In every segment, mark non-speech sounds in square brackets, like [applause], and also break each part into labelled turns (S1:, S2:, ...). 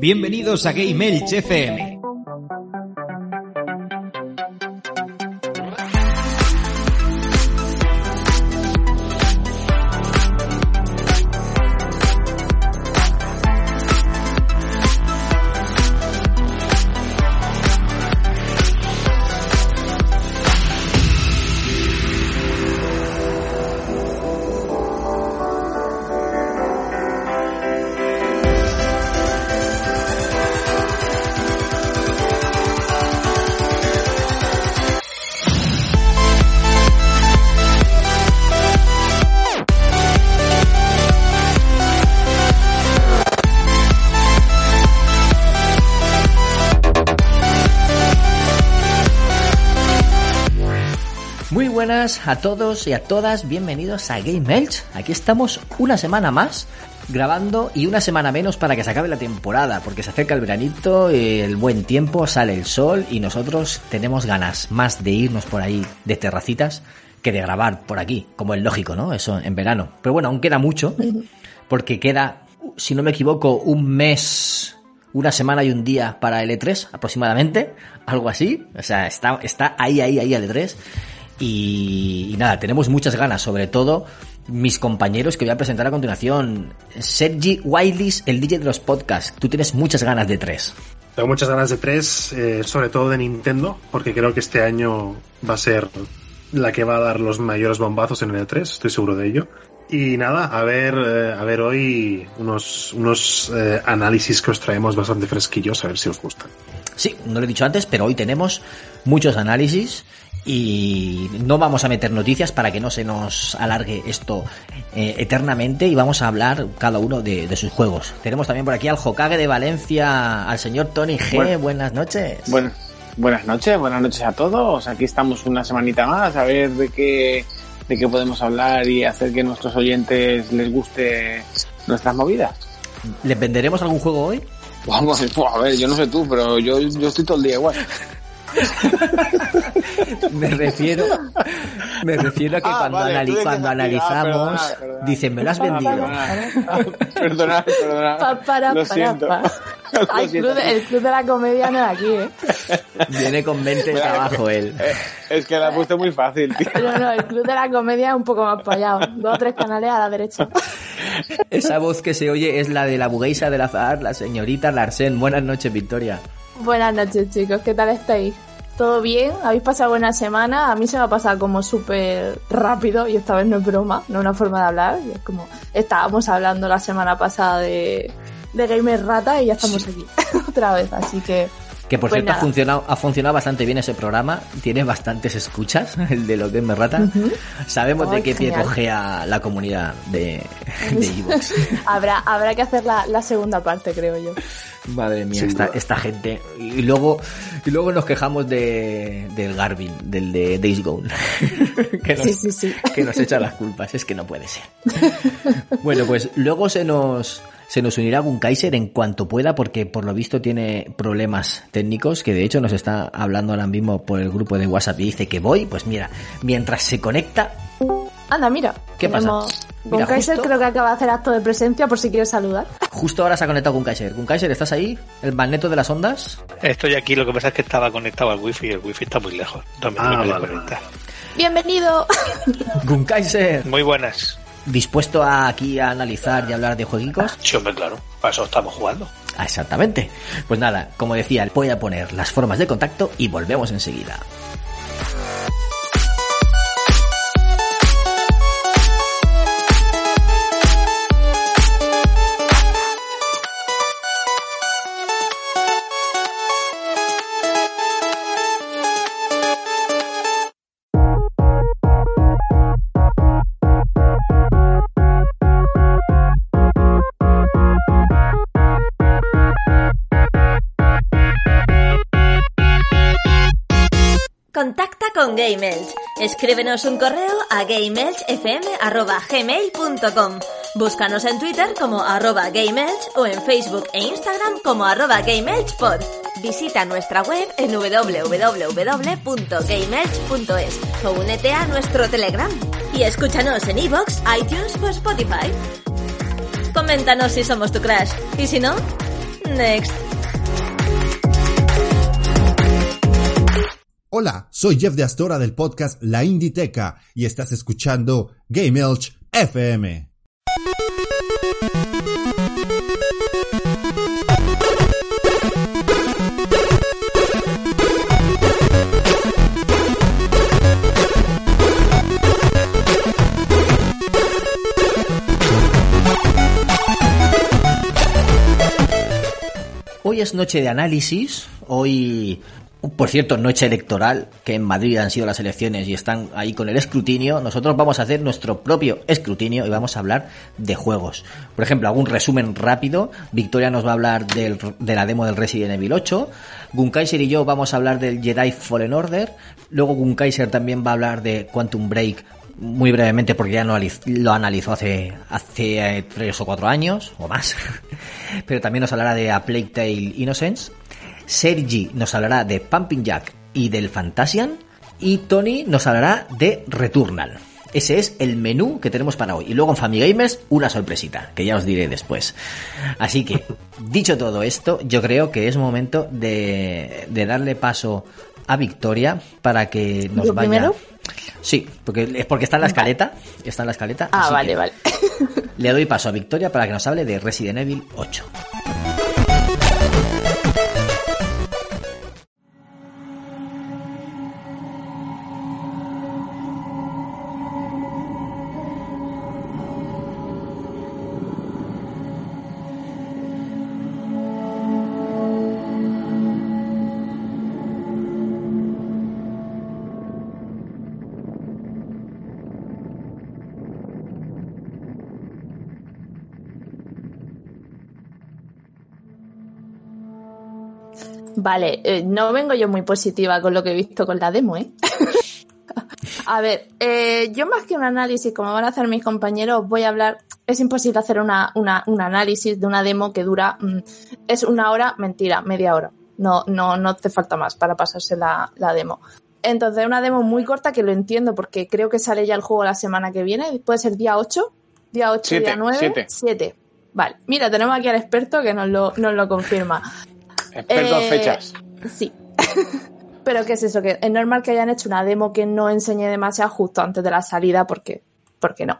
S1: Bienvenidos a Game Elch FM. A todos y a todas, bienvenidos a Game Elch. Aquí estamos una semana más grabando y una semana menos para que se acabe la temporada, porque se acerca el veranito, el buen tiempo, sale el sol y nosotros tenemos ganas más de irnos por ahí de terracitas que de grabar por aquí, como es lógico, ¿no? Eso en verano. Pero bueno, aún queda mucho, porque queda, si no me equivoco, un mes, una semana y un día para el E3 aproximadamente, algo así. O sea, está, está ahí, ahí, ahí el E3. Y, y nada, tenemos muchas ganas, sobre todo mis compañeros que voy a presentar a continuación. Sergi Wildis, el DJ de los podcasts. Tú tienes muchas ganas de tres.
S2: Tengo muchas ganas de tres, eh, sobre todo de Nintendo, porque creo que este año va a ser la que va a dar los mayores bombazos en el E3, estoy seguro de ello. Y nada, a ver, eh, a ver hoy unos, unos eh, análisis que os traemos bastante fresquillos, a ver si os gustan.
S1: Sí, no lo he dicho antes, pero hoy tenemos muchos análisis y no vamos a meter noticias para que no se nos alargue esto eh, eternamente y vamos a hablar cada uno de, de, sus juegos. Tenemos también por aquí al Hokage de Valencia, al señor Tony G.
S3: Bueno,
S1: buenas noches.
S3: Bueno, buenas noches, buenas noches a todos. Aquí estamos una semanita más a ver de qué, de qué podemos hablar y hacer que nuestros oyentes les guste nuestras movidas.
S1: ¿Les venderemos algún juego hoy?
S3: Vamos, a ver, yo no sé tú, pero yo, yo estoy todo el día igual. [laughs]
S1: me refiero me refiero a que
S3: Ah,
S1: cuando,
S3: vale,
S1: anali-
S3: de ah,
S1: analizamos
S3: perdona, perdona.
S1: dicen me lo has vendido
S3: Perdona, perdona.
S4: Pa, para, [laughs]
S3: Lo siento. [laughs]
S4: Ay, club de- el club de la comedia no es aquí, ¿eh?
S1: viene con 20 de trabajo él
S3: Eh, Es que la puesto muy fácil, tío.
S4: No, no, el club de la comedia es un poco más allá. Dos o tres canales a la derecha.
S1: esa voz que se oye es la de la bugueisa del azar la señorita Larsen buenas noches Victoria
S4: Buenas noches, chicos. ¿Qué tal estáis? ¿Todo bien? ¿Habéis pasado buena semana? A mí se me ha pasado como súper rápido y esta vez no es broma, no es una forma de hablar. Es como estábamos hablando la semana pasada de, de Gamer Rata y ya estamos aquí [laughs] otra vez. Así que
S1: Que por
S4: Pues
S1: cierto ha funcionado, ha funcionado bastante bien ese programa, tiene bastantes escuchas, [laughs] el de los Gamer Rata. Sabemos de qué pie
S4: genial.
S1: cojea la comunidad de, de [laughs] Evox.
S4: habrá, habrá que hacer la, la segunda parte, creo yo.
S1: Madre mía, esta, esta gente. Y luego, y luego nos quejamos de, del Garvin, del de Days Gone. [laughs] que, nos,
S4: Sí, sí, sí.
S1: que nos echa las culpas, es que no puede ser. [laughs] bueno, pues luego se nos, se nos unirá Gun Kaiser en cuanto pueda, porque por lo visto tiene problemas técnicos, que de hecho nos está hablando ahora mismo por el grupo de WhatsApp y dice que voy, pues mira, mientras se conecta,
S4: Anda, mira.
S1: ¿Qué pasa? Mira,
S4: Con Kaiser
S1: justo-
S4: creo que acaba de hacer acto de presencia por si quieres saludar.
S1: justo ahora se ha conectado Gun Kaiser. Gun Kaiser, ¿estás ahí? ¿El magneto de las ondas?
S5: Estoy aquí, lo que pasa es que estaba conectado al wifi y el wifi está muy lejos. No me
S2: Ah,
S5: no me
S2: vale.
S4: Bienvenido.
S1: Gun Kaiser.
S5: Muy buenas.
S1: dispuesto a aquí a analizar y hablar de jueguicos?
S5: Sí, hombre, claro. Para eso estamos jugando.
S1: Ah, Exactamente. Pues nada, como decía, voy a poner las formas de contacto y volvemos enseguida.
S6: Escríbenos un correo a gameelchfm.gmail.com Búscanos en Twitter como arroba GameElch o en Facebook e Instagram como arroba GameElchPod. Visita nuestra web en www.gameelch.es o únete a nuestro Telegram. Y escúchanos en iVoox, iTunes o Spotify. Coméntanos si somos tu crush. Y si no, next.
S7: Hola, soy Jeff de Astora del podcast La Inditeca y estás escuchando Game Elch FM.
S1: Hoy es noche de análisis, hoy, por cierto, noche electoral, que en Madrid han sido las elecciones y están ahí con el escrutinio. Nosotros vamos a hacer nuestro propio escrutinio y vamos a hablar de juegos. Por ejemplo, algún resumen rápido. Victoria nos va a hablar de la demo del Resident Evil 8. Gunkaiser y yo vamos a hablar del Jedi Fallen Order. Luego Gunkaiser también va a hablar de Quantum Break muy brevemente porque ya lo analizó hace, hace eh, tres o cuatro años o más. [laughs] Pero también nos hablará de A Plague Tale Innocence. Sergi nos hablará de Pumping Jack y del Fantasian. Y Tony nos hablará de Returnal. Ese es el menú que tenemos para hoy. Y luego en Family Gamers, una sorpresita, que ya os diré después. Así que, [laughs] dicho todo esto, yo creo que es momento de, de darle paso a Victoria para que nos
S4: ¿Yo
S1: vaya.
S4: primero?
S1: Sí, porque es porque está en la escaleta. Está en la escaleta.
S4: Ah,
S1: así
S4: vale,
S1: que
S4: vale.
S1: Le doy paso a Victoria para que nos hable de Resident Evil 8.
S4: Vale, eh, no vengo yo muy positiva con lo que he visto con la demo, ¿eh? [laughs] a ver, eh, yo más que un análisis, como van a hacer mis compañeros, voy a hablar. Es imposible hacer una, una- un análisis de una demo que dura. mm, es una hora, mentira, media hora. No, no, no te falta más para pasarse la, la demo. Entonces, una demo muy corta que lo entiendo porque creo que sale ya el juego la semana que viene. Puede ser día 8, día 8,
S3: Siete,
S4: día 9,
S3: siete.
S4: 7. Vale, mira, tenemos aquí al experto que nos lo, nos lo confirma.
S3: Experto en
S4: Eh,
S3: fechas.
S4: Sí. [laughs] Pero ¿qué es eso? Que es normal que hayan hecho una demo que no enseñe demasiado justo antes de la salida, porque, porque no.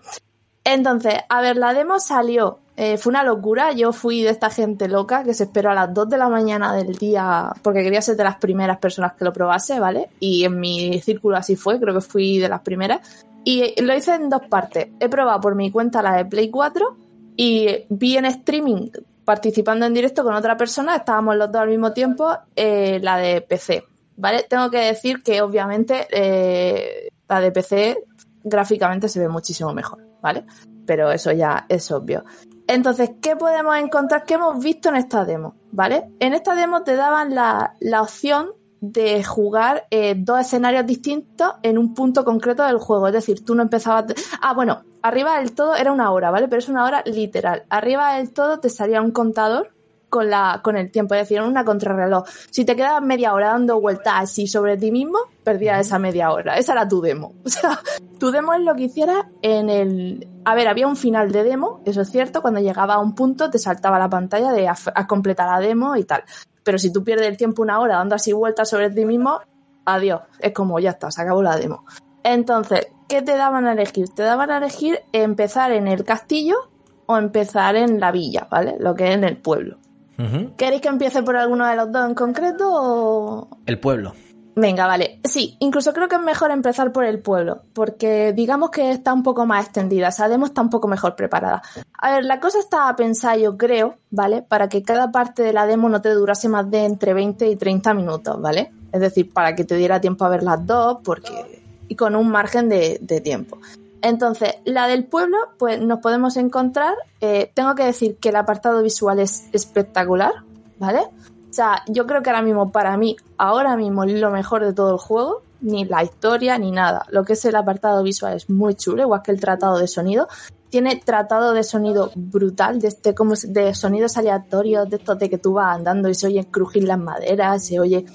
S4: Entonces, a ver, la demo salió. eh, fue una locura. Yo fui de esta gente loca que se esperó a las 2 de la mañana del día porque quería ser de las primeras personas que lo probase, ¿vale? Y en mi círculo así fue, creo que fui de las primeras. Y lo hice en dos partes. He probado por mi cuenta la de Play 4 y vi en streaming participando en directo con otra persona, estábamos los dos al mismo tiempo, eh, la de PC, ¿vale? Tengo que decir que obviamente eh, la de PC gráficamente se ve muchísimo mejor, ¿vale? Pero eso ya es obvio. Entonces, ¿qué podemos encontrar? ¿Qué hemos visto en esta demo? ¿Vale? En esta demo te daban la, la opción de jugar eh, dos escenarios distintos en un punto concreto del juego. Es decir, tú no empezabas... Ah, bueno, arriba del todo era una hora, ¿vale? Pero es una hora literal. Arriba del todo te salía un contador con, la, con el tiempo, es decir, una contrarreloj. Si te quedabas media hora dando vueltas así sobre ti mismo, perdías esa media hora. Esa era tu demo. [laughs] O sea, tu demo es lo que hicieras en el... A ver, había un final de demo, eso es cierto, cuando llegaba a un punto te saltaba la pantalla de a, a completar la demo y tal. Pero si tú pierdes el tiempo una hora dando así vueltas sobre ti mismo, adiós. Es como, ya está, se acabó la demo. Entonces, ¿qué te daban a elegir? Te daban a elegir empezar en el castillo o empezar en la villa, ¿vale? Lo que es en el pueblo. ¿Queréis que empiece por alguno de los dos en concreto o...?
S1: El pueblo.
S4: Venga, vale. Sí, incluso creo que es mejor empezar por el pueblo, porque digamos que está un poco más extendida, esa demo está un poco mejor preparada. A ver, la cosa estaba pensada, yo creo, ¿vale? Para que cada parte de la demo no te durase más de entre 20 y 30 minutos, ¿vale? Es decir, para que te diera tiempo a ver las dos, porque... y con un margen de, de tiempo. Entonces, la del pueblo, pues nos podemos encontrar. eh, tengo que decir que el apartado visual es espectacular, ¿vale? O sea, yo creo que ahora mismo, para mí, ahora mismo lo mejor de todo el juego. Ni la historia, ni nada. Lo que es el apartado visual es muy chulo, igual que el tratado de sonido. Tiene tratado de sonido brutal, de, este, como, de sonidos aleatorios, de estos de que tú vas andando y se oye crujir las maderas, se oye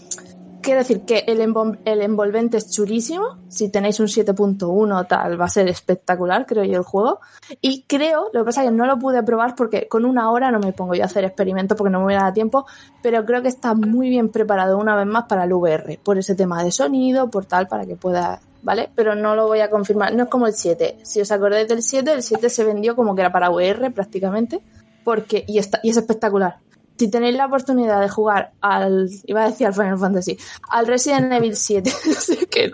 S4: quiero decir que el, envol- el envolvente es chulísimo. Si tenéis un 7.1 tal, va a ser espectacular, creo yo, el juego. Y creo, lo que pasa es que no lo pude probar porque con una hora no me pongo yo a hacer experimentos porque no me hubiera dado tiempo, pero creo que está muy bien preparado una vez más para el VR, por ese tema de sonido, por tal, para que pueda, ¿vale? Pero no lo voy a confirmar, no es como el 7. Si os acordáis del 7, el 7 se vendió como que era para VR prácticamente, porque, y, está, y es espectacular. Si tenéis la oportunidad de jugar al, iba a decir al Final Fantasy, al Resident Evil 7, [laughs] no sé qué.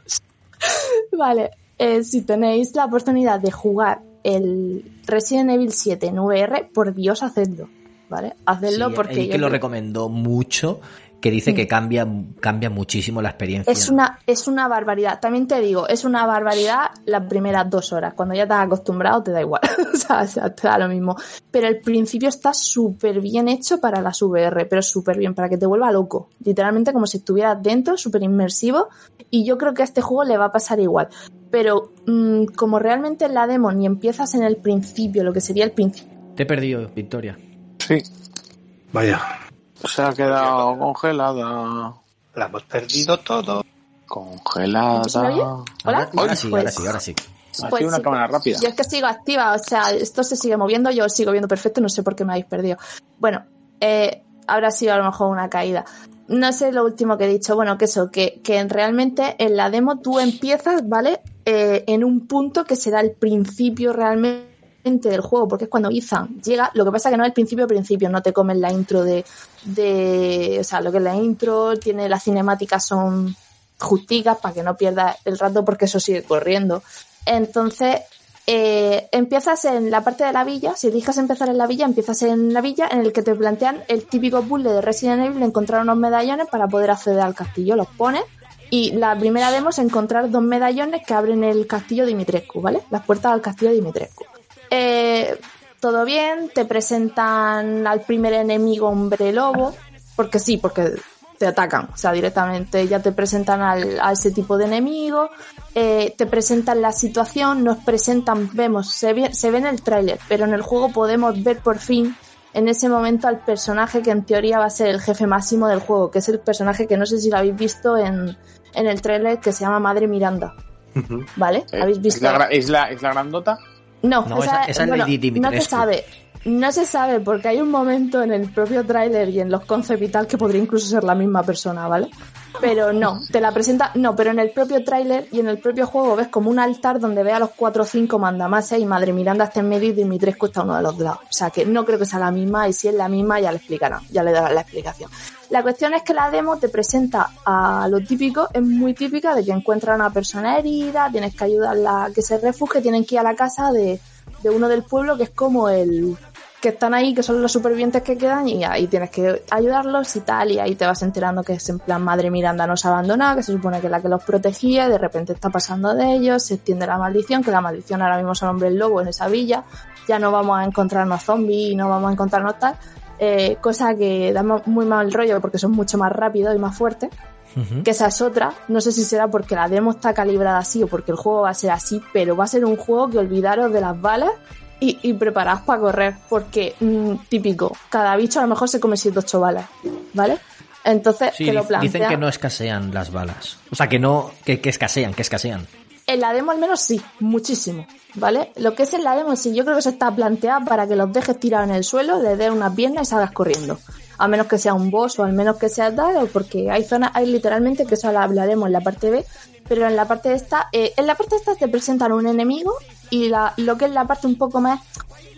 S4: Vale, eh, si tenéis la oportunidad de jugar el Resident Evil 7 en VR, por Dios, hacedlo. ¿Vale? Hacedlo
S1: Sí,
S4: porque
S1: el
S4: yo
S1: que lo
S4: creo-
S1: recomendó mucho, que dice que cambia, cambia muchísimo la experiencia.
S4: es una, es una barbaridad. También te digo, es una barbaridad las primeras dos horas. Cuando ya estás acostumbrado, te da igual. [laughs] o, sea, o sea, te da lo mismo. Pero el principio está súper bien hecho para las VR, pero súper bien, para que te vuelva loco. Literalmente como si estuvieras dentro, súper inmersivo. Y yo creo que a este juego le va a pasar igual. Pero mm, como realmente en la demo ni empiezas en el principio, lo que sería el principio.
S1: Te he perdido, Victoria.
S3: Sí,
S2: Vaya.
S3: Se ha quedado congelada.
S5: La hemos perdido todo.
S3: Congelada.
S4: ¿Se me oye? Hola.
S1: Ahora, ahora sí,
S4: Pues-
S1: ahora sí, ahora sí.
S3: Ha
S4: Pues
S3: sido una
S4: sí,
S3: cámara rápida.
S4: Yo es que sigo activa, o sea, esto se sigue moviendo, yo os sigo viendo perfecto, no sé por qué me habéis perdido. Bueno, eh, habrá sido a lo mejor una caída. No sé lo último que he dicho, bueno, que eso, que, que realmente en la demo tú empiezas, ¿vale? Eh, en un punto que será el principio realmente del juego, porque es cuando Ethan llega, lo que pasa que no es el principio principio, no te comen la intro de, de, o sea, lo que es la intro, tiene las cinemáticas son justicas para que no pierdas el rato porque eso sigue corriendo. Entonces, eh, empiezas en la parte de la villa, si eliges empezar en la villa, empiezas en la villa en el que te plantean el típico puzzle de Resident Evil, encontrar unos medallones para poder acceder al castillo, los pones y la primera demo es encontrar dos medallones que abren el castillo Dimitrescu, ¿vale? Las puertas al castillo Dimitrescu. Eh, todo bien, te presentan al primer enemigo hombre lobo, porque sí, porque te atacan, o sea, directamente ya te presentan al, a ese tipo de enemigo, eh, te presentan la situación, nos presentan, vemos, se ve, se ve en el tráiler, pero en el juego podemos ver por fin en ese momento al personaje que en teoría va a ser el jefe máximo del juego, que es el personaje que no sé si lo habéis visto en, en el tráiler que se llama Madre Miranda. ¿vale?
S3: Eh,
S4: ¿Habéis
S3: ¿Es
S4: visto?
S3: la, es, la, ¿Es la grandota?
S4: No,
S1: No, esa- esa es
S4: bueno,
S1: Lady
S4: no se sabe. No se sabe porque hay un momento en el propio tráiler y en los concept y que podría incluso ser la misma persona, ¿vale? Pero no, te la presenta, no, pero en el propio tráiler y en el propio juego ves como un altar donde ve a los cuatro o cinco mandamases y Madre Miranda está en medio y Dimitrescu está uno de los lados. O sea que no creo que sea la misma y si es la misma ya le explicarán, ya le darán la explicación. La cuestión es que la demo te presenta a lo típico, es muy típica de que encuentra a una persona herida, tienes que ayudarla a que se refugie, tienen que ir a la casa de, de uno del pueblo que es como el que están ahí, que son los supervivientes que quedan y ahí tienes que ayudarlos y tal y ahí te vas enterando que es en plan Madre Miranda nos ha abandonado, que se supone que es la que los protegía y de repente está pasando de ellos, se extiende la maldición, que la maldición ahora mismo son hombres lobo en esa villa, ya no vamos a encontrarnos zombies y no vamos a encontrarnos tal, eh, cosa que da muy mal rollo porque son mucho más rápidos y más fuertes que esa es otra. No sé si será porque la demo está calibrada así o porque el juego va a ser así, pero va a ser un juego que olvidaros de las balas y, y preparaos para correr, porque mm, típico, cada bicho a lo mejor se come 7 8 balas, ¿vale? Entonces,
S1: Sí,
S4: que lo plantea.
S1: dicen que no escasean las balas. O sea, que no, que, que escasean, que escasean.
S4: En la demo al menos sí, muchísimo, ¿vale? Lo que es en la demo sí, yo creo que se está planteado para que los dejes tirados en el suelo, le des una pierna y salgas corriendo. A menos que sea un boss o al menos que sea tal, o porque hay zonas, hay literalmente, que eso hablaremos en la parte B, pero en la parte esta, eh, en la parte esta te presentan un enemigo y la, lo que es la parte un poco más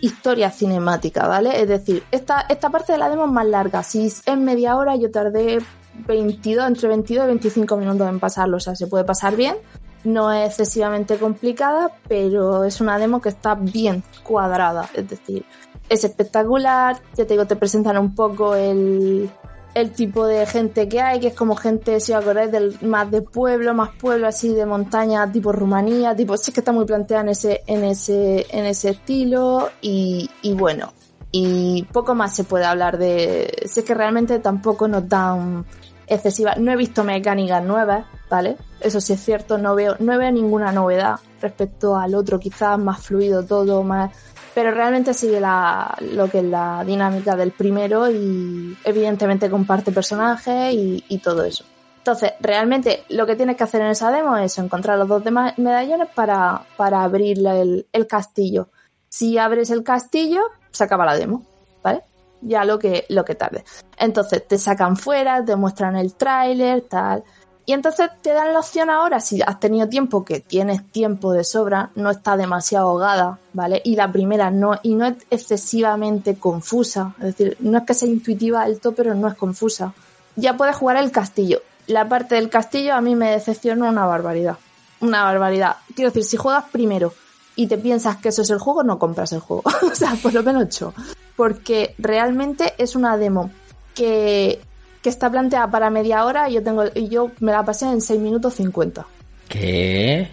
S4: historia cinemática, ¿vale? Es decir, esta, esta parte de la demo es más larga. Si es media hora, yo tardé 22, entre 22 y 25 minutos en pasarlo, o sea, se puede pasar bien. No es excesivamente complicada, pero es una demo que está bien cuadrada. Es decir, es espectacular. Ya te digo, te presentan un poco el, el tipo de gente que hay, que es como gente, si os acordáis, del, más de pueblo, más pueblo así de montaña, tipo Rumanía, tipo, sí que está muy planteada en ese, en ese, en ese estilo. Y, y bueno, y poco más se puede hablar de. Es que realmente tampoco nos dan excesiva. No he visto mecánicas nuevas, ¿vale? Eso sí es cierto, no veo, no veo ninguna novedad respecto al otro, quizás más fluido todo, más. Pero realmente sigue la, lo que es la dinámica del primero y evidentemente comparte personajes y, y todo eso. Entonces, realmente lo que tienes que hacer en esa demo es encontrar los dos demás medallones para, para abrir el, el castillo. Si abres el castillo, se acaba la demo, ¿vale? Ya lo que, lo que tarde. Entonces te sacan fuera, te muestran el tráiler, tal. Y entonces te dan la opción ahora, si has tenido tiempo, que tienes tiempo de sobra, no está demasiado ahogada, ¿vale? Y la primera no, y no es excesivamente confusa, es decir, no es que sea intuitiva del todo, pero no es confusa. Ya puedes jugar el castillo. La parte del castillo a mí me decepciona una barbaridad. Una barbaridad. Quiero decir, si juegas primero y te piensas que eso es el juego, no compras el juego. [laughs] o sea, por lo menos yo. Porque realmente es una demo que, que está planteada para media hora y yo tengo y yo me la pasé en 6 minutos 50.
S1: ¿Qué?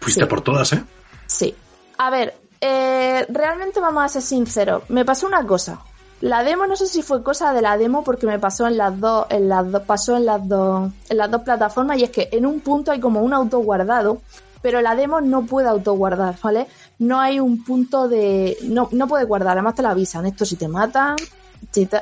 S2: Fuiste
S4: Sí.
S2: por todas, ¿eh?
S4: Sí. A ver, eh, realmente vamos a ser sinceros. Me pasó una cosa. La demo, no sé si fue cosa de la demo porque me pasó en las dos, en las dos, pasó en las dos, en las dos plataformas y es que en un punto hay como un auto guardado, pero la demo no puede autoguardar, ¿vale? No hay un punto de, no, no puede guardar, además te lo avisan, esto si te matan,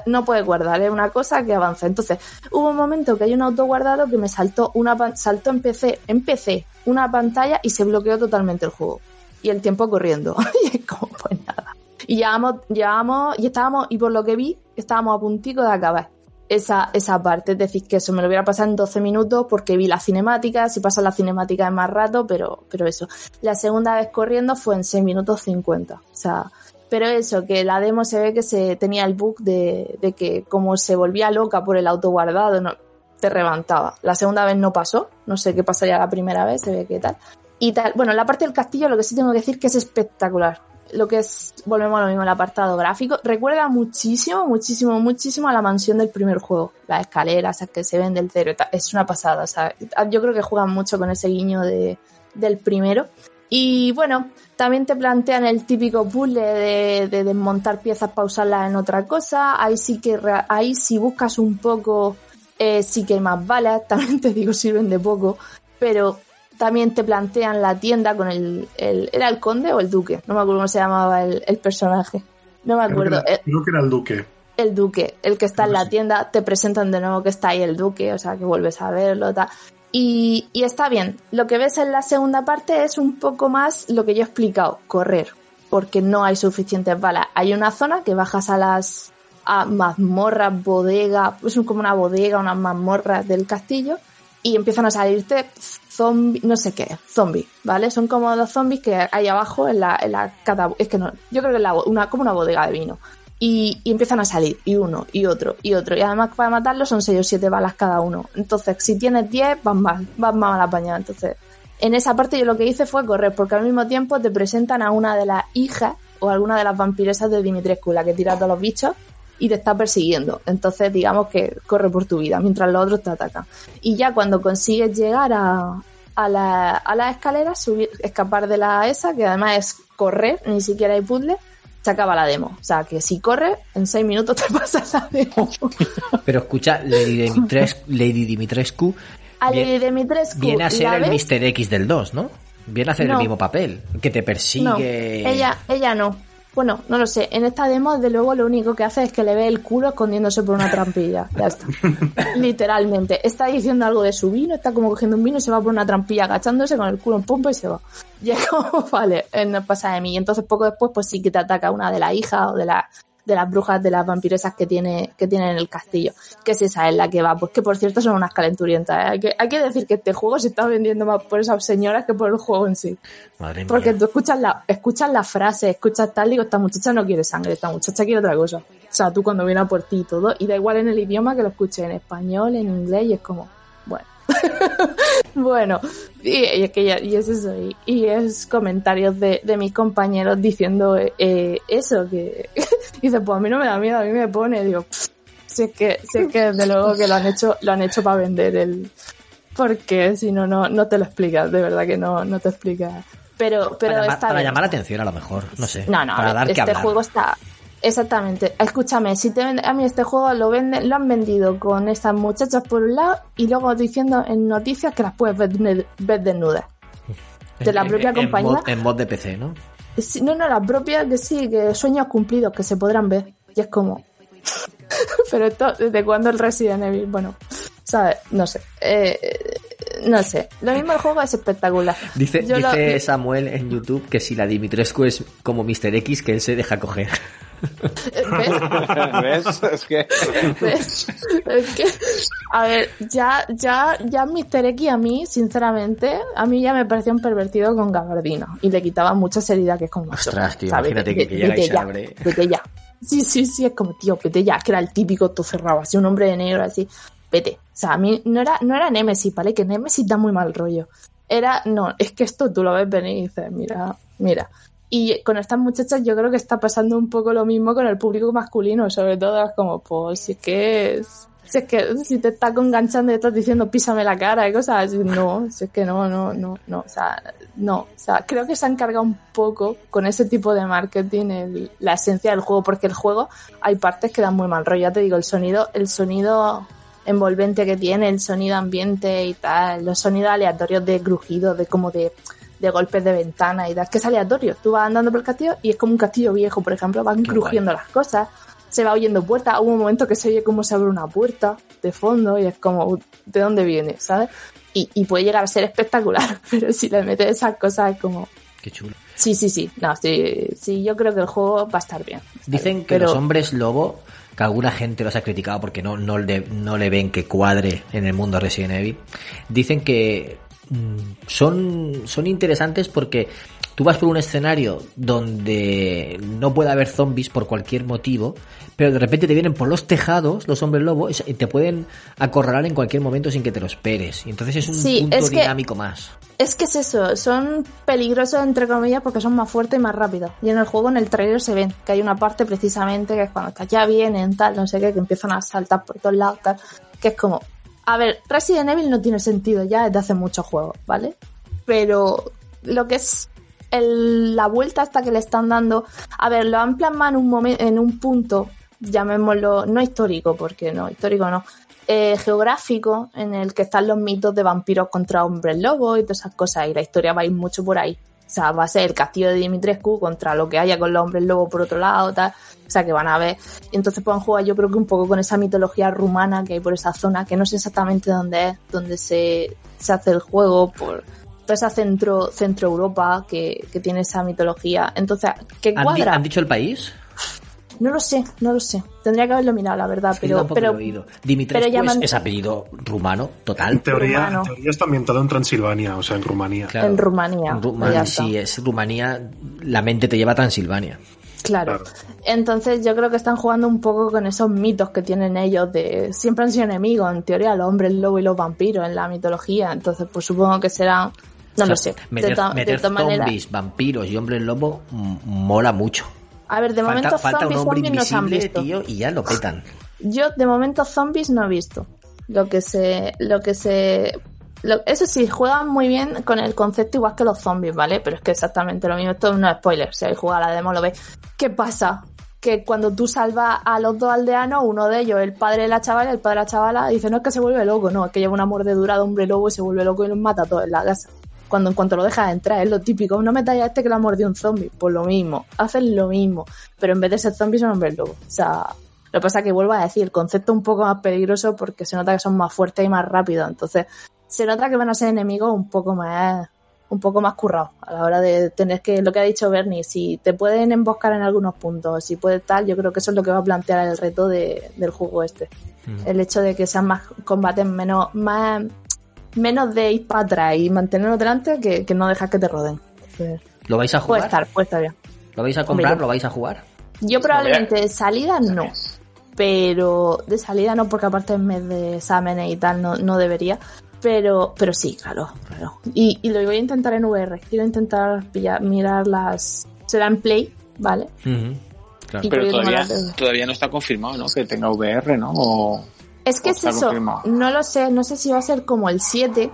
S4: no puede guardar, es una cosa que avanza. Entonces, hubo un momento que hay un auto guardado que me saltó una, saltó en PC, en PC, una pantalla y se bloqueó totalmente el juego y el tiempo corriendo. [laughs] y es como, pues nada. Y llevamos, llevamos, y estábamos, y por lo que vi, estábamos a puntico de acabar esa, esa parte. Es decir, que eso me lo hubiera pasado en 12 minutos porque vi las cinemáticas, si pasa la cinemática es más rato, pero, pero eso. La segunda vez corriendo fue en 6 minutos 50. O sea, pero eso, que la demo se ve que se tenía el bug de, de que como se volvía loca por el auto guardado, no, te levantaba. La segunda vez no pasó, no sé qué pasaría la primera vez, se ve que tal. Y tal, bueno, la parte del castillo lo que sí tengo que decir que es espectacular. Lo que es, volvemos a lo mismo, el apartado gráfico, recuerda muchísimo, muchísimo, muchísimo a la mansión del primer juego. Las escaleras que se ven del cero, es una pasada, o yo creo que juegan mucho con ese guiño de, del primero. Y bueno, también te plantean el típico puzzle de, de desmontar piezas para usarlas en otra cosa. Ahí sí que, ahí si buscas un poco, eh, sí que más balas. [laughs] También te digo, sirven de poco. Pero también te plantean la tienda con el, el- ¿era el conde o el duque? No me acuerdo cómo se llamaba el, el personaje. No me
S2: Creo que,
S4: acuerdo.
S2: era,
S4: Eh,
S2: creo que era el duque.
S4: el duque, el que está en
S2: Creo
S4: la
S2: sí.
S4: tienda, te presentan de nuevo que está ahí el duque, o sea, que vuelves a verlo, tal. Y, y está bien. Lo que ves en la segunda parte es un poco más lo que yo he explicado, correr, porque no hay suficientes balas. Hay una zona que bajas a las a mazmorras, bodega, es como una bodega, unas mazmorras del castillo, y empiezan a salirte zombies, no sé qué, zombies, ¿vale? Son como los zombies que hay abajo en la, en es que no, yo creo que es la una, como una bodega de vino. Y, y empiezan a salir, y uno, y otro, y otro. Y además para matarlos son 6 o 7 balas cada uno. Entonces, si tienes 10, vas mal, vas mal apañado. Entonces, en esa parte yo lo que hice fue correr, porque al mismo tiempo te presentan a una de las hijas o alguna de las vampiresas de Dimitrescu, la que tira a todos los bichos y te está persiguiendo. Entonces, digamos que corre por tu vida mientras los otros te atacan. Y ya cuando consigues llegar a, a, la, a las escaleras, subir, escapar de la esa, que además es correr, ni siquiera hay puzzle, se acaba la demo. O sea, que si corres, en 6 minutos [laughs] te pasas la demo.
S1: Pero escucha, Lady Dimitrescu, Lady Dimitrescu
S4: A
S1: Bien-
S4: Lady Dimitrescu,
S1: viene a ser
S4: ¿la
S1: el
S4: ves?
S1: Mr. X del 2, ¿no? Viene a hacer
S4: No.
S1: el mismo papel, que te
S4: No,
S1: persigue.
S4: ella, ella no. Bueno, no lo sé. En esta demo, de luego, lo único que hace es que le ve el culo escondiéndose por una trampilla. Ya está. [laughs] Literalmente. Está diciendo algo de su vino, está como cogiendo un vino y se va por una trampilla agachándose con el culo en pompa y se va. [laughs] Y es como, vale, eh, no pasa de mí. Y entonces, poco después, pues sí que te ataca una de las hijas o de la de las brujas de las vampiresas que tiene que tienen en el castillo que es esa es la que va pues que por cierto son unas calenturientas ¿eh? hay, que, hay que decir que este juego se está vendiendo más por esas señoras que por el juego en sí
S1: Madre mía.
S4: porque tú escuchas la, escuchas la frase, escuchas tal, digo, esta muchacha no quiere sangre, esta muchacha quiere otra cosa. O sea, tú cuando viene a por ti y todo, y da igual en el idioma que lo escuches en español, en inglés, y es como, bueno. [laughs] bueno, y, y es que ya, y es eso, y, y es comentarios de, de mis compañeros diciendo eh, eso, que dice, pues a mí no me da miedo, a mí me pone, digo, "Pff, si es que, si es que desde luego que lo han hecho, lo han hecho para vender el, porque si no, no, no te lo explicas, de verdad que no, no te explicas. Pero, pero
S1: para, llamar, para llamar la atención, a lo mejor. No sé.
S4: No, no,
S1: para dar que
S4: este juego está. Exactamente. Escúchame, si te vende- a mí este juego lo venden, lo han vendido con estas muchachas por un lado y luego diciendo en noticias que las puedes ver, ver desnudas. De la propia
S1: en-
S4: compañía.
S1: En mod, en mod de PC, ¿no?
S4: No, no, la propia que sí, que sueños cumplidos que se podrán ver. Y es como. [laughs] Pero esto, ¿desde cuándo el Resident Evil? Bueno, ¿sabes? No sé. Eh, no sé. Lo mismo el juego es espectacular.
S1: Dice,
S4: lo-
S1: dice Samuel en YouTube que si la Dimitrescu es como Mr. X, que él se deja coger.
S4: ¿Ves? [laughs]
S3: ¿Ves? Es que.
S4: ¿Ves? Es que, a ver, ya, ya, ya Mr. X a mí, sinceramente, a mí ya me parecía un pervertido con gabardina y le quitaba mucha seriedad que es como
S1: Ostras, tío,
S4: ¿sabes?
S1: imagínate que- que llega y
S4: vete
S1: se
S4: ya,
S1: abre.
S4: Vete ya. Sí, sí, sí, es como, tío, vete ya, que era el típico todo cerrado, así un hombre de negro, así, vete. O sea, a mí no era, no era Nemesis, ¿vale? Que Nemesis da muy mal rollo. Era, no, es que esto tú lo ves venir y dices, mira, mira. Y con estas muchachas yo creo que está pasando un poco lo mismo con el público masculino, sobre todo es como, pues, si es que es, si es que si te está enganchando y estás diciendo písame la cara y cosas no, si es que no, no, no, no, o sea, no, o sea, creo que se han cargado un poco con ese tipo de marketing el- la esencia del juego, porque el juego hay partes que dan muy mal rollo, ya te digo, el sonido, el sonido envolvente que tiene, el sonido ambiente y tal, los sonidos aleatorios de crujidos, de como de, de golpes de ventana y tal, que es aleatorio. Tú vas andando por el castillo y es como un castillo viejo, por ejemplo, van
S1: Qué
S4: crujiendo las cosas, se va oyendo puertas, hubo un momento que se oye como se abre una puerta de fondo y es como, ¿de dónde viene? ¿Sabes? Y, y puede llegar a ser espectacular, [laughs] pero si le metes esas cosas es como,
S1: Qué chulo.
S4: sí, sí, sí, no, sí, sí, yo creo que el juego va a estar bien. Va a estar
S1: Dicen
S4: bien,
S1: que
S4: pero-
S1: los hombres lobo, que alguna gente los ha criticado porque no, no, le, no le ven que cuadre en el mundo Resident Evil, dicen que son, son interesantes porque tú vas por un escenario donde no puede haber zombies por cualquier motivo, pero de repente te vienen por los tejados los hombres lobo y te pueden acorralar en cualquier momento sin que te lo esperes. Y entonces es un
S4: Sí,
S1: punto
S4: es que-
S1: dinámico más.
S4: Es que es eso, son peligrosos entre comillas porque son más fuertes y más rápidos. Y en el juego, en el trailer se ven que hay una parte precisamente que es cuando ya vienen, tal, no sé qué, que empiezan a saltar por todos lados, tal, que es como, a ver, Resident Evil no tiene sentido ya desde hace muchos juegos, ¿vale? Pero lo que es el- la vuelta hasta que le están dando, a ver, lo han plasmado en un momento, en un punto, llamémoslo, no histórico, porque no, histórico no, eh, geográfico en el que están los mitos de vampiros contra hombres lobos y todas esas cosas y la historia va a ir mucho por ahí. O sea, va a ser el castillo de Dimitrescu contra lo que haya con los hombres lobos por otro lado, tal. O sea, que van a ver. Y entonces pueden jugar yo creo que un poco con esa mitología rumana que hay por esa zona, que no sé exactamente dónde es, dónde se, se hace el juego, por toda esa centro, centro Europa que, que tiene esa mitología. Entonces, ¿qué
S1: ¿Han, di-
S4: cuadra?
S1: han dicho el país?
S4: No lo sé, no lo sé. Tendría que haberlo mirado, la verdad, pero, pero
S1: lo he oído. Dimitrescu
S4: pero llaman-
S1: es, es apellido rumano,
S2: En
S1: total.
S2: teoría,
S4: Rumano.
S2: en teoría está ambientado en Transilvania, o sea, en Rumanía.
S1: Claro.
S4: en Rumanía.
S1: En Rumania,
S4: ya está.
S1: si es Rumanía, la mente te lleva a Transilvania.
S4: Claro.
S2: Claro.
S4: Entonces yo creo que están jugando un poco con esos mitos que tienen ellos de siempre han sido enemigos, en teoría, los hombres lobo y los vampiros en la mitología. Entonces, pues supongo que serán, no
S1: O
S4: lo sé.
S1: Meter,
S4: de,
S1: meter zombies, vampiros y hombres lobo mola mucho.
S4: A ver, de
S1: falta
S4: momento
S1: falta
S4: zombies,
S1: un hombre
S4: zombies no se han visto.
S1: tío, y ya lo petan.
S4: Yo de momento zombies no he visto. Lo que se, lo que se, lo- eso sí, juegan muy bien con el concepto igual que los zombies, ¿vale? Pero es que exactamente lo mismo. Esto no es spoiler. Si habéis jugado a la demo lo veis. ¿Qué pasa? Que cuando tú salvas a los dos aldeanos, uno de ellos, el padre de la chavala, el padre de la chavala, dice, no es que se vuelve loco, no, es que lleva una mordedura de hombre lobo y se vuelve loco y los mata a todos en la casa. Cuando en cuanto lo dejas entrar, es lo típico, no metáis a este que la mordió un zombie, pues lo mismo, hacen lo mismo, pero en vez de ser zombies son hombres lobo. O sea, lo que pasa es que vuelvo a decir, el concepto es un poco más peligroso porque se nota que son más fuertes y más rápidos. Entonces, se nota que van a ser enemigos un poco más, un poco más currados a la hora de tener que, lo que ha dicho Bernie, si te pueden emboscar en algunos puntos, si puede tal, yo creo que eso es lo que va a plantear el reto de- del juego este. El hecho de que sean más combates menos, más, menos de ir para atrás y mantenernos delante que, que no dejar que te roden. Entonces,
S1: ¿Lo vais a
S4: puede
S1: jugar?
S4: estar, puede estar bien.
S1: ¿Lo vais a comprar?
S4: Hombre,
S1: ¿Lo vais a jugar?
S4: Yo probablemente de salida no. Pero de salida no, porque aparte en mes de exámenes y tal no, no debería. Pero, pero sí, claro, claro. Y, y lo voy a intentar en VR. Quiero intentar pillar, mirar las. Será en Play, ¿vale?
S1: Claro.
S4: Y-
S3: Pero todavía, todavía no está confirmado, ¿no? Que tenga VR, ¿no? O
S4: Es que es eso.
S3: confirmado.
S4: No lo sé. No sé si va a ser como el 7.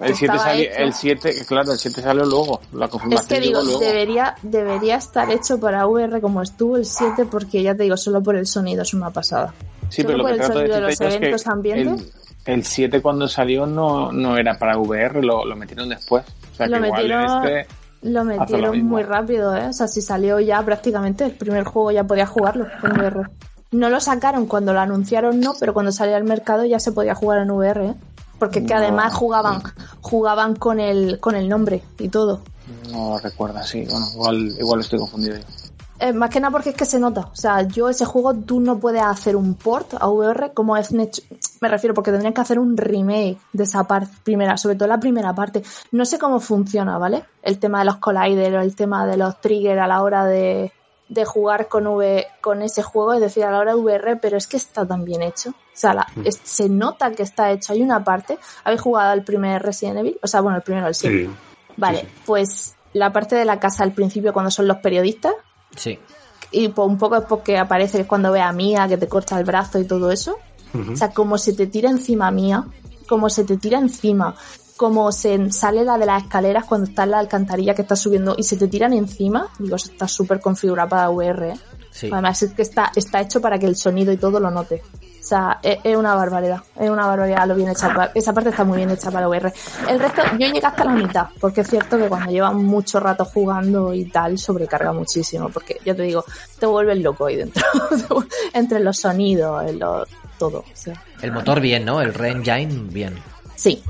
S3: el 7
S4: estaba
S3: salió, el 7, claro, el 7 salió luego. La
S4: Es
S3: confirmación
S4: que digo,
S3: luego.
S4: debería, debería estar hecho para VR como estuvo el 7, porque ya te digo, solo por el sonido es una pasada.
S3: Sí,
S4: solo
S3: pero lo
S4: por
S3: que
S4: el sonido de los
S3: yo es
S4: eventos
S3: que
S4: ambientes.
S3: el, el 7 cuando salió no, no era para VR, lo, lo metieron después. O sea
S4: Lo
S3: que igual
S4: metieron-
S3: este...
S4: Lo metieron
S3: mismo.
S4: muy rápido, ¿eh? O sea, si salió ya prácticamente el primer juego ya podía jugarlo en VR. No lo sacaron cuando lo anunciaron, no, pero cuando salió al mercado ya se podía jugar en VR, ¿eh? Porque que además jugaban, jugaban con el, con el nombre y todo.
S3: No recuerda, sí. Bueno, igual, igual estoy confundido yo.
S4: Eh, más que nada porque es que se nota. O sea, yo ese juego tú no puedes hacer un port a VR como es. Me refiero porque tendrían que hacer un remake de esa parte primera, sobre todo la primera parte. No sé cómo funciona, ¿vale? El tema de los colliders, el tema de los triggers a la hora de, de jugar con V, con ese juego, es decir, a la hora de VR, pero es que está tan bien hecho. O sea, la- es- se nota que está hecho. Hay una parte. ¿Habéis jugado el primer Resident Evil? O sea, bueno, el primero, el 7.
S2: Sí.
S4: Vale,
S2: sí.
S4: pues la parte de la casa al principio cuando son los periodistas
S1: Sí.
S4: y pues un poco es porque aparece que es cuando ve a Mía que te corta el brazo y todo eso. O sea, como se te tira encima Mía, como se te tira encima, como se sale la de las escaleras cuando está en la alcantarilla que está subiendo y se te tiran encima, digo, eso está súper configurado para VR. ¿eh?
S1: Sí.
S4: Además es que está, está hecho para que el sonido y todo lo note. O sea, es, es una barbaridad, es una barbaridad lo bien hecha. Esa parte está muy bien hecha para VR. El resto, yo llegué hasta la mitad, porque es cierto que cuando llevas mucho rato jugando y tal, sobrecarga muchísimo, porque ya te digo, te vuelves loco ahí dentro. [laughs] Entre los sonidos, en lo- todo. o sea.
S1: El motor bien, ¿no? El Re-Engine bien.
S4: Sí.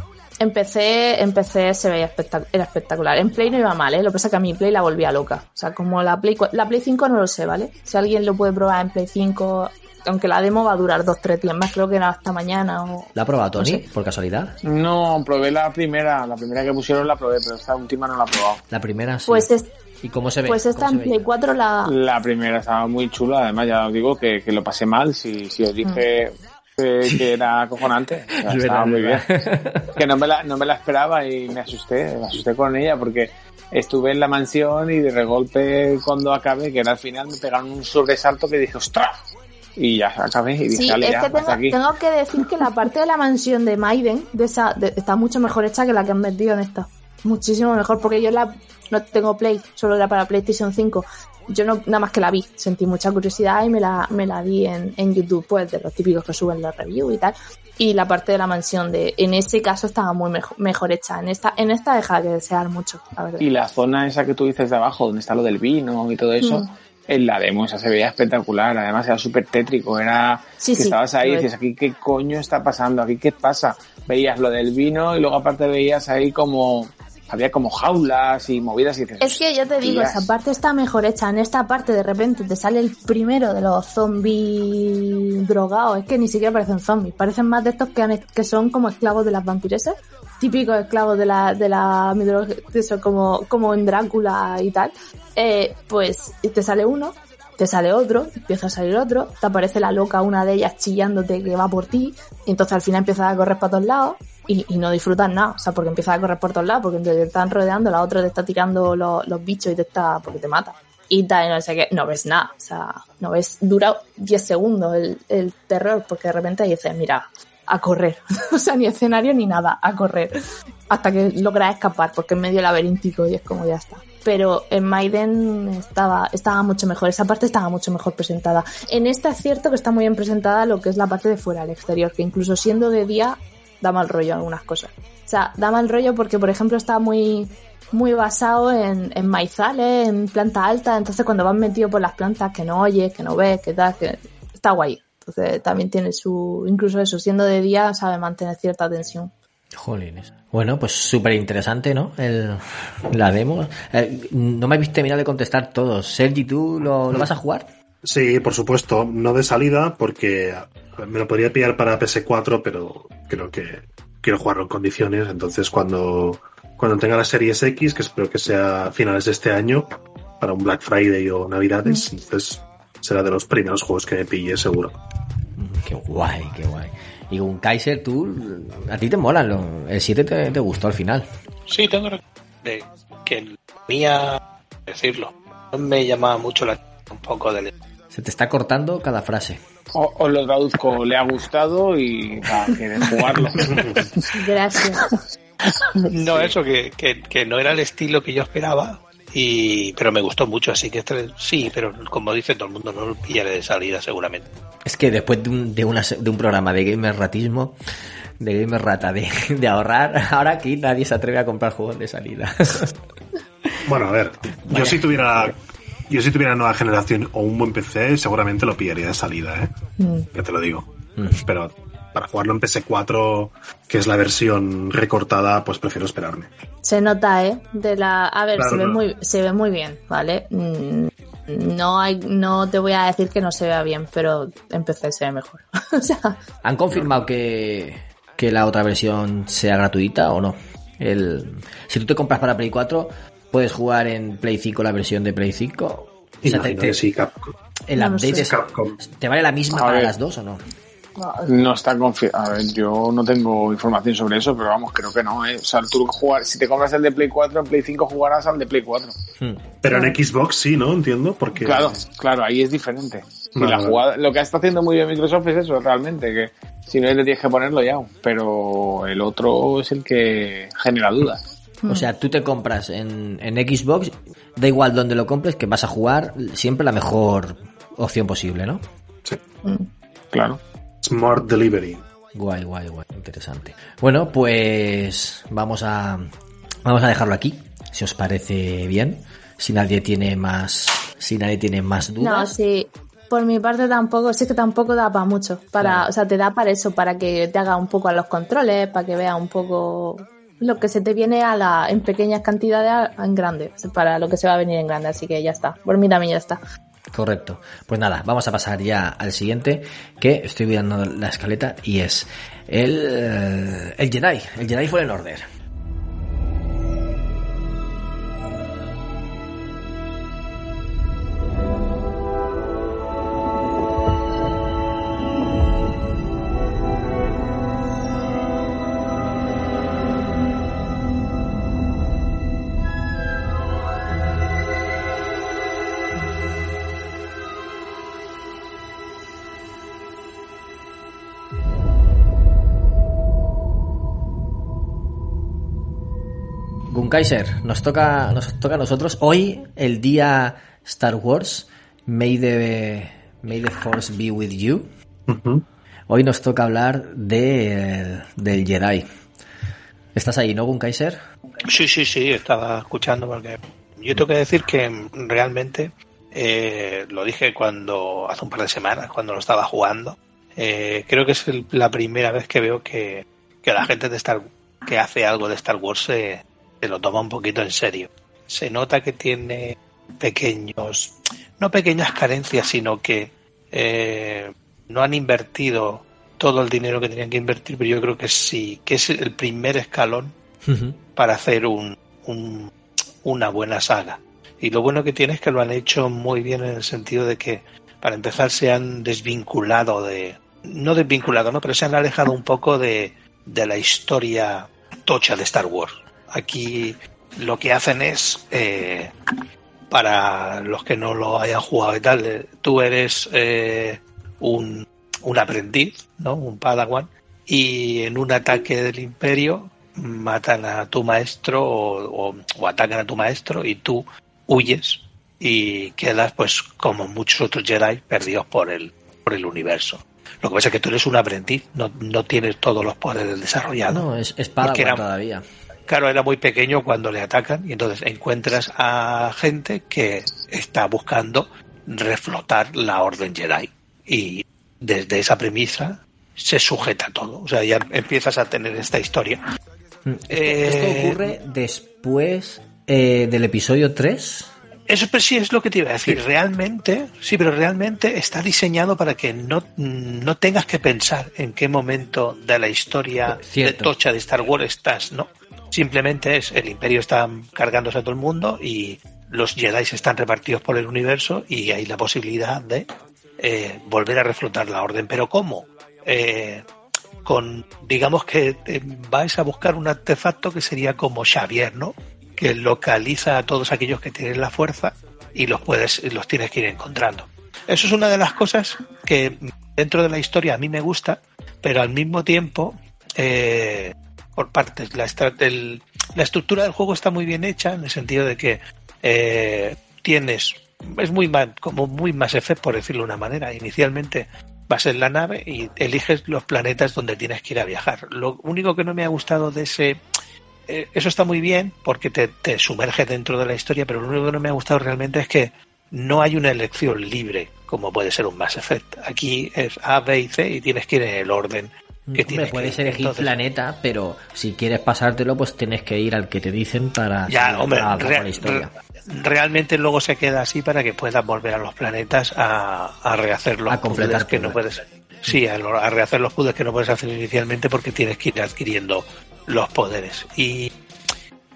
S4: Empecé, empecé, se veía espectac- era espectacular. En Play no iba mal, ¿eh? Lo que pasa es que a mi Play la volvía loca. O sea, como la Play, cua- la Play 5 no lo sé, ¿vale? Si alguien lo puede probar en Play 5, aunque la demo va a durar dos, tres días más, creo que era hasta mañana o...
S1: ¿La ha probado Tony,
S4: No sé.
S1: por casualidad?
S3: No, probé la primera, la primera que pusieron la probé, pero esta última no la he probado.
S1: La primera sí.
S4: Pues, es,
S1: ¿Y cómo se ve?
S4: pues esta
S1: ¿Cómo
S4: en Play
S1: veía?
S4: 4 la...
S3: La primera estaba muy chula, además ya os digo que, que lo pasé mal, si, si os dije que, que era acojonante, [laughs] o sea,
S1: Es
S3: estaba
S1: verdad,
S3: muy bien. [laughs] Que no me, la, no me la esperaba y me asusté, me asusté con ella porque estuve en la mansión y de regolpe cuando acabé, que era al final, me pegaron un sobresalto que dije, ¡ostras! Y ya acabé y dije,
S4: Sí,
S3: "Vale,
S4: es
S3: ya,
S4: que tengo,
S3: aquí.
S4: tengo que decir que la parte de la mansión de Maiden de esa, de- está mucho mejor hecha que la que han metido en esta. Muchísimo mejor, porque yo la no tengo Play, solo era para PlayStation 5. Yo no, nada más que la vi, sentí mucha curiosidad y me la, me la vi en, en YouTube, pues de los típicos que suben los reviews y tal. Y la parte de la mansión de, en ese caso estaba muy mejor, mejor hecha. En esta, en esta deja de desear mucho, la verdad.
S3: Y la zona esa que tú dices de abajo, donde está lo del vino y todo eso,
S4: Mm.
S3: en la demo esa se veía espectacular. Además era súper tétrico, era
S4: Sí,
S3: que
S4: sí,
S3: estabas ahí y dices,
S4: es.
S3: aquí qué coño está pasando, aquí qué pasa. Veías lo del vino y luego aparte veías ahí como, había como jaulas y movidas y dices,
S4: Es que yo te digo, esa parte está mejor hecha. En esta parte de repente te sale el primero de los zombies drogados. Es que ni siquiera parecen zombies. Parecen más de estos que, han- que son como esclavos de las vampiresas. Típicos esclavos de la, de la mitología, de eso, como, como en Drácula y tal. Eh, pues te sale uno, te sale otro, empieza a salir otro, te aparece la loca, una de ellas chillándote que va por ti, y entonces al final empiezas a correr para todos lados y, no disfrutas nada, o sea, porque empiezas a correr por todos lados, porque te están rodeando, la otra te está tirando los, bichos y te está, porque te mata. Y tal, y no sé qué, no ves nada, o sea, no ves, dura 10 segundos el, el terror, porque de repente dices, mira, a correr, [laughs] o sea, ni escenario ni nada, a correr, hasta que logras escapar, porque es medio laberíntico y es como ya está pero en Maiden estaba, estaba mucho mejor, esa parte estaba mucho mejor presentada. En esta es cierto que está muy bien presentada lo que es la parte de fuera, el exterior, que incluso siendo de día da mal rollo algunas cosas. O sea, da mal rollo porque, por ejemplo, está muy, muy basado en, en maizales, en planta alta, entonces cuando vas metido por las plantas que no oyes, que no ves, que tal, que está guay. Entonces también tiene su, incluso eso, siendo de día, sabe mantener cierta tensión.
S1: Jolines. Bueno, pues súper interesante, ¿no? El, la demo. Eh, no me habéis terminado de contestar todos. Sergi, ¿tú lo, lo vas a jugar?
S2: Sí, por supuesto, no de salida porque me lo podría pillar para PS4, pero creo que quiero jugarlo en condiciones, entonces cuando, cuando tenga la Series X, que espero que sea a finales de este año, para un Black Friday o Navidades, entonces será de los primeros juegos que me pille seguro.
S1: Mm, Qué guay, qué guay. Y un Kaiser, tú, a ti te mola, lo- el 7 te, te gustó al final.
S5: Sí, tengo de que mía decirlo. No me llamaba mucho la un poco del
S1: Se te está cortando cada frase.
S3: O- os lo traduzco, le ha gustado y va, quiere jugarlo. [laughs]
S4: Gracias. [laughs]
S5: No, eso, que, que, que no era el estilo que yo esperaba, y pero me gustó mucho, así que este- sí, pero como dice todo el mundo, no lo pillaré de salida seguramente.
S1: Es que después de un, de una se- de un programa de gamer ratismo, de gamer rata, de, de ahorrar, ahora aquí nadie se atreve a comprar juegos de salida. [laughs]
S2: Bueno, a ver, yo si tuviera Yo si tuviera nueva generación o un buen PC, seguramente lo pillaría de salida, ¿eh?
S4: Mm.
S2: Ya te lo digo.
S1: Mm.
S2: Pero para jugarlo en PS4, que es la versión recortada, pues prefiero esperarme.
S4: Se nota, ¿eh? De la... A ver,
S2: Claro,
S4: se, ve muy, se ve muy bien, ¿vale? Mm, No, hay, no te voy a decir que no se vea bien, pero en PC se ve mejor. [laughs] o sea,
S1: ¿Han confirmado que, que la otra versión sea gratuita o no? El, si tú te compras para Play 4, puedes jugar en Play 5 la versión de Play 5. O sea, te- te-
S2: sí, Capcom.
S1: el
S4: No
S1: update
S4: sé.
S1: es-
S2: Capcom.
S1: ¿Te vale la misma
S3: A
S1: para las dos o no?
S3: No está confirmado. A ver, yo no tengo información sobre eso, pero vamos, creo que no. ¿eh? O sea, tú jugar, si te compras el de Play 4, en Play 5 jugarás al de Play 4.
S1: Hmm.
S2: Pero en Xbox sí, ¿no? Entiendo, porque...
S3: Claro, claro, ahí es diferente.
S2: Vale,
S3: la
S2: vale.
S3: jugada, lo que está haciendo muy bien Microsoft es eso, realmente, que si no le tienes que ponerlo ya, pero el otro es el que genera dudas.
S1: O sea, tú te compras en, en Xbox, da igual donde lo compres, que vas a jugar siempre la mejor opción posible, ¿no?
S2: Sí.
S3: Claro.
S2: Smart Delivery.
S1: Guay, guay, guay, interesante. Bueno, pues vamos a vamos a dejarlo aquí, si os parece bien. Si nadie tiene más, si nadie tiene más
S4: no,
S1: dudas.
S4: sí. Por mi parte tampoco, sí que tampoco da para mucho. Para,
S1: Claro.
S4: O sea, te da para eso, para que te haga un poco a los controles, para que vea un poco lo que se te viene a la, en pequeñas cantidades a- en grande, para lo que se va a venir en grande, así que ya está. Por mí también ya está.
S1: Correcto. Pues nada, vamos a pasar ya al siguiente, que estoy viendo la escaleta y es el, eh, el Jedi, el Jedi Fallen Order. Gunkaiser, nos toca, nos toca a nosotros hoy el día Star Wars. May the, may the Force be with you. Hoy nos toca hablar de, del Jedi. ¿Estás ahí, no, Gunkaiser?
S5: Sí, sí, sí, estaba escuchando porque yo tengo que decir que realmente eh, lo dije cuando hace un par de semanas, cuando lo estaba jugando. eh, creo que es el- la primera vez que veo que, que la gente de Star que hace algo de Star Wars se, se lo toma un poquito en serio. Se nota que tiene pequeños, no pequeñas carencias, sino que eh, no han invertido todo el dinero que tenían que invertir, pero yo creo que sí, que es el primer escalón para hacer un, un- una buena saga. Y lo bueno que tiene es que lo han hecho muy bien en el sentido de que, para empezar, se han desvinculado de. No desvinculado, ¿no? Pero se han alejado un poco de, de la historia tocha de Star Wars. Aquí lo que hacen es. eh, para los que no lo hayan jugado y tal, eh, tú eres eh, un, un aprendiz, ¿no? Un padawan, y en un ataque del imperio matan a tu maestro o, o- o atacan a tu maestro y tú huyes y quedas pues como muchos otros Jedi perdidos por el, por el universo. Lo que pasa es que tú eres un aprendiz, no, no tienes todos los poderes desarrollados.
S1: No, es, es Padawan
S5: era-
S1: todavía.
S5: Claro, era muy pequeño cuando le atacan y entonces encuentras a gente que está buscando reflotar la Orden Jedi. Y desde esa premisa se sujeta todo. O sea, ya empiezas a tener esta historia. Eh,
S1: Esto ocurre después eh, del episodio 3.
S5: Eso pues sí es lo que te iba a decir. Realmente, sí, pero realmente está diseñado para que no, no tengas que pensar en qué momento de la historia
S1: Cierto.
S5: de tocha de Star Wars estás, ¿no? Simplemente es el imperio está cargándose a todo el mundo y los Jedi están repartidos por el universo y hay la posibilidad de eh, volver a reflotar la orden. Pero ¿cómo? Eh, con, digamos que eh, vais a buscar un artefacto que sería como Xavier, ¿no? Que localiza a todos aquellos que tienen la fuerza y los puedes, los tienes que ir encontrando. Eso es una de las cosas que dentro de la historia a mí me gusta, pero al mismo tiempo, por partes, la, la estructura del juego está muy bien hecha en el sentido de que eh, tienes, es muy como muy más Effect, por decirlo de una manera. Inicialmente vas en la nave y eliges los planetas donde tienes que ir a viajar. Lo único que no me ha gustado de ese eh, eso está muy bien porque te, te sumerge dentro de la historia, pero lo único que no me ha gustado realmente es que no hay una elección libre como puede ser un Mass Effect. Aquí es A, B y C y tienes que ir en el orden que tienes
S1: puedes
S5: que
S1: elegir
S5: Entonces,
S1: planeta, pero si quieres pasártelo, pues tienes que ir al que te dicen para
S5: Ya, hombre,
S1: la historia.
S5: re- realmente luego se queda así para que puedas volver a los planetas a, a rehacer los
S1: A completar
S5: que no puedes. Sí, a, a rehacer los puzzles que no puedes hacer inicialmente porque tienes que ir adquiriendo los poderes. Y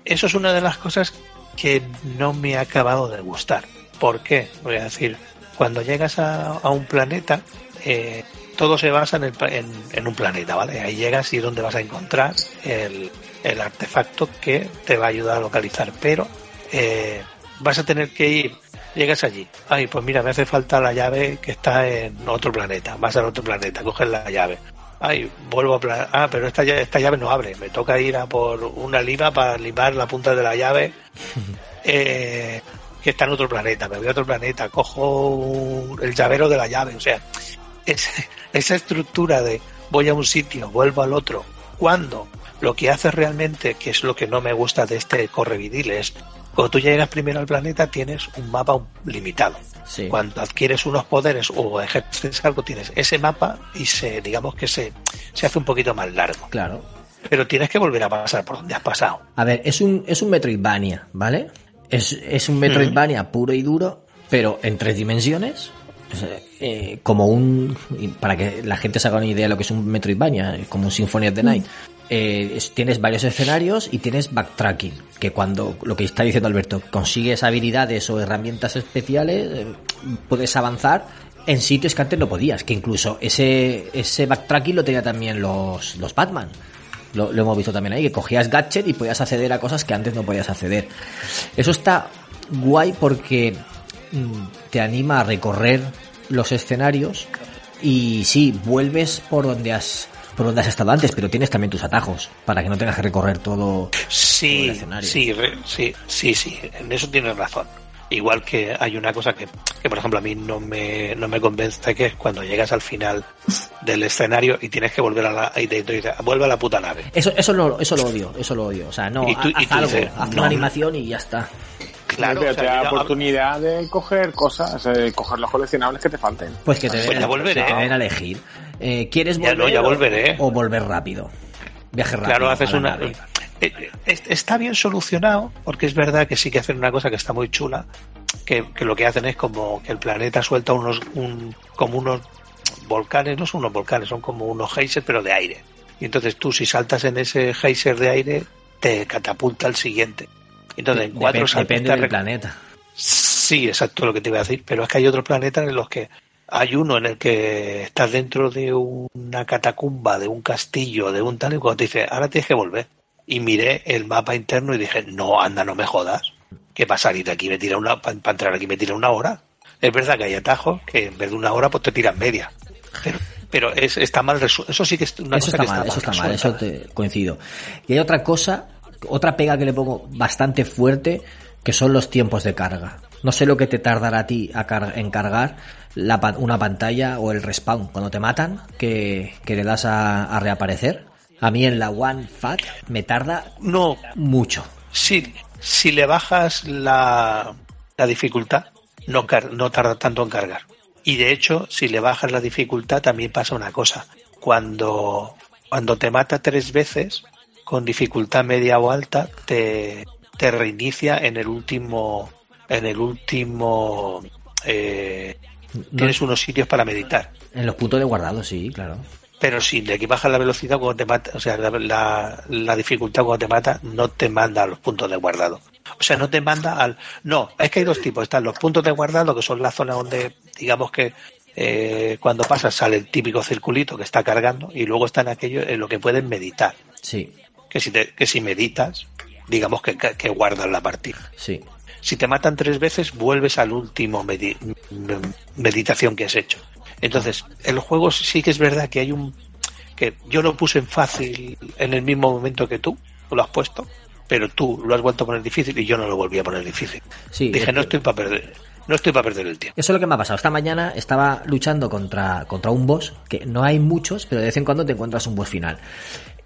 S5: eso es una de las cosas que no me ha acabado de gustar. ¿Por qué? Voy a decir, cuando llegas a, a un planeta, eh, todo se basa en, el en- en un planeta, ¿vale? Ahí llegas y es donde vas a encontrar el, el artefacto que te va a ayudar a localizar, pero eh, vas a tener que ir, llegas allí, ay, pues mira, me hace falta la llave que está en otro planeta, vas al otro planeta, coges la llave, ay, vuelvo a plan, ah, pero esta llave, esta llave no abre, me toca ir a por una lima para limar la punta de la llave, [laughs] eh, que está en otro planeta, me voy a otro planeta, cojo el llavero de la llave, o sea, es- esa estructura de voy a un sitio, vuelvo al otro, cuando lo que hace realmente, que es lo que no me gusta de este correvidil, es cuando tú llegas primero al planeta tienes un mapa limitado.
S1: Sí.
S5: Cuando adquieres unos poderes o ejerces algo, tienes ese mapa y se, digamos que se, se hace un poquito más largo.
S1: Claro.
S5: Pero tienes que volver a pasar por donde has pasado.
S1: A ver, es un, es un Metroidvania, ¿vale? Es, es un Metroidvania puro y duro, pero en tres dimensiones. Sea, eh, como un. Para que la gente se haga una idea de lo que es un Metroidvania, como un Symphony of the Night. Eh, es- tienes varios escenarios y tienes backtracking, que cuando lo que está diciendo Alberto, consigues habilidades o herramientas especiales, eh, puedes avanzar en sitios que antes no podías, que incluso ese, ese backtracking lo tenía también los, los Batman. Lo, hemos visto también ahí, que cogías gadget y podías acceder a cosas que antes no podías acceder. Eso está guay porque te anima a recorrer los escenarios y sí, vuelves por donde has por donde has estado antes, pero tienes también tus atajos para que no tengas que recorrer todo. Todo el
S5: Sí,
S1: escenario.
S5: sí, re- sí, sí, sí, en eso tienes razón. Igual que hay una cosa que, que, por ejemplo, a mí no me, no me convence, que es cuando llegas al final del escenario y tienes que volver a la... Y te, te vuelve a la puta nave.
S1: Eso, eso, lo, eso lo odio, eso lo odio. O sea, no,
S5: Y tú- y
S1: haz
S5: tú
S1: algo,
S5: dices,
S1: haz
S5: no.
S1: una animación y ya está.
S5: Claro,
S3: Pero
S5: o sea,
S3: te da
S5: yo-
S3: oportunidad de coger cosas, eh, coger los coleccionables que te falten.
S1: Pues que te
S5: Pues
S1: den,
S5: ya volveré.
S1: que te den a elegir. Eh, ¿Quieres
S5: Ya
S1: volver
S5: no, ya volveré.
S1: o volver rápido? Viaje rápido.
S5: Claro, haces una...
S1: nave.
S5: Eh, eh, Está bien solucionado, porque es verdad que sí que hacen una cosa que está muy chula, que, que lo que hacen es como que el planeta suelta unos, un, como unos volcanes, no son unos volcanes, son como unos geysers, pero de aire. Y entonces tú, si saltas en ese geyser de aire, te catapulta al siguiente. Entonces, en
S1: Dep-
S5: cuatro
S1: depende del planeta.
S5: Sí, exacto lo que te iba a decir, pero es que hay otros planetas en los que hay uno en el que estás dentro de una catacumba, de un castillo, de un tal, y cuando te dice, ahora tienes que volver. Y miré el mapa interno y dije, no, anda, no me jodas. Que para salir de aquí me tira una, para entrar aquí me tira una hora. Es verdad que hay atajos que en vez de una hora, pues te tiran media. Pero, pero es, está mal resuelto. Eso sí que es una
S1: eso
S5: cosa
S1: está
S5: que
S1: mal, eso está mal, eso te coincido. Y hay otra cosa, otra pega que le pongo bastante fuerte, que son los tiempos de carga. No sé lo que te tardará a ti a car- en cargar la pa- una pantalla o el respawn cuando te matan, que, que le das a, a reaparecer. A mí en la One Fat me tarda
S5: No,
S1: mucho.
S5: Si, si le bajas la, la dificultad, no, car- no tarda tanto en cargar. Y de hecho, si le bajas la dificultad, también pasa una cosa. Cuando, cuando te mata tres veces, con dificultad media o alta, te, te reinicia en el último, en el último, eh, tienes unos sitios para meditar.
S1: En los puntos de guardado, sí, claro.
S5: Pero si le bajas la velocidad cuando te mata, o sea, la, la, la dificultad cuando te mata, no te manda a los puntos de guardado. O sea, no te manda al... No, es que hay dos tipos. Están los puntos de guardado, que son la zona donde, digamos que eh, cuando pasas sale el típico circulito que está cargando, y luego están aquellos en lo que puedes meditar.
S1: Sí,
S5: Que si, te, que si meditas, digamos que, que guardas la partida.
S1: sí.
S5: Si te matan tres veces, vuelves al último medi- meditación que has hecho. Entonces, el juego sí que es verdad que hay un... que yo lo puse en fácil en el mismo momento que tú, tú lo has puesto, pero tú lo has vuelto a poner difícil y yo no lo volví a poner difícil.
S1: Sí,
S5: Dije,
S1: es
S5: no estoy para perder, no estoy para perder el tiempo.
S1: Eso es lo que me ha pasado. Esta mañana estaba luchando contra, contra un boss, que no hay muchos, pero de vez en cuando te encuentras un boss final.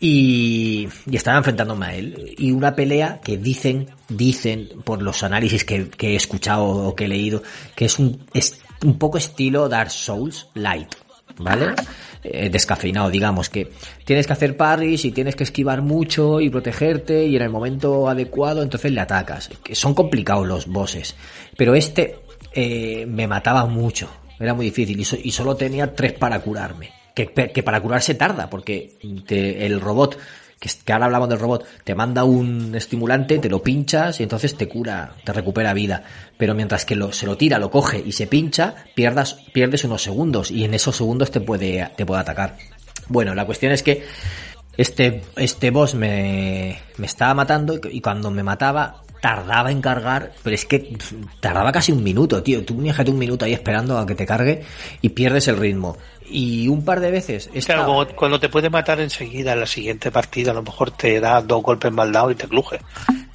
S1: Y, estaba enfrentándome a él. Y una pelea que dicen, dicen por los análisis que, que he escuchado o que he leído, que es un, es un poco estilo Dark Souls Light. ¿Vale? Eh, descafeinado, digamos, que tienes que hacer parries y tienes que esquivar mucho y protegerte y en el momento adecuado entonces le atacas. Que son complicados los bosses. Pero este eh, me mataba mucho. Era muy difícil y, y solo tenía tres para curarme. Que, para curarse tarda, porque el robot, que, que ahora hablamos del robot, te manda un estimulante, te lo pinchas y entonces te cura, te recupera vida. Pero mientras que lo, se lo tira, lo coge y se pincha, pierdas, pierdes unos segundos y en esos segundos te puede, te puede atacar. Bueno, la cuestión es que este, este boss me, me estaba matando y, cuando me mataba tardaba en cargar, pero es que tardaba casi un minuto, tío. Tú déjate un minuto ahí esperando a que te cargue y pierdes el ritmo. Y un par de veces he
S5: Claro, cuando te puede matar enseguida en la siguiente partida, a lo mejor te da dos golpes mal dados y te cruje.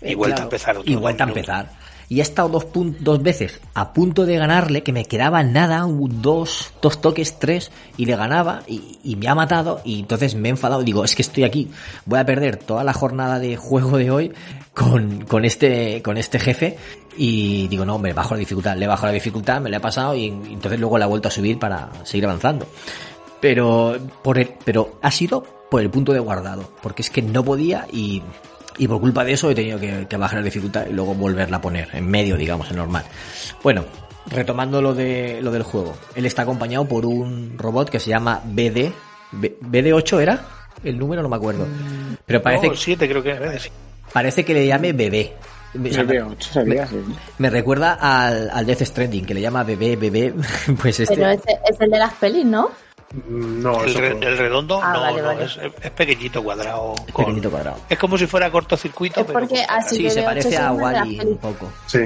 S5: Y
S1: Eh,
S5: vuelta
S1: claro,
S5: a empezar. otro
S1: Y vuelta a empezar. Y he estado dos, dos veces a punto de ganarle, que me quedaba nada, dos, dos toques, tres, y le ganaba, y, me ha matado, y entonces me he enfadado, digo, es que estoy aquí, voy a perder toda la jornada de juego de hoy con, con este, con este jefe, y digo, no, hombre, bajo la dificultad, le bajo la dificultad, me la he pasado, y, y entonces luego la he vuelto a subir para seguir avanzando. Pero, por el, pero ha sido por el punto de guardado, porque es que no podía y, y por culpa de eso he tenido que, que bajar la dificultad y luego volverla a poner en medio, digamos, en normal. Bueno, retomando lo de lo del juego, él está acompañado por un robot que se llama BD, B- BD8 era el número no me acuerdo, pero parece
S5: No, siete creo que es. sí.
S1: parece que le llame bebé. O sea,
S3: Me
S1: recuerda al, al Death Stranding, que le llama bebé, bebé, [laughs] pues este...
S4: Pero ese es el de las pelis, ¿no?
S2: No,
S5: El, re- el redondo
S4: Ah,
S5: no,
S4: vale,
S5: no,
S4: vale.
S5: Es, es pequeñito cuadrado. con-
S1: pequeñito cuadrado.
S5: Es como si fuera cortocircuito.
S4: Es
S5: pero
S4: porque
S5: con-
S4: así-
S1: Sí, se
S4: BB8
S1: parece
S4: es
S1: a
S4: el de las
S1: Wally un
S4: pelis.
S1: poco.
S2: sí.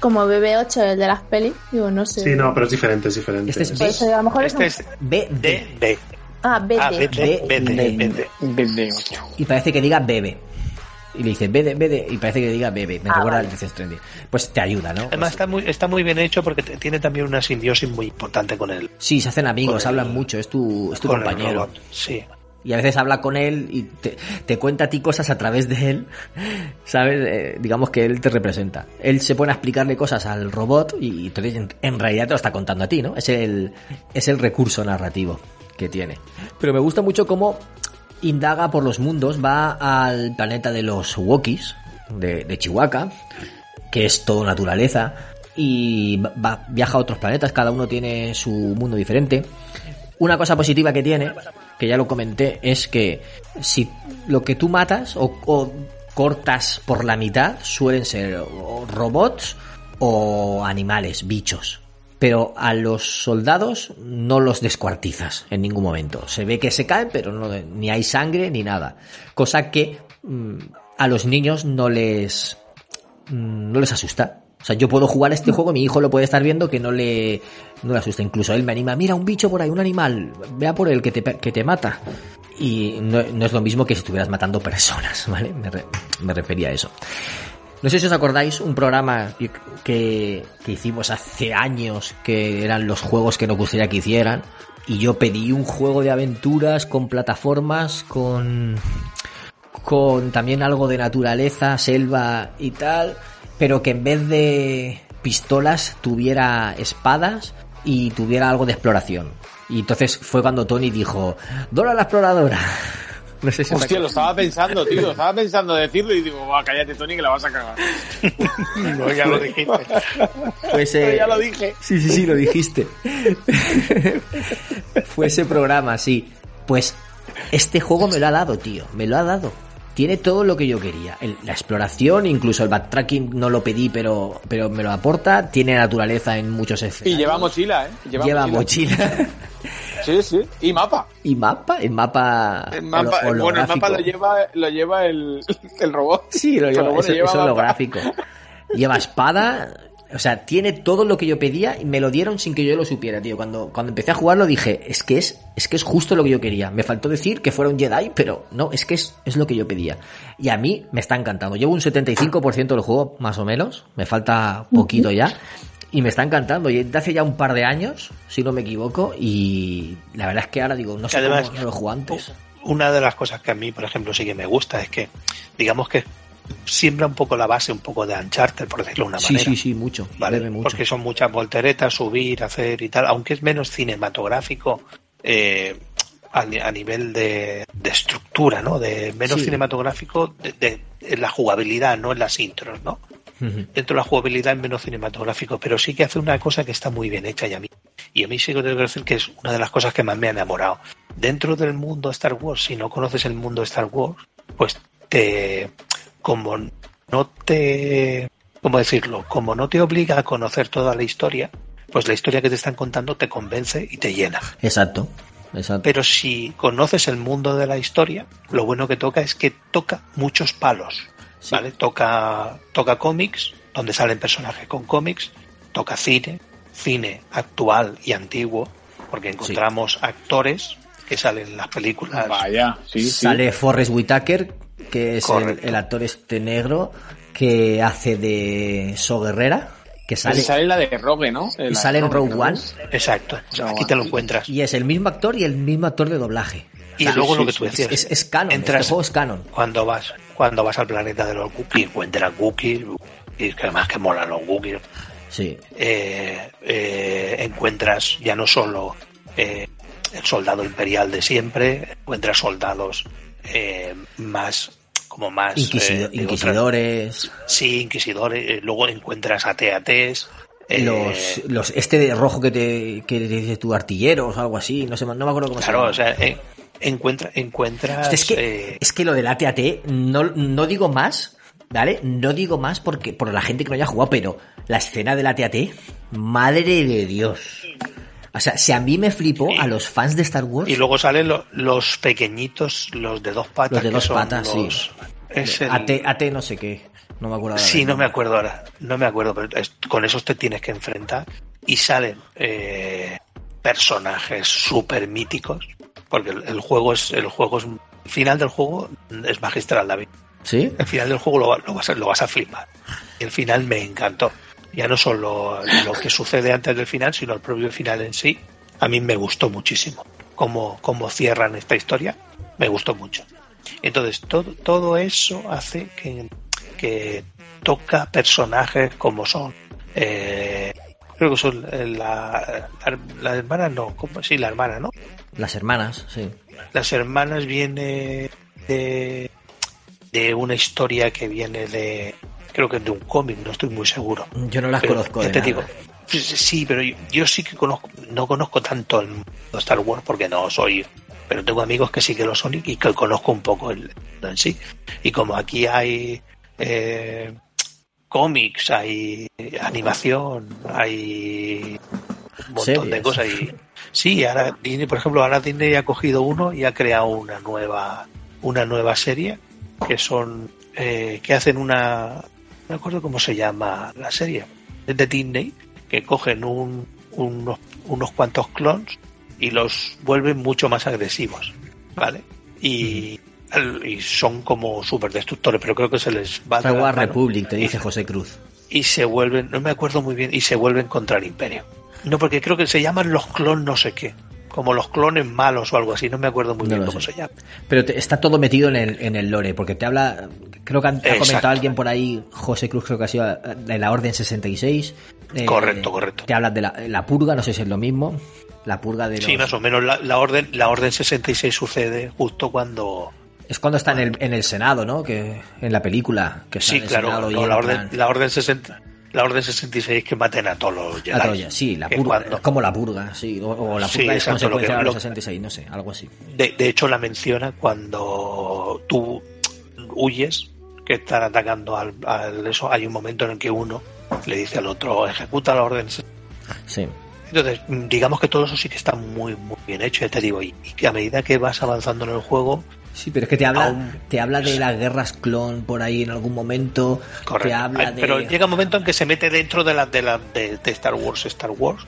S4: Como BB8, el de las pelis. Digo, no sé.
S2: Sí, no, pero es diferente, es diferente.
S1: Este es
S4: eso, a lo mejor
S5: Este
S4: es
S5: es
S4: un...
S1: BD.
S5: D, D.
S4: Ah, BD.
S5: Ah, BD,
S1: B,
S5: BD,
S1: B.
S5: BD.
S3: 8.
S1: y parece que diga bebe. Y le dice bebe, bebe, y parece que diga bebe. Me
S4: Ah,
S1: recuerda
S4: vale.
S1: al Death Stranding. Pues te ayuda, ¿no?
S5: Además está muy, está muy bien hecho porque te- tiene también una simbiosis muy importante con él.
S1: Sí, se hacen amigos,
S5: el-
S1: hablan mucho, es tu, es tu
S5: con el
S1: compañero.
S5: robot. Sí.
S1: Y a veces habla con él y te, te cuenta a ti cosas a través de él, [laughs] ¿sabes? Eh, digamos que él te representa. Él se pone a explicarle cosas al robot y entonces en, en realidad te lo está contando a ti, ¿no? Es el, es el recurso narrativo que tiene. Pero me gusta mucho cómo indaga por los mundos, va al planeta de los Wokis, de, Chihuahua, que es todo naturaleza, y va- viaja a otros planetas, cada uno tiene su mundo diferente. Una cosa positiva que tiene, que ya lo comenté, es que si lo que tú matas o, cortas por la mitad suelen ser robots o animales, bichos. Pero a los soldados no los descuartizas en ningún momento. Se ve que se caen, pero no, ni hay sangre ni nada. Cosa que mm, a los niños no les, mm, no les asusta. O sea, yo puedo jugar este juego, mi hijo lo puede estar viendo que no le, no le asusta. Incluso él me anima, mira un bicho por ahí, un animal, vea por él que te, que te mata. Y no, no es lo mismo que si estuvieras matando personas, [laughs] ¿vale? Me, re- me refería a eso. No sé si os acordáis un programa que, que hicimos hace años que eran los juegos que nos gustaría que hicieran. Y yo pedí un juego de aventuras con plataformas, con, con también algo de naturaleza, selva y tal, pero que en vez de pistolas tuviera espadas y tuviera algo de exploración. Y entonces fue cuando Tony dijo, Dora la exploradora. No sé si os
S3: Hostia, lo estaba pensando, tío. [laughs] Estaba pensando decirlo y digo, "Buah, cállate, Tony, que la vas a cagar. [laughs]
S5: No, ya lo dijiste.
S1: Pues, eh,
S3: ya lo dije.
S1: Sí, sí, sí, lo dijiste. Fue ese programa, sí. Pues este juego me lo ha dado, tío. Me lo ha dado. Tiene todo lo que yo quería. El- la exploración, incluso el backtracking no lo pedí, pero, pero me lo aporta. Tiene naturaleza en muchos
S3: Y
S1: escenarios.
S3: lleva mochila, ¿eh?
S1: Lleva, mochila. [laughs]
S3: Sí, sí. Y mapa.
S1: y mapa, el mapa,
S3: El mapa bueno, el mapa lo lleva, lo lleva el, [laughs] el robot.
S1: Sí, lo lleva,
S3: Pero bueno,
S1: eso,
S3: lleva
S1: eso es lo gráfico. [laughs] Lleva espada, o sea, tiene todo lo que yo pedía y me lo dieron sin que yo lo supiera, tío. Cuando, cuando empecé a jugarlo dije, es que es, es que es justo lo que yo quería. Me faltó decir que fuera un Jedi, pero no, es que es, es lo que yo pedía. Y a mí me está encantando. Llevo un 75% del juego, más o menos. Me falta poquito ya. Y me está encantando. Y de hace ya un par de años, si no me equivoco. Y la verdad es que ahora digo, no sé
S5: Además,
S1: cómo no lo juego antes.
S5: una de las cosas que a mí, por ejemplo, sí que me gusta es que, digamos que siembra un poco la base, un poco de Uncharted, por decirlo de una
S1: Sí,
S5: manera.
S1: sí, sí, mucho.
S5: ¿vale?
S1: mucho.
S5: Porque son muchas volteretas, subir, hacer y tal, aunque es menos cinematográfico eh, a, a nivel de, de estructura, ¿no? De menos
S1: Sí.
S5: cinematográfico de, la jugabilidad, no en las intros, ¿no? Dentro de la jugabilidad es menos cinematográfico, pero sí que hace una cosa que está muy bien hecha y a mí. Y a mí sí que tengo que decir que es una de las cosas que más me ha enamorado. Dentro del mundo Star Wars, si no conoces el mundo de Star Wars, pues te, como no te, ¿cómo decirlo? Como no te obliga a conocer toda la historia, pues la historia que te están contando te convence y te llena.
S1: Exacto. Exacto.
S5: Pero si conoces el mundo de la historia, lo bueno que toca es que toca muchos palos.
S1: Sí.
S5: ¿Vale? Toca, toca cómics, donde salen personajes con cómics, toca cine, cine actual y antiguo, porque encontramos actores que salen en las películas.
S3: Vaya, sí, sí.
S1: Sale Forrest Whitaker, que es el, actor este negro que hace de So Guerrera, que
S3: Sale,
S1: sale,
S3: sale la de Rogue, ¿no?
S1: y sale en Rogue One.
S5: Exacto,
S3: No,
S5: aquí te lo encuentras.
S1: Y es el mismo actor y el mismo actor de doblaje.
S5: Y luego
S3: sí,
S5: lo que tú
S1: Es,
S5: decías.
S1: es, es canon,
S5: Entras-
S1: este juego es canon.
S5: cuando vas cuando vas al planeta de los Wookiees, encuentras Wookiees, y que además que molan los Wookiees,
S1: Sí.
S5: eh, eh, encuentras ya no solo eh, el soldado imperial de siempre, encuentras soldados eh, más como más
S1: Inquisido-
S5: eh, otra-
S1: inquisidores,
S5: sí, inquisidores, eh, luego encuentras AT-ATs, eh,
S1: los, los, este de rojo que te, que te dice tu artilleros o algo así, no sé, no me acuerdo cómo
S5: claro,
S1: se
S5: o
S1: llama.
S5: sea, eh, encuentra, encuentras
S1: es que, es que lo del AT-AT, no, no digo más, ¿vale? No digo más porque por la gente que no haya jugado, pero la escena del AT-AT, madre de Dios. O sea, si a mí me flipó, a los fans de Star Wars,
S5: y luego salen lo- los pequeñitos, los de dos patas,
S1: Los de dos patas, sí.
S5: los- es el-
S1: AT, AT no sé qué, no me acuerdo ahora
S5: Sí, no me acuerdo ahora, no me acuerdo, pero es- con esos te tienes que enfrentar y salen eh, personajes súper míticos, porque el, el juego es, el juego es, el final del juego es magistral, David.
S1: ¿Sí?
S5: El final del juego lo, lo vas, a, lo vas a flipar. Y el final me encantó. Ya no solo lo que sucede antes del final, sino el propio final en sí. A mí me gustó muchísimo. Cómo, cómo cierran esta historia, me gustó mucho. Entonces, todo, todo eso hace que, que toca personajes como son. eh, creo que son eh, la, la, la hermana, no, ¿cómo? sí, la hermana, ¿no?
S1: Las hermanas, sí.
S5: Las hermanas viene de, de una historia que viene de, creo que de un cómic, no estoy muy seguro.
S1: Yo no las
S5: Pero,
S1: conozco
S5: ya te
S1: nada.
S5: digo, sí, pero yo, yo sí que conozco, no conozco tanto el mundo de Star Wars porque no soy, pero tengo amigos que sí que lo son y y que conozco un poco el en sí. Y como aquí hay eh, cómics, hay animación, hay un montón de cosas y sí, ahora Disney, por ejemplo, ahora Disney ha cogido uno y ha creado una nueva, una nueva serie que son, eh, que hacen una, no me acuerdo cómo se llama la serie, es de Disney, que cogen un, unos, unos cuantos clones y los vuelven mucho más agresivos, ¿vale? Y, y son como súper destructores, pero creo que se les va
S1: Star Wars Republic, te dice José Cruz.
S5: y se vuelven, no me acuerdo muy bien, y se vuelven contra el imperio. No, porque creo que se llaman los clones no sé qué, como los clones malos o algo así, no me acuerdo muy
S1: No
S5: bien cómo
S1: sé.
S5: se llama.
S1: Pero te- está todo metido en el, en el lore, porque te habla, creo que han- ha comentado alguien por ahí, José Cruz creo que ha sido de la Orden 66. eh,
S5: Correcto, correcto.
S1: Te hablan de la, la purga, no sé si es lo mismo. La purga de los...
S5: Sí, más o menos la, la orden la orden 66 sucede justo cuando
S1: Es cuando está en el, en el Senado, ¿no? Que en la película. Que
S5: sí, claro, no, la orden la orden 60 la orden 66 que maten a todos los Jedi.
S1: a Troya. Sí, la purga.
S5: cuando-
S1: Es como la purga, sí. O, o la
S5: Sí,
S1: purga es
S5: exacto,
S1: consecuencia de la
S5: lo-
S1: 66, no sé, algo así.
S5: de, de hecho la menciona cuando tú huyes que están atacando al, al eso hay un momento en el que uno le dice al otro ejecuta la orden
S1: Sí.
S5: Entonces, mm, digamos que todo eso sí que está muy, muy bien hecho, ya te digo, y, y que a medida que vas avanzando en el juego,
S1: Sí, pero es que te habla, te habla de las guerras clon por ahí en algún momento.
S5: correcto.
S1: Te habla
S5: Ay,
S1: de.
S5: Pero llega un momento en que se mete dentro de la de, la, de, de Star Wars, Star Wars,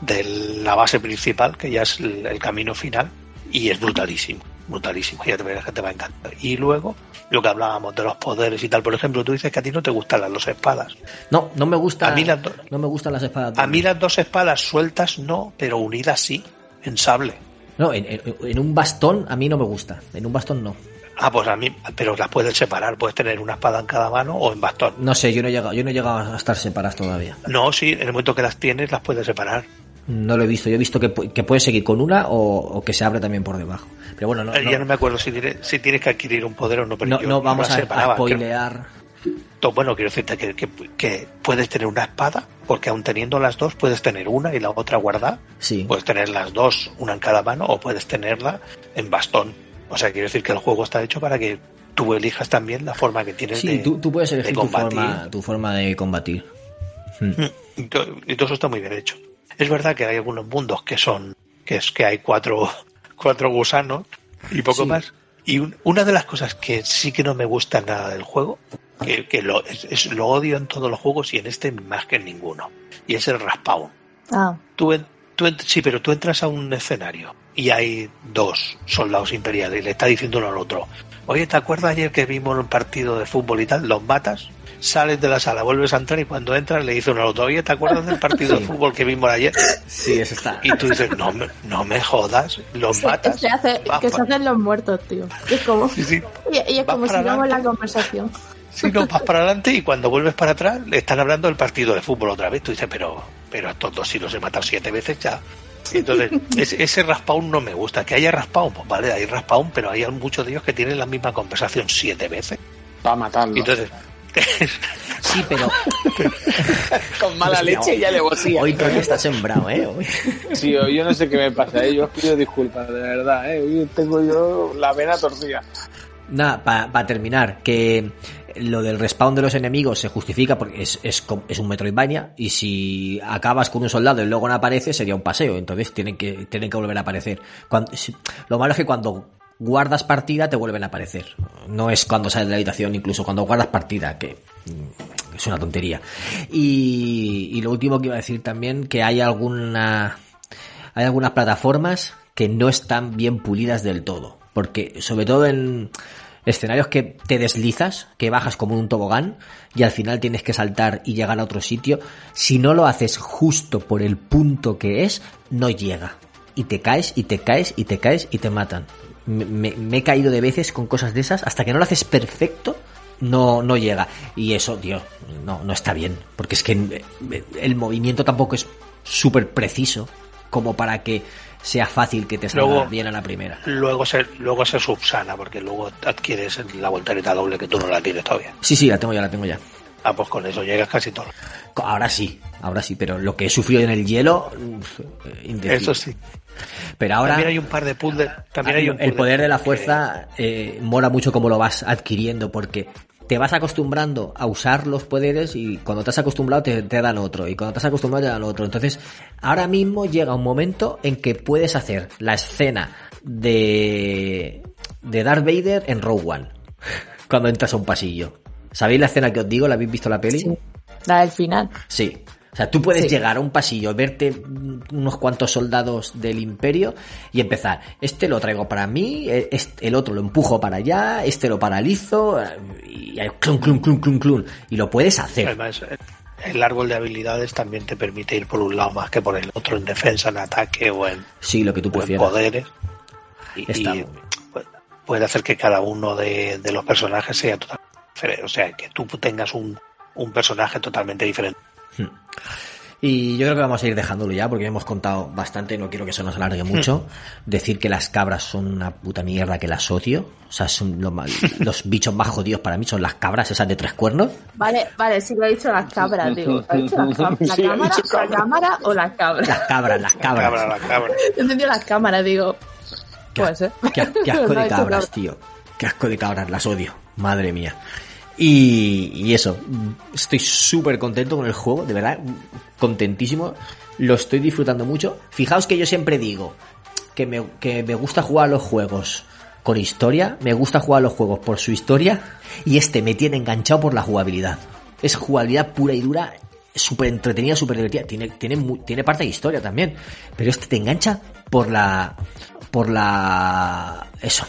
S5: de la base principal, que ya es el, el camino final, y es brutalísimo, brutalísimo, ya te verás que te va a encantar. Y luego, lo que hablábamos de los poderes y tal, por ejemplo, tú dices que a ti no te gustan las dos espadas.
S1: No, no me gusta.
S5: A mí las do-
S1: No me gustan las espadas.
S5: A mí las dos espadas sueltas no, pero unidas sí, en sable.
S1: No, en, en- en un bastón a mí no me gusta. En un bastón no.
S5: Ah, pues a mí, pero las puedes separar, puedes tener una espada en cada mano o en bastón.
S1: No sé, yo no he llegado, yo no he llegado a estar separadas todavía.
S5: No, sí, en el momento que las tienes las puedes separar.
S1: No lo he visto. Yo he visto que, que puedes seguir con una o, o que se abre también por debajo. Pero bueno, no,
S5: Eh,
S1: no,
S5: Ya no me acuerdo si, tiene- si tienes que adquirir un poder o no, pero
S1: no-
S5: yo
S1: no vamos a, a
S5: creo. Bueno, quiero decirte que, que, que puedes tener una espada, porque aun teniendo las dos, puedes tener una y la otra guardada.
S1: Sí.
S5: Puedes tener las dos, una en cada mano, o puedes tenerla en bastón. O sea, quiero decir que el juego está hecho para que tú elijas también la forma que tienes
S1: Sí,
S5: de,
S1: tú, tú puedes
S5: de
S1: elegir tu forma, tu forma de combatir. Hmm.
S5: Y to- y todo eso está muy bien hecho. Es verdad que hay algunos mundos que son, que es que hay cuatro, [laughs] cuatro gusanos y poco
S1: Sí.
S5: más. Y un- una de las cosas que sí que no me gusta nada del juego, que, que lo, es, es- lo odio en todos los juegos y en este más que en ninguno, y es el respawn.
S4: Ah,
S5: Tú, en- tú en- sí, pero tú entras a un escenario y hay dos soldados imperiales y le está diciendo uno al otro, oye, ¿te acuerdas ayer que vimos un partido de fútbol y tal? Los matas, sales de la sala, vuelves a entrar y cuando entras le dice uno al otro, oye, ¿te acuerdas del partido [laughs] de fútbol que vimos ayer?
S1: Sí, eso está.
S5: Y tú dices, no, me- no me jodas, los matas.
S4: se hace, que se hacen los muertos, tío. Y es como,
S5: Sí, sí. [laughs]
S4: y, y es
S5: Vas
S4: como
S5: para
S4: sigamos la conversación.
S5: Si no vas para adelante y cuando vuelves para atrás le están hablando del partido de fútbol otra vez. Tú dices, pero, pero a estos dos si los he matado siete veces ya. Entonces, [laughs] ese, ese respawn no me gusta. Que haya respawn, pues vale, hay respawn, pero hay muchos de ellos que tienen la misma conversación siete veces.
S3: Va a matarlo.
S5: Entonces, [laughs]
S1: Sí, pero [laughs]
S3: Con mala
S1: Hostia,
S3: leche ya le bocía.
S1: hoy Tony está sembrado, ¿eh? Hoy.
S3: Sí, yo yo no sé qué me pasa, ¿eh? yo os pido disculpas, de verdad. ¿eh? Hoy tengo yo la vena torcida.
S1: Nada, para terminar, que lo del respawn de los enemigos se justifica porque es, es, es un Metroidvania y si acabas con un soldado y luego no aparece sería un paseo, entonces tienen que, tienen que volver a aparecer. Cuando, lo malo es que cuando guardas partida te vuelven a aparecer. No es cuando sales de la habitación, incluso cuando guardas partida, que mm, es una tontería. Y, y lo último que iba a decir también, que hay alguna hay algunas plataformas que no están bien pulidas del todo. Porque, sobre todo en escenarios que te deslizas, que bajas como un tobogán y al final tienes que saltar y llegar a otro sitio, si no lo haces justo por el punto que es, no llega. Y te caes, y te caes, y te caes, y te matan. Me, he caído de veces con cosas de esas, hasta que no lo haces perfecto, no, no llega. Y eso, tío, no, no está bien. Porque es que eh, el movimiento tampoco es súper preciso como para que sea fácil que te salga
S5: Luego-
S1: bien a la primera.
S5: luego se, luego se subsana, porque luego adquieres la voltereta doble que tú no la tienes todavía.
S1: Sí, sí, la tengo ya, la tengo ya.
S5: Ah, pues con eso llegas casi todo.
S1: Ahora sí, ahora sí, pero lo que he sufrido en el hielo, uf, eh.
S5: Eso sí.
S1: Pero ahora
S5: también hay un par de puzzles. También hay un
S1: el poder de la
S5: que-
S1: fuerza eh, mola mucho como lo vas adquiriendo porque te vas acostumbrando a usar los poderes y cuando te has acostumbrado te, te dan otro y cuando te has acostumbrado te dan otro. Entonces, ahora mismo llega un momento en que puedes hacer la escena de de Darth Vader en Rogue One [laughs] cuando entras a un pasillo. ¿Sabéis la escena que os digo? ¿La habéis visto la peli?
S4: Sí. La del final.
S1: Sí. O sea, tú puedes
S4: Sí.
S1: llegar a un pasillo, verte unos cuantos soldados del imperio y empezar. Este lo traigo para mí, eh, este- el otro lo empujo para allá, este lo paralizo eh, y hay clum, clum, clum, clum, clum. Y lo puedes hacer.
S5: Además, el árbol de habilidades también te permite ir por un lado más que por el otro en defensa, en ataque o en,
S1: Sí, lo que tú
S5: o en
S1: prefieras.
S5: poderes. Y,
S1: Está
S5: puede hacer que cada uno de, de los personajes sea totalmente diferente. O sea, que tú tengas un, un personaje totalmente diferente.
S1: Y yo creo que vamos a ir dejándolo ya porque hemos contado bastante, no quiero que eso nos alargue mucho. Decir que las cabras son una puta mierda que las odio. O sea, son [laughs] los bichos más jodidos para mí son las cabras esas de tres cuernos.
S4: Vale, vale, sí lo he dicho las cabras, [laughs] digo. ¿Ha dicho las cam- ¿La cámara,
S3: dicho
S4: la cámara o las cabras?
S1: Las cabras, las cabras.
S5: Cabra, la cabra. [laughs]
S4: He entendido las cámaras, digo.
S1: Qué,
S4: Puede ser.
S1: qué- qué asco de cabras,
S4: cabra.
S1: tío. Qué asco de cabras, las odio. Madre mía. Y, eso, estoy súper contento con el juego, de verdad, contentísimo. Lo estoy disfrutando mucho. Fijaos que yo siempre digo que me, que me gusta jugar a los juegos con historia, me gusta jugar a los juegos por su historia, y este me tiene enganchado por la jugabilidad. Es jugabilidad pura y dura, súper entretenida, súper divertida. Tiene, tiene, tiene parte de historia también, pero este te engancha por la, por la, eso,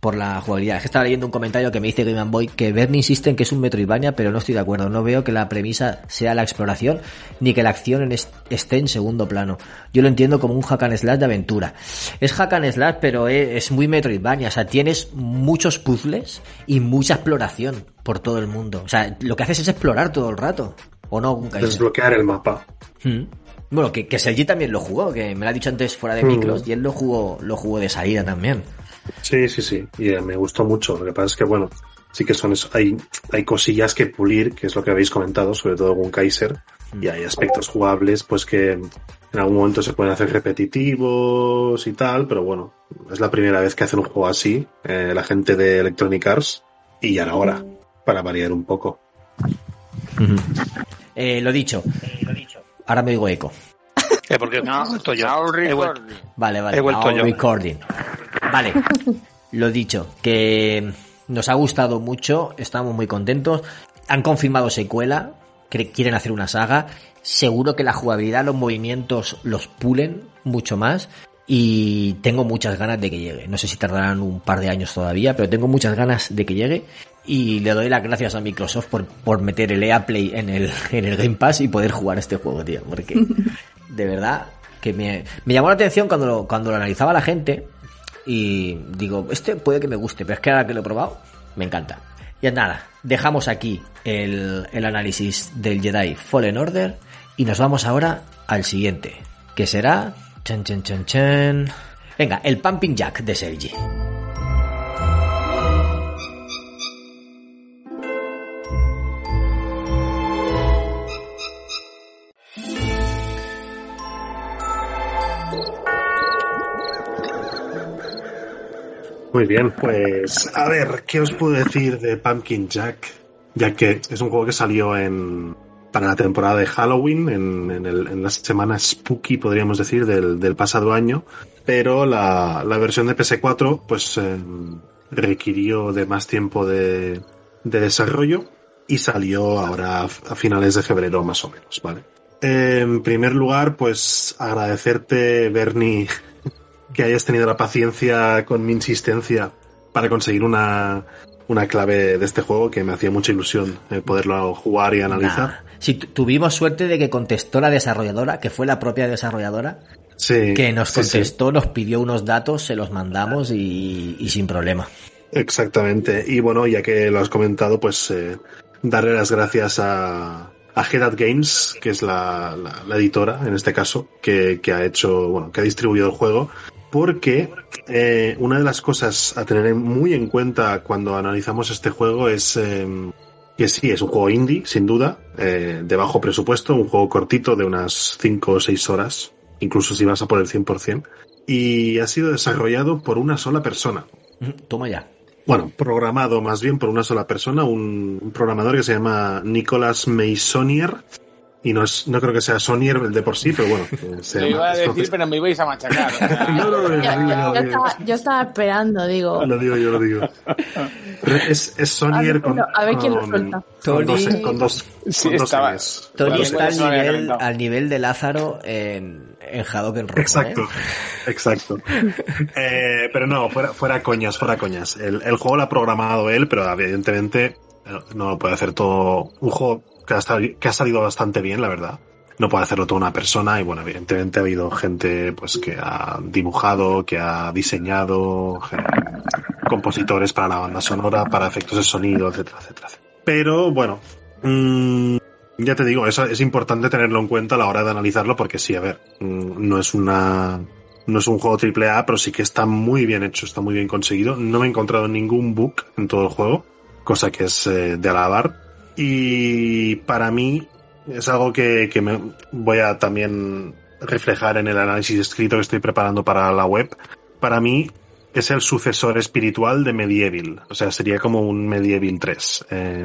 S1: por la jugabilidad. Es que estaba leyendo un comentario que me dice Game Boy que Bernie insiste en que es un Metroidvania, pero no estoy de acuerdo. No veo que la premisa sea la exploración ni que la acción esté en segundo plano. Yo lo entiendo como un hack and slash de aventura. Es hack and slash, pero es, muy Metroidvania. O sea, tienes muchos puzzles y mucha exploración por todo el mundo. O sea, lo que haces es explorar todo el rato. ¿O no?
S2: Desbloquear el mapa.
S1: Mm. Bueno, que, que Sergi también lo jugó, que me lo ha dicho antes fuera de
S2: Mm.
S1: micros, y él lo jugó, lo jugó de salida también.
S2: Sí, sí, sí. Y eh, me gustó mucho. Lo que pasa es que, bueno, sí que son eso. Hay, hay cosillas que pulir, que es lo que habéis comentado, sobre todo con Kaiser. Y hay aspectos jugables, pues que en algún momento se pueden hacer repetitivos y tal, pero bueno, es la primera vez que hacen un juego así, eh, la gente de Electronic Arts, y ya era hora, para variar un poco.
S1: Eh, lo dicho. Ahora me digo eco.
S5: Eh, porque
S3: No,
S5: he vuelto yo.
S3: now
S5: He vuelto.
S1: Vale, vale.
S5: He vuelto yo.
S1: recording. Vale. [laughs] Lo dicho, que nos ha gustado mucho, estamos muy contentos. Han confirmado secuela, que quieren hacer una saga. Seguro que la jugabilidad, los movimientos los pulen mucho más. Y tengo muchas ganas de que llegue. No sé si tardarán un par de años todavía, pero tengo muchas ganas de que llegue. Y le doy las gracias a Microsoft por, por meter el EA Play en el, en el Game Pass y poder jugar este juego, tío. Porque [laughs] de verdad que me, me llamó la atención cuando lo, cuando lo analizaba la gente. Y digo, este puede que me guste, pero es que ahora que lo he probado, me encanta. Y nada, dejamos aquí el, el análisis del Jedi Fallen Order y nos vamos ahora al siguiente, que será... Chan, chan, chan, chan. Venga, el Pumping Jack de Sergi.
S2: Muy bien, pues a ver, ¿qué os puedo decir de Pumpkin Jack? Ya que es un juego que salió en para la temporada de Halloween, en, en, el- en la semana spooky, podríamos decir, del, pasado año, pero la, versión de PS4 pues eh, requirió de más tiempo de, de desarrollo y salió ahora a finales de febrero más o menos, ¿vale? En primer lugar, pues agradecerte, Bernie, que hayas tenido la paciencia con mi insistencia para conseguir una, una clave de este juego que me hacía mucha ilusión eh, poderlo jugar y analizar.
S1: Nah. Sí, tu- tuvimos suerte de que contestó la desarrolladora, que fue la propia desarrolladora,
S2: Sí,
S1: que nos
S2: sí.
S1: contestó, nos pidió unos datos, se los mandamos y, y sin problema.
S2: Exactamente. Y bueno, ya que lo has comentado, pues eh, darle las gracias a, a Head Games, que es la, la- la editora, en este caso, que, que ha hecho, bueno, que ha distribuido el juego, porque eh, una de las cosas a tener muy en cuenta cuando analizamos este juego es eh, que sí, es un juego indie, sin duda, eh, de bajo presupuesto, un juego cortito de unas 5 o 6 horas, incluso si vas a por el 100%, y ha sido desarrollado por una sola persona
S1: Toma ya.
S2: bueno, programado más bien por una sola persona, un, un programador que se llama Nicolas Meissonier. Y no, es, no creo que sea Sonier el de por sí, pero bueno. se
S3: Lo iba a decir, pero me ibais a machacar. [laughs]
S2: No, no, no,
S4: Yo, yo- estaba, yo estaba esperando, digo.
S2: Lo digo, yo lo digo. Es, es Sonier
S4: A ver,
S2: con.
S4: a ver quién lo
S2: con-
S4: suelta.
S2: Con dos,
S1: Tony-
S2: con dos,
S3: Sí,
S2: con dos
S3: estaba-
S2: Ns.
S1: Tony está
S3: pues
S1: al nivel, al nivel de Lázaro en, en Hadoken Rojo.
S2: Exacto,
S1: ¿eh?
S2: exacto. [laughs] Eh, pero no, fuera, fuera coñas, fuera coñas. El, el juego lo ha programado él, pero evidentemente eh, no lo puede hacer todo. Un juego que ha, salido bastante bien, la verdad. No puede hacerlo toda una persona y bueno, evidentemente ha habido gente pues que ha dibujado, que ha diseñado, compositores para la banda sonora, para efectos de sonido, etcétera, etcétera. Pero bueno, mm, ya te digo, eso es importante tenerlo en cuenta a la hora de analizarlo porque sí, a ver, mm, no es una no es un juego triple A, pero sí que está muy bien hecho, está muy bien conseguido. No me he encontrado ningún bug en todo el juego, cosa que es eh, de alabar. Y para mí es algo que, que me voy a también reflejar en el análisis escrito que estoy preparando para la web. Para mí es el sucesor espiritual de Medieval, o sea, sería como un Medieval 3. eh,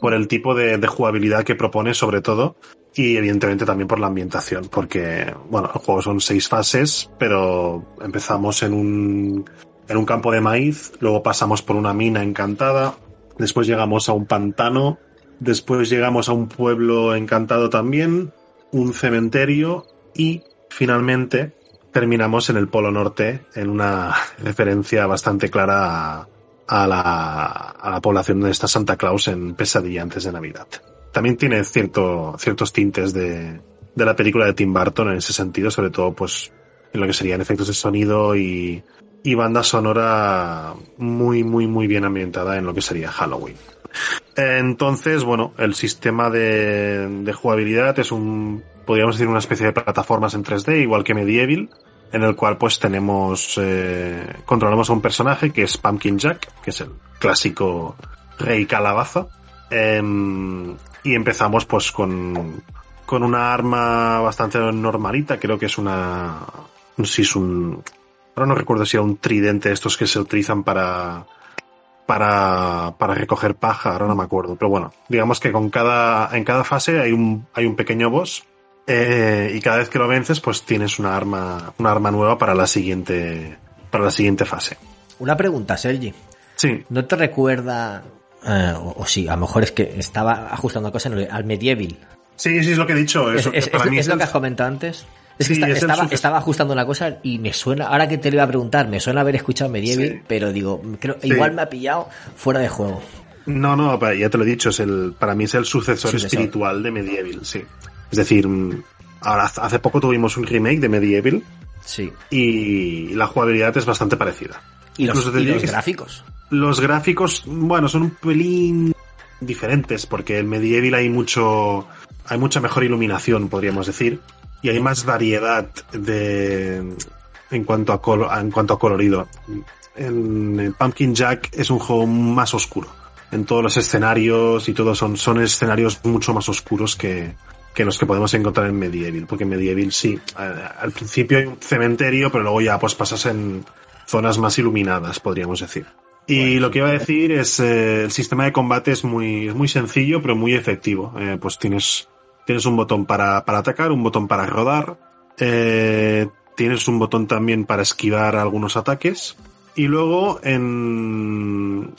S2: por el tipo de, de jugabilidad que propone sobre todo y evidentemente también por la ambientación porque bueno el juego son seis fases pero empezamos en un en un campo de maíz luego pasamos por una mina encantada después llegamos a un pantano después llegamos a un pueblo encantado también un cementerio y finalmente terminamos en el polo norte en una [laughs] referencia bastante clara a, la población de esta Santa Claus en Pesadilla antes de Navidad. También tiene cierto, ciertos tintes de, de la película de Tim Burton en ese sentido, sobre todo pues en lo que serían efectos de sonido y, y banda sonora muy, muy, muy bien ambientada en lo que sería Halloween. Entonces, bueno, el sistema de, de jugabilidad es un, podríamos decir, una especie de plataformas en 3D, igual que Medieval, en el cual pues tenemos, eh, controlamos a un personaje que es Pumpkin Jack, que es el clásico rey calabaza, em, y empezamos pues con, con una arma bastante normalita, creo que es una, si es un, ahora no recuerdo si era un tridente estos que se utilizan para, para, para recoger paja, ahora no me acuerdo, pero bueno, digamos que con cada, en cada fase hay un, hay un pequeño boss, eh, y cada vez que lo vences, pues tienes una arma, una arma nueva para la siguiente, para la siguiente fase.
S1: Una pregunta, Sergi.
S2: Sí,
S1: ¿No te recuerda, eh, o, o sí, a lo mejor es que estaba ajustando cosas al medieval?
S2: sí, sí, es lo que he dicho.
S1: ¿Es,
S2: Eso,
S1: es-
S2: para
S1: es-
S2: mí
S1: es lo que has comentado antes? Es que
S2: es
S1: estaba, ajustando una cosa y me suena, ahora que te lo iba a preguntar, me suena haber escuchado medieval,
S2: Sí.
S1: pero digo, creo,
S2: Sí.
S1: igual me ha pillado fuera de juego.
S2: No, no, ya te lo he dicho, es el, para mí es el sucesor
S1: Sucesor.
S2: espiritual de Medieval, sí. Es decir, mm, ahora hace poco tuvimos un remake de Medieval
S1: Sí.
S2: y la jugabilidad es bastante parecida.
S1: Y los, y los gráficos.
S2: Los gráficos, bueno, son un pelín diferentes porque en Medieval hay mucho, hay mucha mejor iluminación, podríamos decir, y hay más variedad de, en cuanto a colo- en cuanto a colorido. En Pumpkin Jack es un juego más oscuro. En todos los escenarios y todo son, son escenarios mucho más oscuros que, que los que podemos encontrar en Medieval, porque en Medieval sí, al principio hay un cementerio, pero luego ya pues pasas en zonas más iluminadas, podríamos decir. Y lo que iba a decir es eh, el sistema de combate es muy, es muy sencillo, pero muy efectivo. Eh, pues tienes, tienes un botón para, para atacar, un botón para rodar, eh, tienes un botón también para esquivar algunos ataques. Y luego en,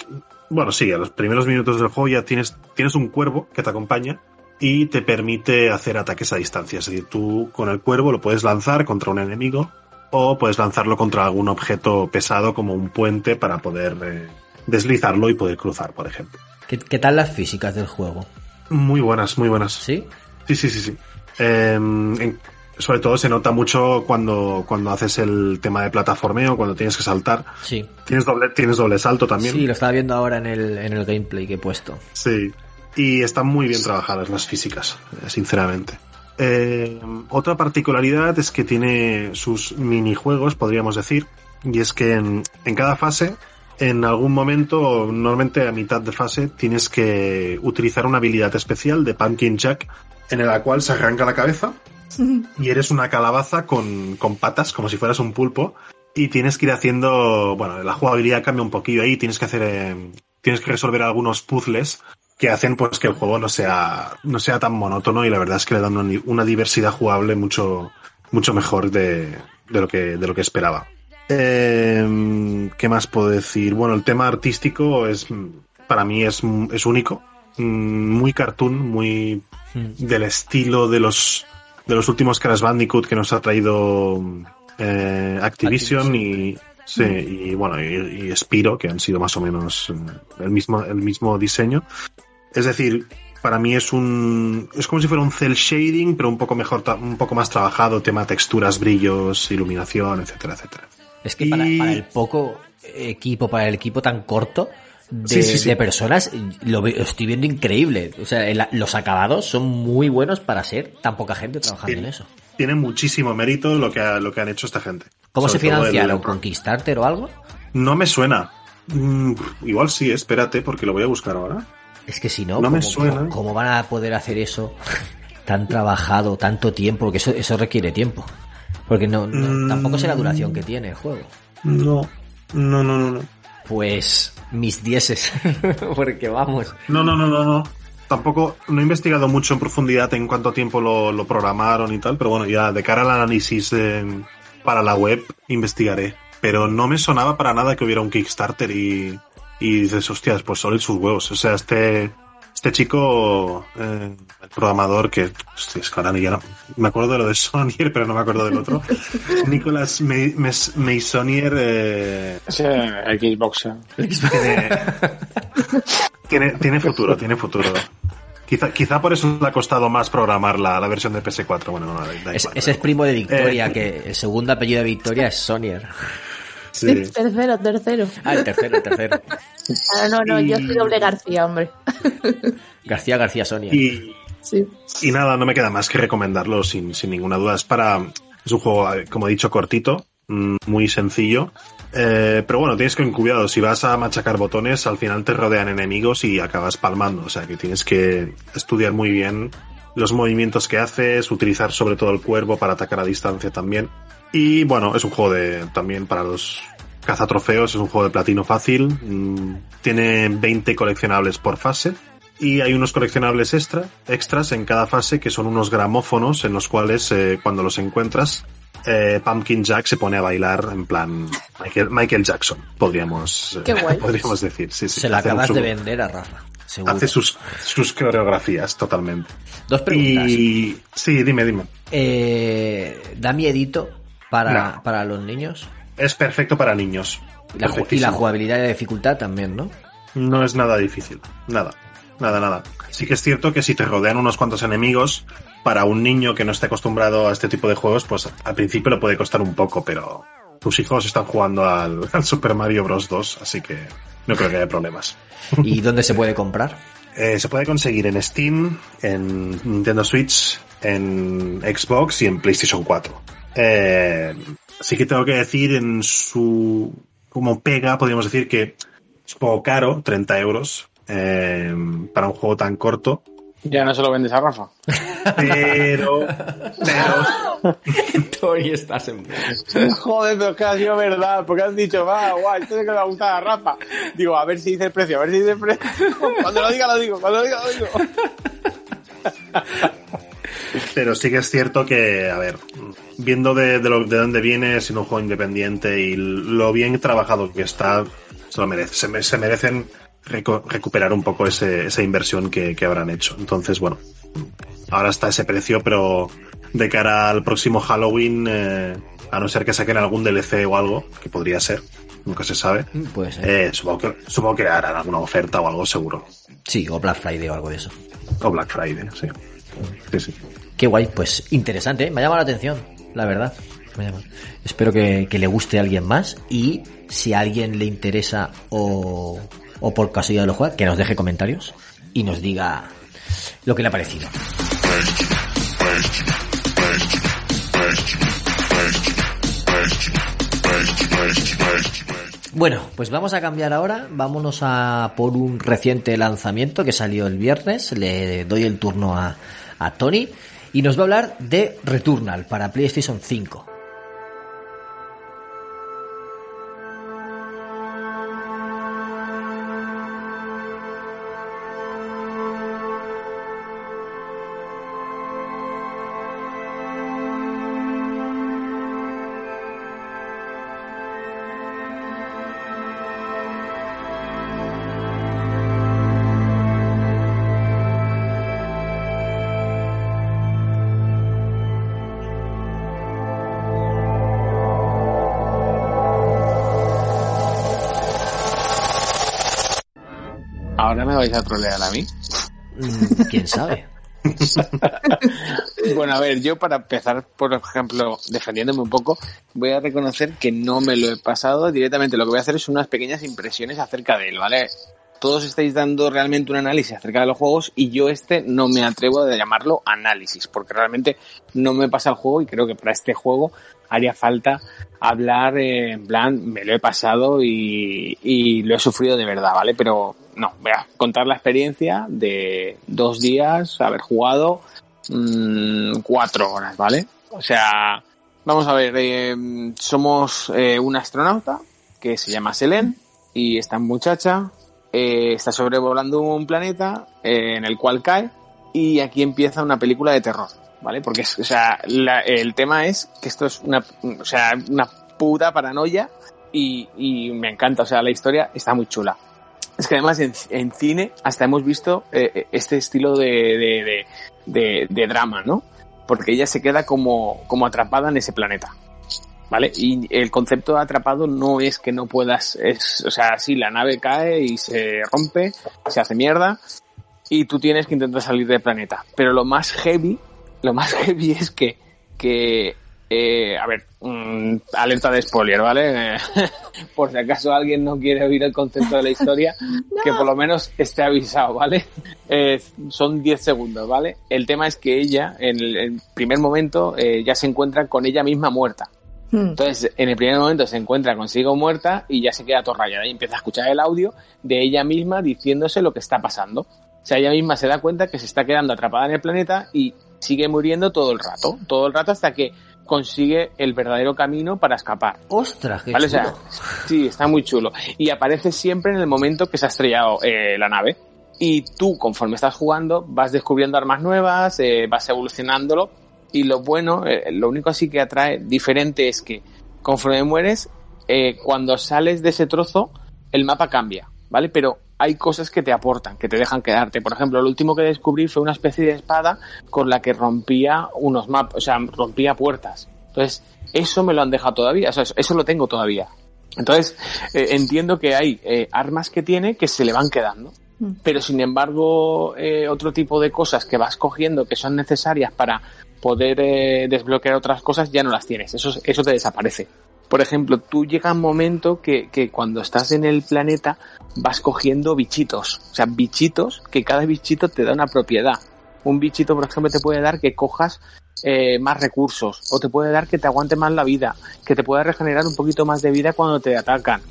S2: bueno, sí, a los primeros minutos del juego ya tienes, tienes un cuervo que te acompaña y te permite hacer ataques a distancia. Es decir, tú con el cuervo lo puedes lanzar contra un enemigo o puedes lanzarlo contra algún objeto pesado como un puente para poder eh, deslizarlo y poder cruzar, por ejemplo.
S1: ¿Qué, qué tal las físicas del juego?
S2: Muy buenas, muy buenas.
S1: ¿Sí?
S2: Sí, sí, sí, sí. Eh, en- sobre todo se nota mucho cuando, cuando haces el tema de plataformeo, cuando tienes que saltar.
S1: Sí.
S2: Tienes doble, tienes doble salto también.
S1: Sí, lo estaba viendo ahora en el, en el gameplay que he puesto.
S2: Sí. Y están muy bien trabajadas las físicas, sinceramente. Eh, otra particularidad es que tiene sus minijuegos, podríamos decir, y es que en, en cada fase, en algún momento, normalmente a mitad de fase, tienes que utilizar una habilidad especial de Pumpkin Jack, en la cual se arranca la cabeza [laughs] y eres una calabaza con, con patas, como si fueras un pulpo, y tienes que ir haciendo, bueno, la jugabilidad cambia un poquillo ahí, tienes que hacer, eh, tienes que resolver algunos puzzles que hacen pues que el juego no sea, no sea tan monótono y la verdad es que le dan una, una diversidad jugable mucho, mucho mejor de, de lo que, de lo que esperaba. Eh, ¿Qué más puedo decir? Bueno, el tema artístico es, para mí es, es único, Mm, muy cartoon, muy del estilo de los, de los últimos Crash Bandicoot que nos ha traído eh, Activision, y sí, y bueno y, y Spiro que han sido más o menos eh, el mismo el mismo diseño. Es decir para mí es un es como si fuera un cel shading pero un poco mejor un poco más trabajado tema texturas brillos iluminación etcétera etcétera.
S1: Es que para el poco equipo, para el equipo tan corto de,
S2: Sí, sí, sí.
S1: de personas, lo, estoy viendo increíble. O sea, el- los acabados son muy buenos para ser tan poca gente trabajando en eso.
S2: tiene muchísimo mérito lo que ha- lo que han hecho esta gente
S1: ¿Cómo
S2: Sobre
S1: se financiaron? ¿Con Kickstarter o algo?
S2: no me suena Mm, igual sí espérate porque lo voy a buscar ahora
S1: Es que si no,
S2: No me
S1: ¿cómo,
S2: suena.
S1: cómo- cómo van a poder hacer eso tan trabajado, tanto tiempo? Porque eso, eso requiere tiempo. Porque no, no-
S2: Mm.
S1: tampoco sé la duración que tiene el juego.
S2: no no no no no
S1: Pues mis dieces. [laughs] Porque vamos.
S2: No, no, no, no, no. Tampoco, no he investigado mucho en profundidad en cuánto tiempo lo, programaron y tal, pero bueno, ya de cara al análisis para la web investigaré. Pero no me sonaba para nada que hubiera un Kickstarter y, y dices, hostias, pues solo sus huevos. O sea, este, Este chico, eh, el programador que, hostia, es que ahora ya no, me acuerdo de lo de Sonier, pero no me acuerdo del otro. [laughs] Nicolas Me- Mes- Meissonier, eh,
S3: Ese Xboxer.
S2: tiene, tiene, tiene futuro, tiene futuro. Quizá, quizá por eso le ha costado más programar la, la versión de PS4. Bueno, no, da, igual.
S1: ese es primo de Victoria,
S2: Eh,
S1: que el segundo apellido de Victoria es Sonier.
S2: Sí. [laughs]
S4: Tercero, tercero.
S1: Ah, el tercero, el tercero. [laughs]
S4: Ah, no, no, yo soy doble García, hombre. [laughs]
S1: García García Sonia.
S2: Y,
S4: Sí.
S2: y nada, no me queda más que recomendarlo sin, sin ninguna duda. Es para. Es un juego, eh, como he dicho, cortito, mm, muy sencillo. Eh, pero bueno, tienes que ir con cuidado. Si vas a machacar botones, al final te rodean enemigos y acabas palmando. O sea que tienes que estudiar muy bien los movimientos que haces, utilizar sobre todo el cuervo para atacar a distancia también. Y bueno, es un juego de también para los cazatrofeos, es un juego de platino fácil. mm, Tiene 20 coleccionables por fase. Y hay unos coleccionables extra, extras en cada fase que son unos gramófonos en los cuales eh, cuando los encuentras eh, Pumpkin Jack se pone a bailar en plan Michael, Michael Jackson, podríamos, eh,
S4: Qué guay.
S2: podríamos decir. Sí, sí,
S1: Se la
S2: hace
S1: acabas
S2: su-
S1: de vender a Rafa. Seguro.
S2: Hace sus, sus coreografías totalmente.
S1: Dos preguntas.
S2: Y sí, dime, dime.
S1: Eh, ¿Da miedito para,
S2: No.
S1: para los niños?
S2: Es perfecto para niños.
S1: Y la, y la jugabilidad de dificultad también, ¿no?
S2: No es nada difícil. Nada. Nada, nada. Sí que es cierto que si te rodean unos cuantos enemigos, para un niño que no esté acostumbrado a este tipo de juegos, pues al principio le puede costar un poco, pero tus hijos están jugando al, [laughs] al Super Mario Bros. 2, así que no creo que haya problemas.
S1: ¿Y dónde se puede comprar? [laughs]
S2: Eh, se puede conseguir en Steam, en Nintendo Switch, en Xbox y en PlayStation 4. Eh, sí que tengo que decir en su... como pega, podríamos decir que es un poco caro, 30 euros, eh, para un juego tan corto.
S3: Ya no se lo vendes a Rafa.
S2: Pero... pero [laughs]
S1: Tori, estás en... [laughs]
S3: Joder, pero es que ha sido verdad, porque has dicho, va, guay, esto es que le va a gustar a Rafa. Digo, a ver si dice el precio, a ver si dice el precio. [laughs] Cuando lo diga, lo digo, cuando lo diga, lo digo.
S2: Pero sí que es cierto que, a ver, viendo de, de, lo, de dónde viene, siendo un juego independiente y lo bien trabajado que está, se lo merece. Se, se merecen recuperar un poco ese, esa inversión que, que habrán hecho. Entonces, bueno, ahora está ese precio, pero de cara al próximo Halloween, eh, a no ser que saquen algún DLC o algo, que podría ser, nunca se sabe,
S1: Puede ser.
S2: eh, supongo, que, supongo que harán alguna oferta o algo seguro.
S1: Sí, o Black Friday o algo de eso.
S2: O Black Friday, sí. Sí, sí.
S1: Qué guay, pues interesante, ¿eh? me ha llamado la atención, la verdad. Me. Espero que, que le guste a alguien más y si a alguien le interesa o, o por casualidad lo juega, que nos deje comentarios y nos diga lo que le ha parecido. Bueno, pues vamos a cambiar ahora, vámonos a por un reciente lanzamiento que salió el viernes, le doy el turno a, a Tony y nos va a hablar de Returnal para PlayStation 5.
S3: Vais a trolear a mí.
S1: Mm, ¿Quién sabe? [laughs]
S3: Bueno, a ver, yo para empezar, por ejemplo, defendiéndome un poco, voy a reconocer que no me lo he pasado directamente. Lo que voy a hacer es unas pequeñas impresiones acerca de él, ¿vale? Todos estáis dando realmente un análisis acerca de los juegos y yo este no me atrevo a llamarlo análisis, porque realmente no me pasa el juego y creo que para este juego haría falta hablar eh, en plan, me lo he pasado y, y lo he sufrido de verdad, ¿vale? Pero no, voy a contar la experiencia de dos días, haber jugado mm, cuatro horas, ¿vale? O sea, vamos a ver, eh, somos eh, un astronauta que se llama Selene y esta muchacha eh, está sobrevolando un planeta eh, en el cual cae y aquí empieza una película de terror, ¿vale? Porque, o sea, el tema es que esto es una, o sea, una puta paranoia y, y me encanta, o sea, la historia está muy chula. Es que además en, en cine hasta hemos visto eh, este estilo de, de, de drama, ¿no? Porque ella se queda como, como atrapada en ese planeta. ¿Vale? Y el concepto de atrapado no es que no puedas, es, o sea, sí, la nave cae y se rompe, se hace mierda, y tú tienes que intentar salir del planeta. Pero lo más heavy, lo más [laughs] heavy es que, que eh, a ver, mm, alerta de spoiler, ¿vale? Eh, [laughs] por si acaso alguien no quiere oír el concepto de la historia, [laughs] que por lo menos esté avisado, ¿vale? Eh, son 10 segundos, ¿vale? El tema es que ella, en el, primer momento, eh, ya se encuentra con ella misma muerta.
S4: Hmm.
S3: Entonces, en el primer momento se encuentra consigo muerta y ya se queda todo rayada y empieza a escuchar el audio de ella misma diciéndose lo que está pasando. O sea, ella misma se da cuenta que se está quedando atrapada en el planeta y sigue muriendo todo el rato, todo el rato hasta que consigue el verdadero camino para escapar.
S1: ¡Ostras, qué
S3: ¿Vale? O sea, sí, está muy chulo. Y aparece siempre en el momento que se ha estrellado eh, la nave. Y tú, conforme estás jugando, vas descubriendo armas nuevas, eh, vas evolucionándolo. Y lo bueno, eh, lo único así que atrae diferente es que conforme mueres, cuando sales de ese trozo, el mapa cambia, ¿vale? Pero hay cosas que te aportan, que te dejan quedarte. Por ejemplo, lo último que descubrí fue una especie de espada con la que rompía unos mapas, o sea, rompía puertas. Entonces, eso me lo han dejado todavía, o sea, eso, eso lo tengo todavía. Entonces, eh, entiendo que hay eh, armas que tiene que se le van quedando.
S4: Mm.
S3: Pero sin embargo, eh, otro tipo de cosas que vas cogiendo que son necesarias para poder desbloquear otras cosas ya no las tienes. Eso, eso te desaparece. Por ejemplo, tú llega un momento que, que cuando estás en el planeta vas cogiendo bichitos. O sea, bichitos que cada bichito te da una propiedad. Un bichito, por ejemplo, te puede dar que cojas eh, más recursos o te puede dar que te aguante más la vida, que te pueda regenerar un poquito más de vida cuando te atacan.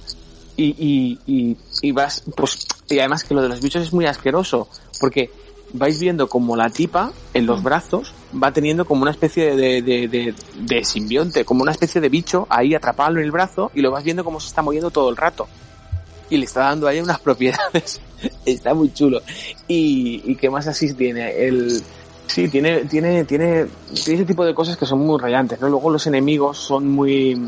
S3: Y, y, y, y vas, pues, y además que lo de los bichos es muy asqueroso, porque vais viendo como la tipa en los brazos va teniendo como una especie de, de, de, de simbionte, como una especie de bicho ahí atrapado en el brazo y lo vas viendo cómo se está moviendo todo el rato. Y le está dando ahí unas propiedades. [laughs] está muy chulo. Y, y qué más así tiene el, Sí, tiene, tiene, tiene, tiene ese tipo de cosas que son muy rayantes, ¿no? Luego los enemigos son muy,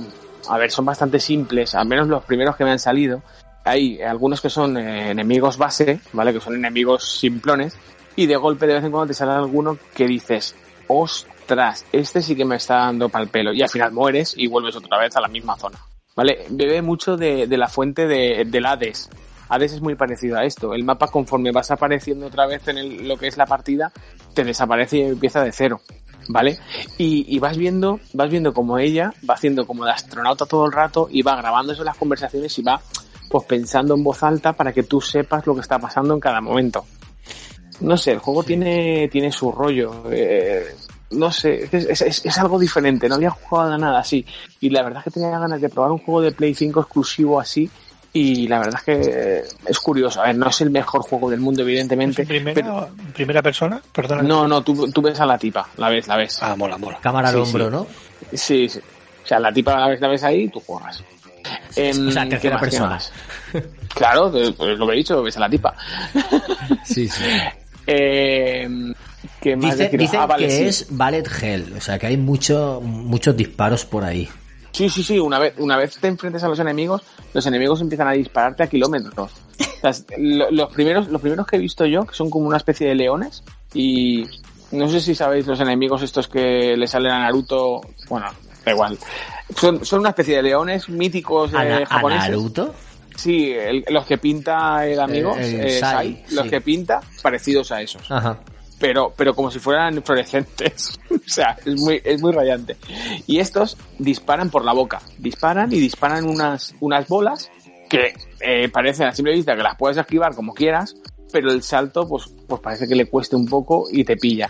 S3: a ver, son bastante simples, al menos los primeros que me han salido. Hay algunos que son eh, enemigos base, ¿vale? Que son enemigos simplones, y de golpe de vez en cuando te sale alguno que dices, ostras, este sí que me está dando pal pelo, y al final mueres y vuelves otra vez a la misma zona, ¿vale? Bebe mucho de, de la fuente de, del Hades. Hades es muy parecido a esto. El mapa, conforme vas apareciendo otra vez en lo que es la partida, te desaparece y empieza de cero. ¿Vale? Y, y vas viendo, vas viendo como ella va haciendo como de astronauta todo el rato y va grabándose las conversaciones y va pues pensando en voz alta para que tú sepas lo que está pasando en cada momento. No sé, el juego tiene, tiene su rollo. eh, no sé, es, es- es- es algo diferente, no había jugado a nada así. Y la verdad es que tenía ganas de probar un juego de Play 5 exclusivo así. Y la verdad es que eh, es curioso. A ver, no es el mejor juego del mundo, evidentemente.
S5: ¿Es en primera,
S3: pero-
S5: primera persona? Perdona.
S3: no, no, tú, tú ves a la tipa, la ves, la ves.
S5: Ah, mola, mola.
S1: Cámara al
S3: Sí,
S1: hombro,
S3: sí.
S1: ¿no?
S3: Sí, sí. O sea, la tipa la ves, la ves ahí y tú juegas. Em,
S1: O sea,
S3: ¿qué
S1: tercera persona.
S3: más? Claro, pues lo que he dicho, ves a la tipa.
S1: Sí, sí. [laughs]
S3: Em, ¿Qué más
S1: Dice-
S3: decir?
S1: dicen
S3: Ah, vale,
S1: que
S3: sí.
S1: es Ballet Hell, o sea que hay mucho, muchos disparos por ahí.
S3: Sí, sí, sí. Una vez, una vez te enfrentes a los enemigos, los enemigos empiezan a dispararte a kilómetros. O sea, lo- los primeros, los primeros que he visto yo, que son como una especie de leones, y no sé si sabéis los enemigos estos que le salen a Naruto, bueno, da igual. Son, son una especie de leones míticos
S1: ¿A,
S3: eh,
S1: a
S3: japoneses.
S1: Naruto?
S3: Sí, el- los que pinta el amigo,
S1: El- el
S3: eh,
S1: Sai,
S3: Sai, los
S1: sí.
S3: que pinta, parecidos a esos.
S1: Ajá.
S3: Pero, pero como si fueran fluorescentes. [laughs] o sea, es muy, es muy rayante. Y estos disparan por la boca. Disparan y disparan unas, unas bolas que eh, parecen a simple vista que las puedes esquivar como quieras, pero el salto, pues, pues parece que le cueste un poco y te pilla.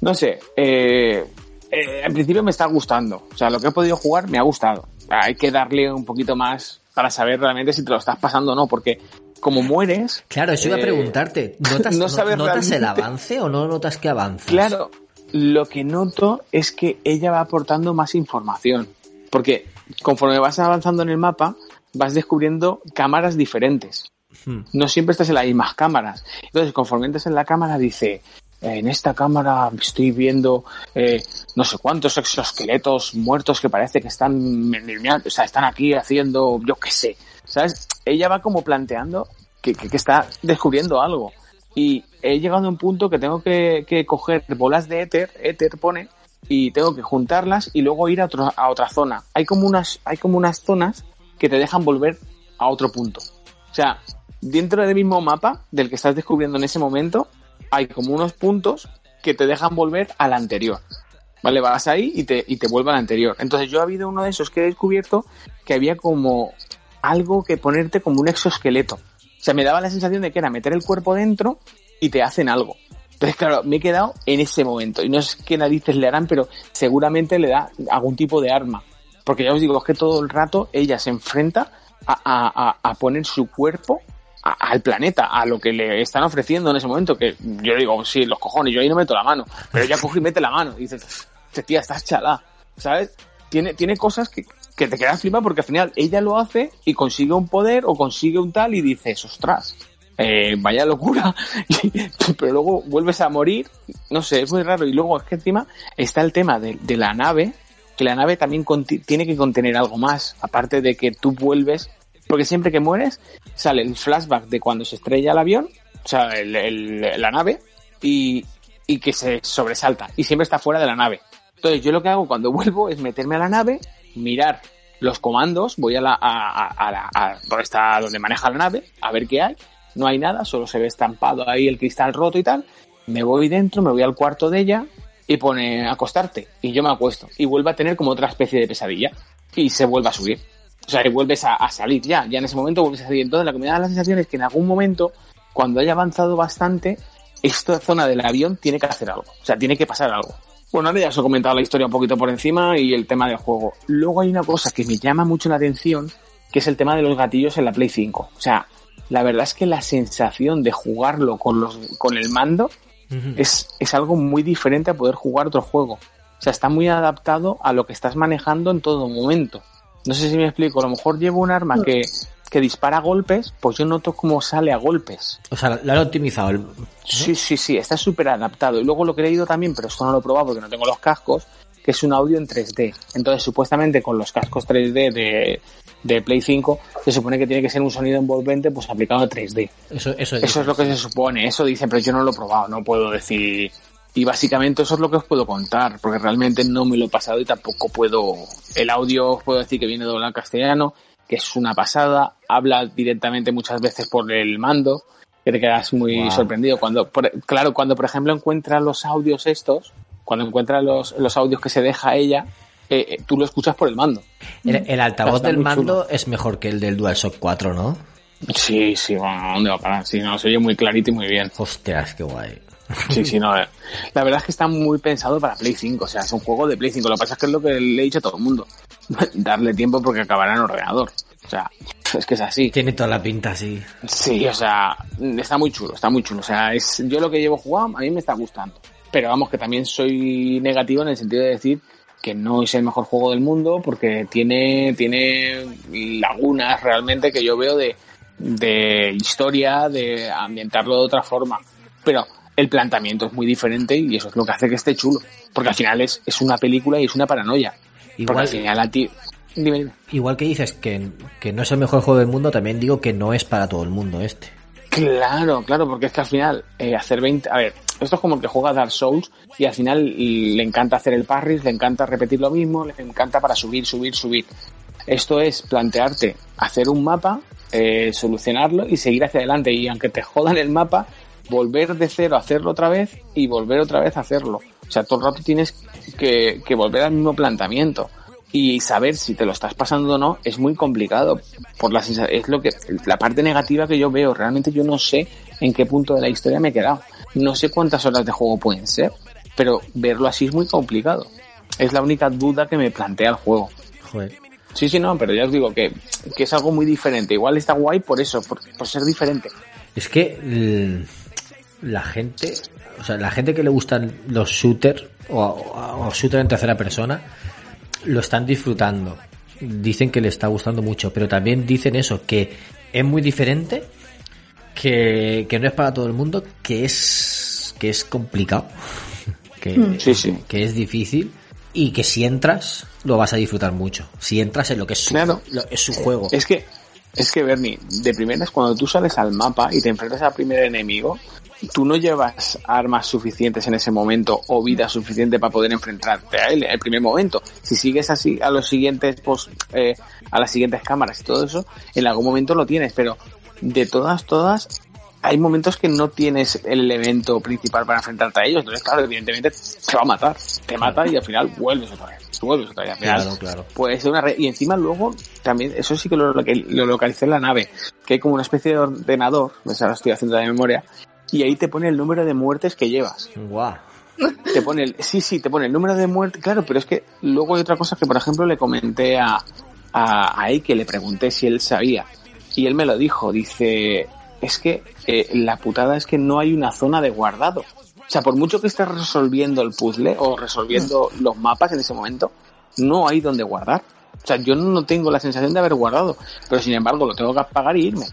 S3: No sé, eh, eh, en principio me está gustando. O sea, lo que he podido jugar me ha gustado. Hay que darle un poquito más para saber realmente si te lo estás pasando o no, porque como mueres,
S1: Claro, eso iba a
S3: Eh,
S1: preguntarte. ¿Notas, [laughs]
S3: no
S1: no-
S3: sabes
S1: ¿notas el avance o no notas que avanzas?
S3: Claro, lo que noto es que ella va aportando más información. Porque conforme vas avanzando en el mapa, vas descubriendo cámaras diferentes.
S1: Hmm.
S3: No siempre estás en las mismas cámaras. Entonces, conforme entras en la cámara, dice, en esta cámara estoy viendo eh, no sé cuántos exoesqueletos muertos que parece que están, o sea, están aquí haciendo, yo qué sé. ¿Sabes? Ella va como planteando que, que- está descubriendo algo. Y he llegado a un punto que tengo que, que coger bolas de éter, éter pone, y tengo que juntarlas y luego ir a, otro- a otra zona. Hay como unas, hay como unas zonas que te dejan volver a otro punto. O sea, dentro del mismo mapa del que estás descubriendo en ese momento, hay como unos puntos que te dejan volver al anterior. ¿Vale? Vas ahí y te, y te vuelve al anterior. Entonces yo ha habido uno de esos que he descubierto que había como algo que ponerte como un exoesqueleto. O sea, me daba la sensación de que era meter el cuerpo dentro y te hacen algo. Entonces, claro, me he quedado en ese momento. Y no es qué narices le harán, pero seguramente le da algún tipo de arma. Porque ya os digo, es que todo el rato ella se enfrenta a, a- poner su cuerpo al planeta, a lo que le están ofreciendo en ese momento. Que yo digo, sí, los cojones, yo ahí no meto la mano. Pero ella coge y mete la mano. Y dices, "Este tía, estás chalá. ¿Sabes? Tiene, tiene cosas que, que te quedas flipa porque al final ella lo hace y consigue un poder o consigue un tal y dices, ostras, eh, vaya locura. [laughs] Pero luego vuelves a morir, no sé, es muy raro. Y luego es que encima está el tema de, la nave, que la nave también tiene que contener algo más, aparte de que tú vuelves, porque siempre que mueres sale el flashback de cuando se estrella el avión, o sea, la nave, y, y que se sobresalta, y siempre está fuera de la nave. Entonces yo lo que hago cuando [laughs] vuelvo es meterme a la nave, mirar los comandos, voy a la, a, a- la, a donde está, donde maneja la nave, a ver qué hay, no hay nada, solo se ve estampado ahí el cristal roto y tal, me voy dentro, me voy al cuarto de ella y pone acostarte y yo me acuesto y vuelve a tener como otra especie de pesadilla y se vuelve a subir. O sea, y vuelves a, salir ya, ya en ese momento vuelves a salir. Entonces lo que me da la sensación es que en algún momento, cuando haya avanzado bastante, esta zona del avión tiene que hacer algo. O sea, tiene que pasar algo. Bueno, ahora ya os he comentado la historia un poquito por encima y el tema del juego. Luego hay una cosa que me llama mucho la atención, que es el tema de los gatillos en la Play 5. O sea, la verdad es que la sensación de jugarlo con los, con el mando es, es algo muy diferente a poder jugar otro juego. O sea, está muy adaptado a lo que estás manejando en todo momento. No sé si me explico, a lo mejor llevo un arma que, que dispara golpes, pues yo noto cómo sale a golpes.
S1: O sea, lo han optimizado.
S3: Sí, sí, sí, está súper adaptado. Y luego lo que he leído también, pero esto no lo he probado porque no tengo los cascos, que es un audio en 3D. Entonces, supuestamente con los cascos 3D de, de Play 5, se supone que tiene que ser un sonido envolvente pues aplicado a 3D.
S1: Eso, eso,
S3: Eso es lo que se supone, eso dicen, pero yo no lo he probado, no puedo decir. Y básicamente eso es lo que os puedo contar, porque realmente no me lo he pasado y tampoco puedo. El audio os puedo decir que viene doblado en castellano, que es una pasada, habla directamente muchas veces por el mando, que te quedas muy
S1: Wow.
S3: sorprendido. Cuando, por- claro, cuando por ejemplo encuentras los audios estos, cuando encuentras los, los audios que se deja ella, eh, eh, tú lo escuchas por el mando.
S1: El, el altavoz del mando
S3: chulo.
S1: es mejor que el del DualShock 4, ¿no?
S3: Sí, sí, bueno, ¿a ¿dónde va a parar? Sí, no, se oye muy clarito y muy bien.
S1: Hostias, qué guay.
S3: Sí, sí, no. [laughs] eh. La verdad es que está muy pensado para Play 5. O sea, es un juego de Play 5. Lo que pasa es que es lo que le he dicho a todo el mundo. [laughs] Darle tiempo porque acabará en ordenador. O sea, es que es así.
S1: Tiene toda la pinta así.
S3: Sí, o sea, está muy chulo, está muy chulo. O sea, es, yo lo que llevo jugado a mí me está gustando. Pero vamos, que también soy negativo en el sentido de decir que no es el mejor juego del mundo porque tiene, tiene lagunas realmente que yo veo de, de historia, de ambientarlo de otra forma. Pero el planteamiento es muy diferente y eso es lo que hace que esté chulo. Porque al final es, es una película y es una paranoia. Porque
S1: Igual,
S3: al final a ti... Dime, dime.
S1: igual que dices que, que no es el mejor juego del mundo, también digo que no es para todo el mundo este.
S3: Claro, claro, porque es que al final eh, hacer 20... A ver, esto es como el que juega Dark Souls y al final le encanta hacer el parry, le encanta repetir lo mismo, le encanta para subir, subir, subir. Esto es plantearte hacer un mapa, eh, solucionarlo y seguir hacia adelante. Y aunque te jodan el mapa, volver de cero a hacerlo otra vez y volver otra vez a hacerlo. O sea, todo el rato tienes que, que volver al mismo planteamiento. Y saber si te lo estás pasando o no es muy complicado. Por la es lo que, la parte negativa que yo veo. Realmente yo no sé en qué punto de la historia me he quedado. No sé cuántas horas de juego pueden ser. Pero verlo así es muy complicado. Es la única duda que me plantea el juego.
S1: Joder.
S3: Sí, sí, no, pero ya os digo que, que es algo muy diferente. Igual está guay por eso, por, por ser diferente.
S1: Es que l- la gente, o sea, la gente que le gustan los shooters o, o, o shooter en tercera persona, lo están disfrutando. Dicen que le está gustando mucho, pero también dicen eso, que es muy diferente, que, que no es para todo el mundo, que es, que es complicado, [laughs] que,
S3: Sí, sí.
S1: que es difícil y que si entras lo vas a disfrutar mucho. Si entras en lo que es su,
S3: Claro.
S1: lo- es su juego.
S3: Es que Es que, Bernie, de primeras, cuando tú sales al mapa y te enfrentas al primer enemigo, tú no llevas armas suficientes en ese momento o vida suficiente para poder enfrentarte a él en el primer momento. Si sigues así a los siguientes, pues, eh, a las siguientes cámaras y todo eso, en algún momento lo tienes, pero de todas, todas, hay momentos que no tienes el elemento principal para enfrentarte a ellos. Entonces, claro, evidentemente te va a matar. Te mata y al final vuelves otra vez. Vuelves otra vez. Al final,
S1: Claro, claro.
S3: Puede ser una red. Y encima luego, también, eso sí que lo, lo, lo localicé en la nave, que hay como una especie de ordenador, pues ahora estoy haciendo de memoria, y ahí te pone el número de muertes que llevas.
S1: Guau.
S3: Te pone el, sí, sí, te pone el número de muertes, claro, pero es que luego hay otra cosa que, por ejemplo, le comenté a, a, a que le pregunté si él sabía, y él me lo dijo, dice, es que eh, la putada es que no hay una zona de guardado. O sea, por mucho que estés resolviendo el puzzle o resolviendo los mapas en ese momento, no hay donde guardar. O sea, yo no tengo la sensación de haber guardado, pero sin embargo lo tengo que apagar y irme.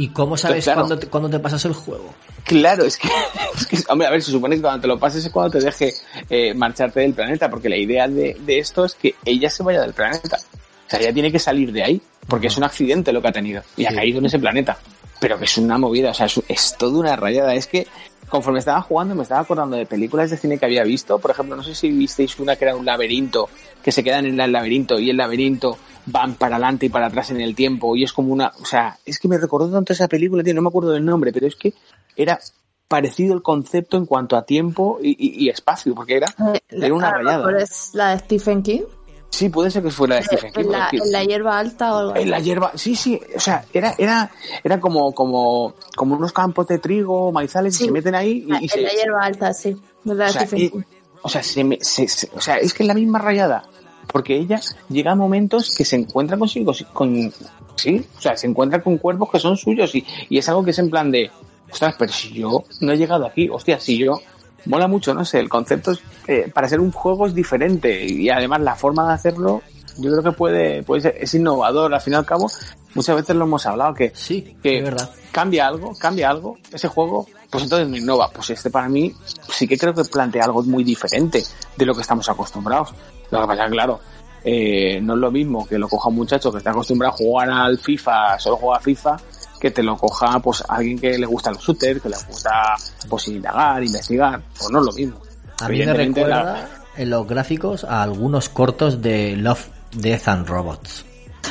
S1: ¿Y cómo sabes
S3: Claro.
S1: cuándo, te, cuándo te pasas el juego?
S3: Claro, es que, [laughs] es que, hombre, a ver, se supone que cuando te lo pases es cuando te deje eh, marcharte del planeta, porque la idea de, de esto es que ella se vaya del planeta. O sea, ella tiene que salir de ahí, porque es un accidente lo que ha tenido, y ha
S1: Sí.
S3: caído en ese planeta. Pero que es una movida, o sea, es, es toda una rayada. Es que conforme estaba jugando me estaba acordando de películas de cine que había visto. Por ejemplo, no sé si visteis una que era un laberinto, que se quedan en el laberinto y el laberinto van para adelante y para atrás en el tiempo y es como una... O sea, es que me recordó tanto esa película, tío, no me acuerdo del nombre, pero es que era parecido el concepto en cuanto a tiempo y, y- y espacio, porque era...
S4: Eh,
S3: Era una rayada.
S4: es la de Stephen King.
S3: Sí, puede ser que fuera de Stephen King.
S4: En la,
S3: porque-
S4: en la hierba alta o algo
S3: en la hierba, sí, sí, o sea, era, era, era como, como, como unos campos de trigo, maizales, y
S4: Sí.
S3: se meten ahí y, y
S4: en
S3: se,
S4: la hierba alta, sí. De la
S3: o sea,
S4: Stephen
S3: y-
S4: King.
S3: o sea, se me- se- se- o sea, es que es la misma rayada, porque ella llega a momentos que se encuentra consigo, con, sí, o sea, se encuentra con cuerpos que son suyos y, y es algo que es en plan de, ostras, pero si yo no he llegado aquí, hostia, si yo, mola mucho, no sé, el concepto es, eh, para ser un juego es diferente y además la forma de hacerlo, yo creo que puede, puede ser, es innovador, al fin y al cabo, muchas veces lo hemos hablado, que
S1: Sí,
S3: que
S1: verdad.
S3: cambia algo, cambia algo, ese juego, pues entonces no innova. Pues este para mí sí que creo que plantea algo muy diferente de lo que estamos acostumbrados. Lo que pasa es que, claro, eh, no es lo mismo que lo coja un muchacho que está acostumbrado a jugar al FIFA, solo juega a FIFA, que te lo coja pues alguien que le gusta los shooters, que le gusta pues indagar, investigar, pues no es lo mismo.
S1: A mí me
S3: la-
S1: recuerda en los gráficos a algunos cortos de Love, Death and Robots.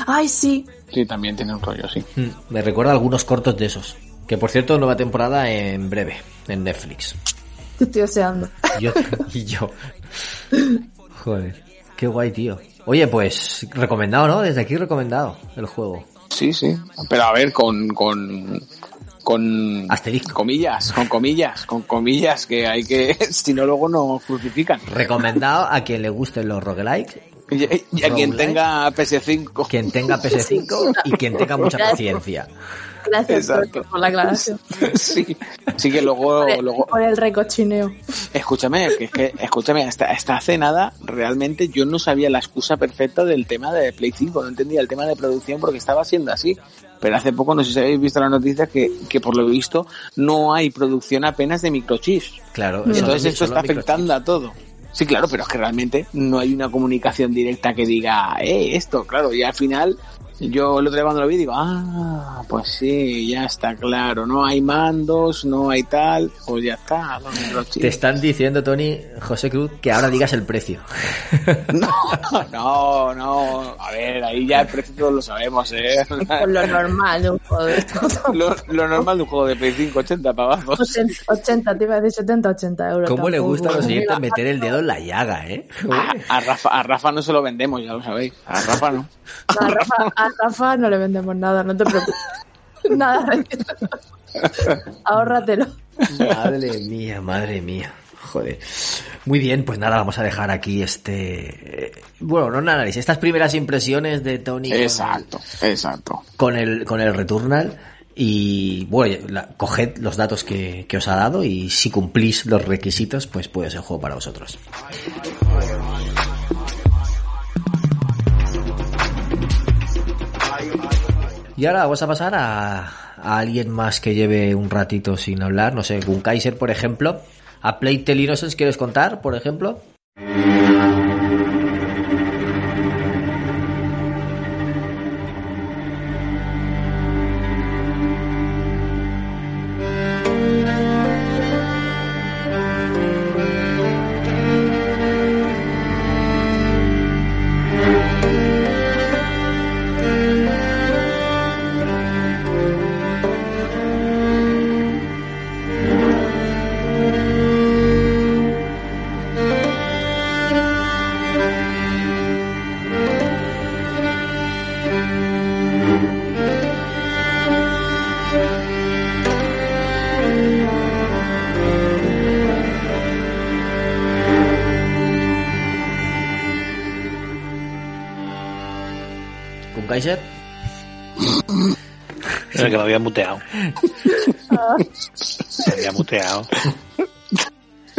S4: Ay, sí.
S3: Sí, también tiene un rollo, sí.
S1: Mm, Me recuerda a algunos cortos de esos. Que por cierto, nueva temporada en breve, en Netflix.
S4: Te estoy deseando.
S1: Yo [laughs] y yo. Joder, qué guay, tío. Oye, pues recomendado, ¿no? Desde aquí recomendado el juego.
S3: Sí, sí. Pero a ver, con, con, con
S1: Asterisco.
S3: comillas, con comillas, con comillas, que hay que, [laughs] si no luego nos crucifican.
S1: Recomendado a quien le gusten los roguelike,
S3: Y, y a quien tenga PS5.
S1: quien tenga PS5 y quien tenga mucha paciencia.
S4: Gracias por,
S3: Exacto.
S4: por la aclaración. [laughs]
S3: Sí, sí que luego,
S4: Por el,
S3: luego,
S4: por el recochineo.
S3: escúchame, que es que, escúchame, hasta, hasta hace nada, realmente yo no sabía la excusa perfecta del tema de Play 5, no entendía el tema de producción porque estaba siendo así. Pero hace poco, no sé si habéis visto la noticia, que, que por lo visto no hay producción apenas de microchips.
S1: Claro, solo-
S3: entonces esto
S1: solo
S3: está
S1: microchips.
S3: afectando a todo. Sí, claro, pero es que realmente no hay una comunicación directa que diga, eh, esto, claro, y al final yo el otro día cuando lo vi digo, ah, pues sí, ya está claro, no hay mandos, no hay tal, pues ya está.
S1: Te están diciendo, Tony, José Cruz, que ahora digas el precio. [laughs]
S3: No, no, no, a ver, ahí ya el precio todos lo sabemos, eh.
S4: Lo normal de un juego de estos. [laughs]
S3: Lo, lo normal de un juego de Play 5, 80 pavazos.
S4: 80, 80, te iba a decir 70, 80 euros.
S1: ¿Cómo le gusta a los siguientes
S4: Mira,
S1: meter el dedo en la llaga, eh?
S3: A, a Rafa, a Rafa no se lo vendemos, ya lo sabéis. A Rafa no.
S4: A Rafa, a Rafa no le vendemos nada, no te preocupes. [laughs] Nada. Ahórratelo.
S1: Madre mía, madre mía. Joder. Muy bien, pues nada, vamos a dejar aquí este. Bueno, no un análisis, estas primeras impresiones de Tony con-
S3: Exacto, exacto.
S1: con el, con el Returnal. Y bueno, la- coged los datos que, que os ha dado y si cumplís los requisitos, pues puede ser juego para vosotros. Y ahora vamos a pasar a, alguien más que lleve un ratito sin hablar, no sé, un Kaiser, por ejemplo. ¿A Playtel Innocence quieres contar, por ejemplo?
S5: Muteado.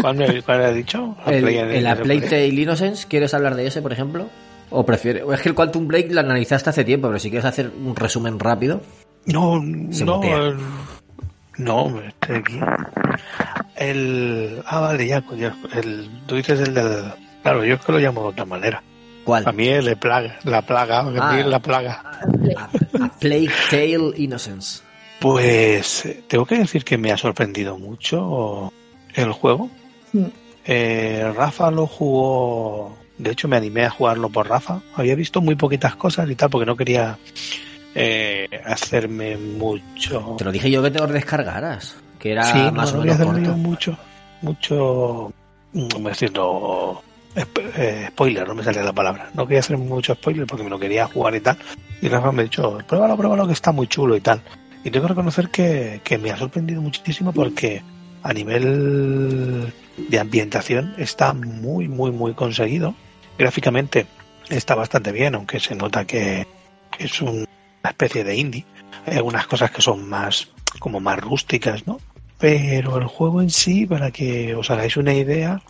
S5: ¿Cuál me cuál has dicho?
S1: El, la Plague Tale Innocence, ¿quieres hablar de ese, por ejemplo? ¿O prefieres? o Es que el Quantum Break lo analizaste hace tiempo, pero si quieres hacer un resumen rápido.
S5: No,
S1: Se
S5: no,
S1: mutea.
S5: el- no, estoy aquí. El, ah, vale, ya, coño, el, tú dices el del, claro, yo es que lo llamo de otra manera.
S1: ¿Cuál?
S5: A mí es de plaga, la plaga, a mí
S1: Ah.
S5: es la plaga.
S1: A, a Plague Tale Innocence.
S5: Pues tengo que decir que me ha sorprendido mucho el juego.
S4: Mm.
S5: Eh, Rafa lo jugó, de hecho me animé a jugarlo por Rafa. Había visto muy poquitas cosas y tal porque no quería eh, hacerme mucho.
S1: Te lo dije yo que te lo descargaras. Que era
S5: sí, no,
S1: más
S5: no
S1: o menos corto.
S5: mucho, mucho, mm, ¿cómo decirlo? Sp- eh, spoiler, no me salía la palabra. No quería hacer mucho spoiler porque me lo quería jugar y tal. Y Rafa me ha dicho, pruébalo, pruébalo, que está muy chulo y tal. Y tengo que reconocer que, que me ha sorprendido muchísimo porque a nivel de ambientación está muy, muy, muy conseguido. Gráficamente está bastante bien, aunque se nota que es un- una especie de indie. Hay algunas cosas que son más, como más rústicas, ¿no? Pero el juego en sí, para que os hagáis una idea,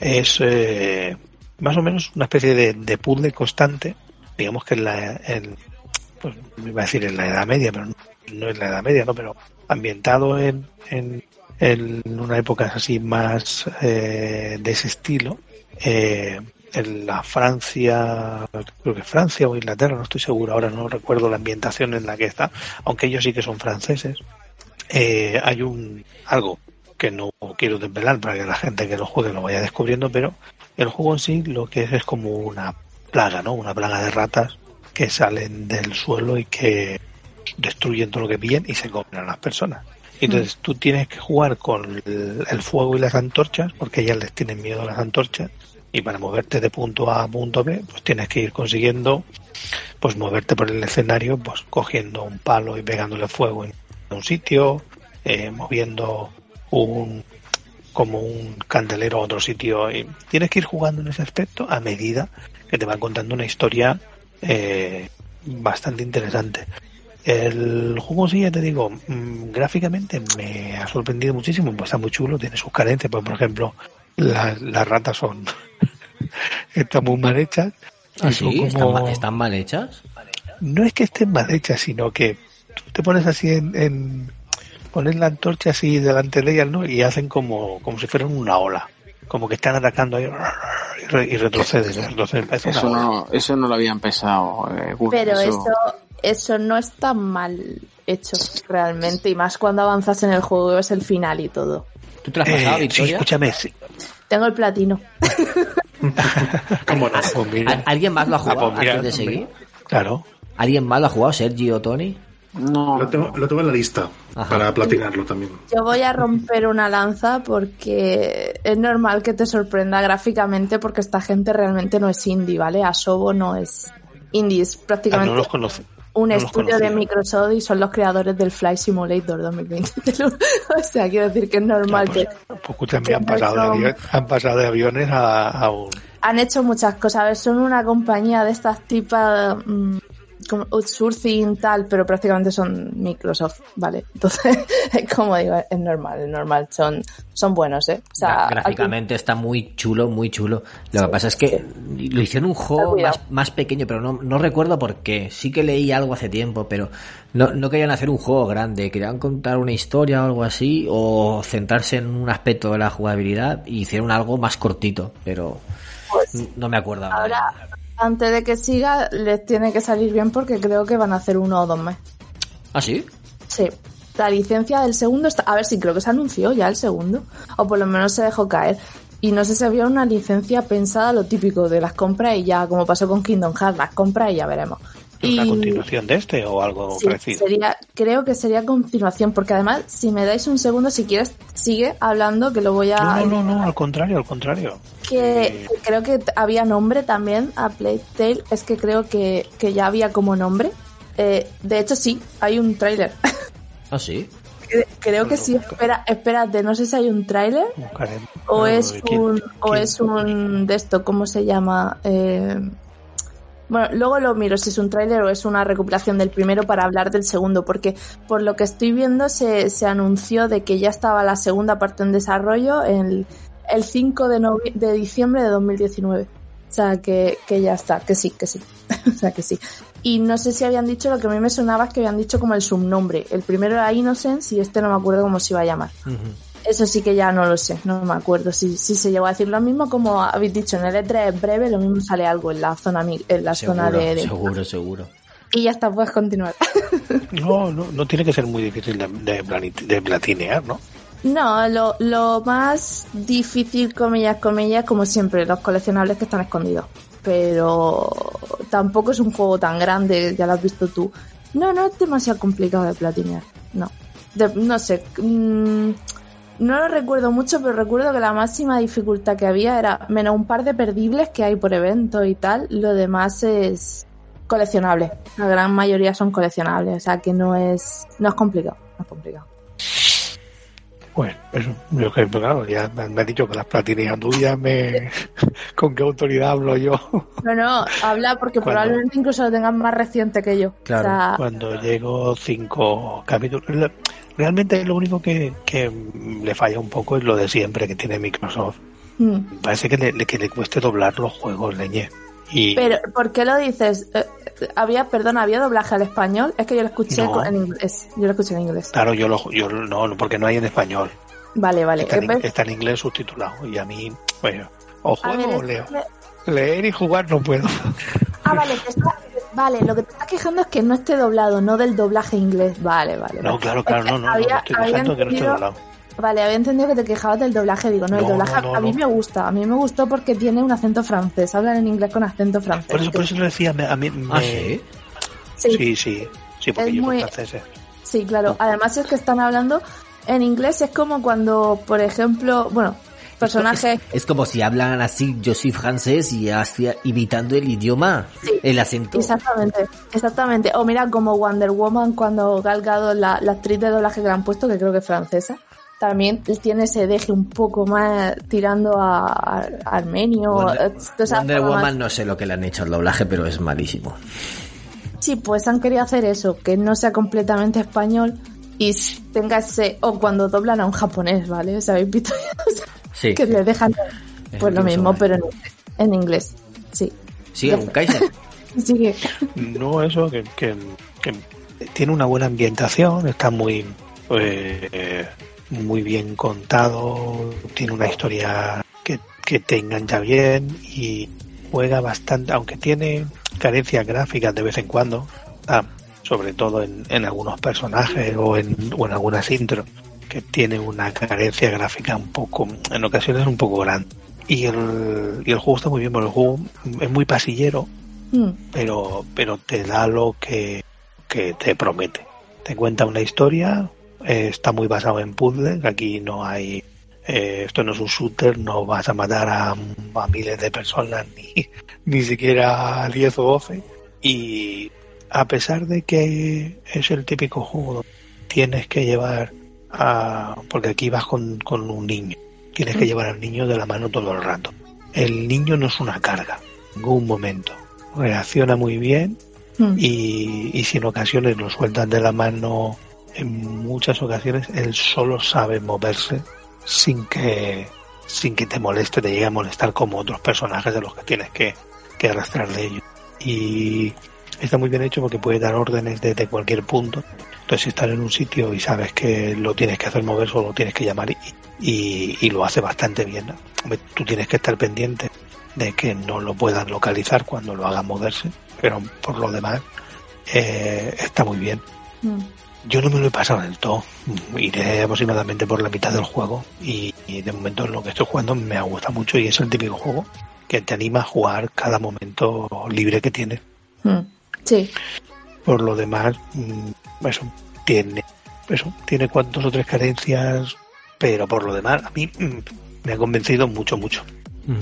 S5: es eh, más o menos una especie de, de puzzle constante. Digamos que en la, pues, iba a decir en la Edad Media, pero no, no es la Edad Media, ¿no? Pero ambientado en, en, en una época así más eh, de ese estilo. eh, en la Francia, creo que Francia o Inglaterra, no estoy seguro, ahora no recuerdo la ambientación en la que está, aunque ellos sí que son franceses. Eh, hay un algo que no quiero desvelar para que la gente que lo juegue lo vaya descubriendo, pero el juego en sí lo que es es como una plaga, ¿no? Una plaga de ratas que salen del suelo y que destruyen todo lo que pillan y se comen a las personas. Entonces tú tienes que jugar con el, el fuego y las antorchas, porque ellas les tienen miedo a las antorchas, y para moverte de punto A a punto B, pues tienes que ir consiguiendo, pues moverte por el escenario, pues cogiendo un palo y pegándole fuego en un sitio, eh, moviendo un como un candelero a otro sitio y tienes que ir jugando en ese aspecto a medida que te van contando una historia eh, bastante interesante. El juego sí, ya te digo, mm, gráficamente me ha sorprendido muchísimo, pues está muy chulo, tiene sus carencias, pues por ejemplo, la- las ratas son [laughs] están muy mal hechas.
S1: ¿Ah,
S5: como-
S1: están mal hechas?
S5: no es que estén mal hechas, sino que tú te pones así en, en pones la antorcha así delante de ellas, ¿no? Y hacen como, como si fueran una ola, como que están atacando ahí y, re- y retroceden,
S3: Eso no, eso no lo habían pensado. eh,
S4: Pero eso, eso no está mal hecho realmente, y más cuando avanzas en el juego y ves el final y todo.
S1: ¿Tú te lo has pasado,
S5: Eh, sí, escúchame, sí.
S4: Tengo el platino. [laughs]
S2: ¿Cómo no? [laughs]
S5: Pues mira,
S1: ¿Al- ¿Alguien más lo ha
S5: Ah,
S1: jugado
S5: pues mira,
S1: antes de seguir?
S5: claro.
S1: ¿Alguien más lo ha jugado? ¿Sergio o Tony?
S3: No,
S2: Lo tengo, lo tengo en la lista
S1: Ajá.
S2: para platinarlo también.
S4: Yo voy a romper una lanza porque es normal que te sorprenda gráficamente porque esta gente realmente no es indie, ¿vale? Asobo no es indie, es
S5: Ah,
S4: prácticamente
S5: no los conoce.
S4: Un
S5: no
S4: estudio de. Microsoft y son los creadores del Flight Simulator 2020. [laughs] o sea, quiero decir que es normal
S5: pues,
S4: que
S5: pues han pasado, de
S4: no son-
S5: avión- han pasado de aviones a, a un...
S4: han hecho muchas cosas. A ver, son una compañía de estas tipas mm, como outsourcing tal, pero prácticamente son Microsoft, ¿vale? Entonces, [laughs] es como digo, es normal, es normal. Son, son buenos, ¿eh? O sea,
S1: Gráficamente está muy chulo, muy chulo. Lo que pasa es que lo hicieron un juego más, más pequeño, pero no, no recuerdo por qué. Sí que leí algo hace tiempo, pero no, no querían hacer un juego grande. Querían contar una historia o algo así, o centrarse en un aspecto de la jugabilidad y hicieron algo más cortito, pero
S4: Pues,
S1: no me acuerdo. ahora.
S4: Antes de que siga, les tiene que salir bien porque creo que van a hacer uno o dos más.
S1: ¿Ah, sí?
S4: Sí. La licencia del segundo está. A ver si creo que se anunció ya el segundo. O por lo menos se dejó caer. Y no sé si había una licencia pensada lo típico de las compras y ya, como pasó con Kingdom Hearts, las compras y ya veremos.
S5: ¿Una
S4: Y-
S5: continuación de este o algo
S4: Sí,
S5: parecido?
S4: sería, creo que sería continuación, porque además, si me dais un segundo, si quieres, sigue hablando, que lo voy a.
S5: No, no, no, no, al contrario, al contrario.
S4: Que creo que había nombre también a Plague Tale, es que creo que, que ya había como nombre. Eh, de hecho, sí, hay un tráiler. [laughs]
S1: ¿Ah, sí?
S4: Cre- creo que sí, espera, espérate, no sé si hay un tráiler o es un o es un de esto, ¿cómo se llama? Eh, Bueno, luego lo miro si es un tráiler o es una recopilación del primero para hablar del segundo, porque por lo que estoy viendo se, se anunció de que ya estaba la segunda parte en desarrollo el, el 5 de, de diciembre de 2019. O sea, que, que ya está, que sí, que sí. [laughs] o sea, que sí. Y no sé si habían dicho, lo que a mí me sonaba es que habían dicho como el subnombre. El primero era Innocence y este no me acuerdo cómo se iba a llamar. Eso sí que ya no lo sé, no me acuerdo. Si, si se llegó a decir lo mismo, como habéis dicho, en el E3 es breve, lo mismo sale algo en la zona, en la zona de, de-
S1: seguro, seguro.
S4: Y ya está, puedes continuar. [laughs]
S5: No, no, no tiene que ser muy difícil de, de, platinear, ¿no?
S4: No, lo, lo más difícil, comillas, comillas, como siempre, los coleccionables que están escondidos. Pero tampoco es un juego tan grande, ya lo has visto tú. No, no es demasiado complicado de platinear. No. De- no sé. mm, no lo recuerdo mucho, pero recuerdo que la máxima dificultad que había era menos un par de perdibles que hay por evento y tal. Lo demás es coleccionable. La gran mayoría son coleccionables, o sea que no es, no es complicado. No es complicado.
S5: Bueno, eso, yo que, pero claro, ya me, me has dicho que las platineas tuyas, me, [laughs] ¿con qué autoridad hablo yo?
S4: No, no, habla porque
S5: Cuando-
S4: probablemente incluso lo tengas más reciente que yo.
S1: Claro.
S4: O sea,
S5: Cuando llego cinco capítulos. Re- Realmente lo único que, que le falla un poco es lo de siempre que tiene Microsoft.
S4: mm.
S5: Parece que le, que le cueste doblar los juegos, leñe. Y
S4: pero ¿por qué lo dices? Eh, había, perdona, había doblaje al español. Es que yo lo escuché
S5: No.
S4: en inglés. Yo lo escuché en inglés.
S5: claro, yo lo yo no, no, porque no hay en español.
S4: Vale, vale.
S5: Está en,
S4: Eh,
S5: está en inglés subtitulado. Y a mí, bueno, o juego
S4: ver,
S5: o leo. Leer y jugar no puedo.
S4: Ah, vale, que está- vale, lo que te estás quejando es que no esté doblado, no del doblaje inglés. Vale, vale.
S5: No,
S4: vale.
S5: claro, claro,
S4: Es
S5: no, no, no,
S4: había-
S5: me estoy
S4: había
S5: quejando que no esté
S4: entendido-
S5: doblado.
S4: Vale, había entendido que te quejabas del doblaje. Digo, no, el doblaje
S5: no, no,
S4: a mí
S5: no.
S4: me gusta. A mí me gustó porque tiene un acento francés. Hablan en inglés con acento francés.
S5: Por eso, por eso lo decía, me- a mí
S1: Ah,
S5: me-
S1: sí.
S4: Sí,
S5: sí, sí, sí, porque
S4: Es
S5: yo
S4: muy-
S5: soy francés.
S4: Sí, claro. Además es que están hablando en inglés. Es como cuando, por ejemplo, bueno, personajes.
S1: Es, es como si hablan así, yo soy francés y así imitando el idioma,
S4: Sí.
S1: el acento.
S4: Exactamente, exactamente. O mira, como Wonder Woman cuando Gal Gadot, la, la actriz de doblaje que le han puesto, que creo que es francesa, también tiene ese deje un poco más tirando a, a- armenio.
S1: Wonder,
S4: eh,
S1: Wonder
S4: más-
S1: Woman no sé lo que le han hecho al doblaje, pero es malísimo.
S4: Sí, pues han querido hacer eso, que no sea completamente español y tenga ese. O cuando doblan a un japonés, ¿vale? O sea, habéis visto [laughs] O sea,
S1: Sí.
S4: que le dejan.
S1: Es
S4: Pues lo mismo,
S1: mal.
S4: pero en inglés. En inglés. Sí.
S1: Sí, un Kaiser. [laughs]
S4: Sigue.
S5: No, eso, que, que, que tiene una buena ambientación, está muy, eh, muy bien contado, tiene una historia que, que te engancha bien y juega bastante, aunque tiene carencias gráficas de vez en cuando, ah, sobre todo en, en algunos personajes o en, o en algunas intros, que tiene una carencia gráfica un poco, en ocasiones un poco grande. Y el, y el juego está muy bien, porque el juego es muy pasillero,
S4: Mm,
S5: pero, pero te da lo que, que te promete. Te cuenta una historia, eh, está muy basado en puzzles, aquí no hay, eh, esto no es un shooter, no vas a matar a, a miles de personas, [laughs] ni, ni siquiera a 10 o 12. Y a pesar de que es el típico juego tienes que llevar a, porque aquí vas con, con un niño, tienes que llevar al niño de la mano todo el rato. El niño no es una carga, en ningún momento. Reacciona muy bien
S4: mm.
S5: y, y si en ocasiones lo sueltas de la mano, en muchas ocasiones él solo sabe moverse sin que sin que te moleste, te llegue a molestar como otros personajes de los que tienes que, que arrastrar de ellos. Y está muy bien hecho porque puede dar órdenes desde cualquier punto. Entonces si estás en un sitio y sabes que lo tienes que hacer mover, solo lo tienes que llamar y, y, y lo hace bastante bien. Tú tienes que estar pendiente de que no lo puedan localizar cuando lo hagan moverse, pero por lo demás eh, está muy bien.
S4: Mm.
S5: Yo no me lo he pasado del todo. Iré aproximadamente por la mitad del juego y, y de momento en lo que estoy jugando me gusta mucho y es el típico juego que te anima a jugar cada momento libre que tienes.
S4: Mm. Sí,
S5: Por lo demás, mm, eso tiene, eso tiene cuantos o tres carencias, pero por lo demás a mí mm, me ha convencido mucho, mucho.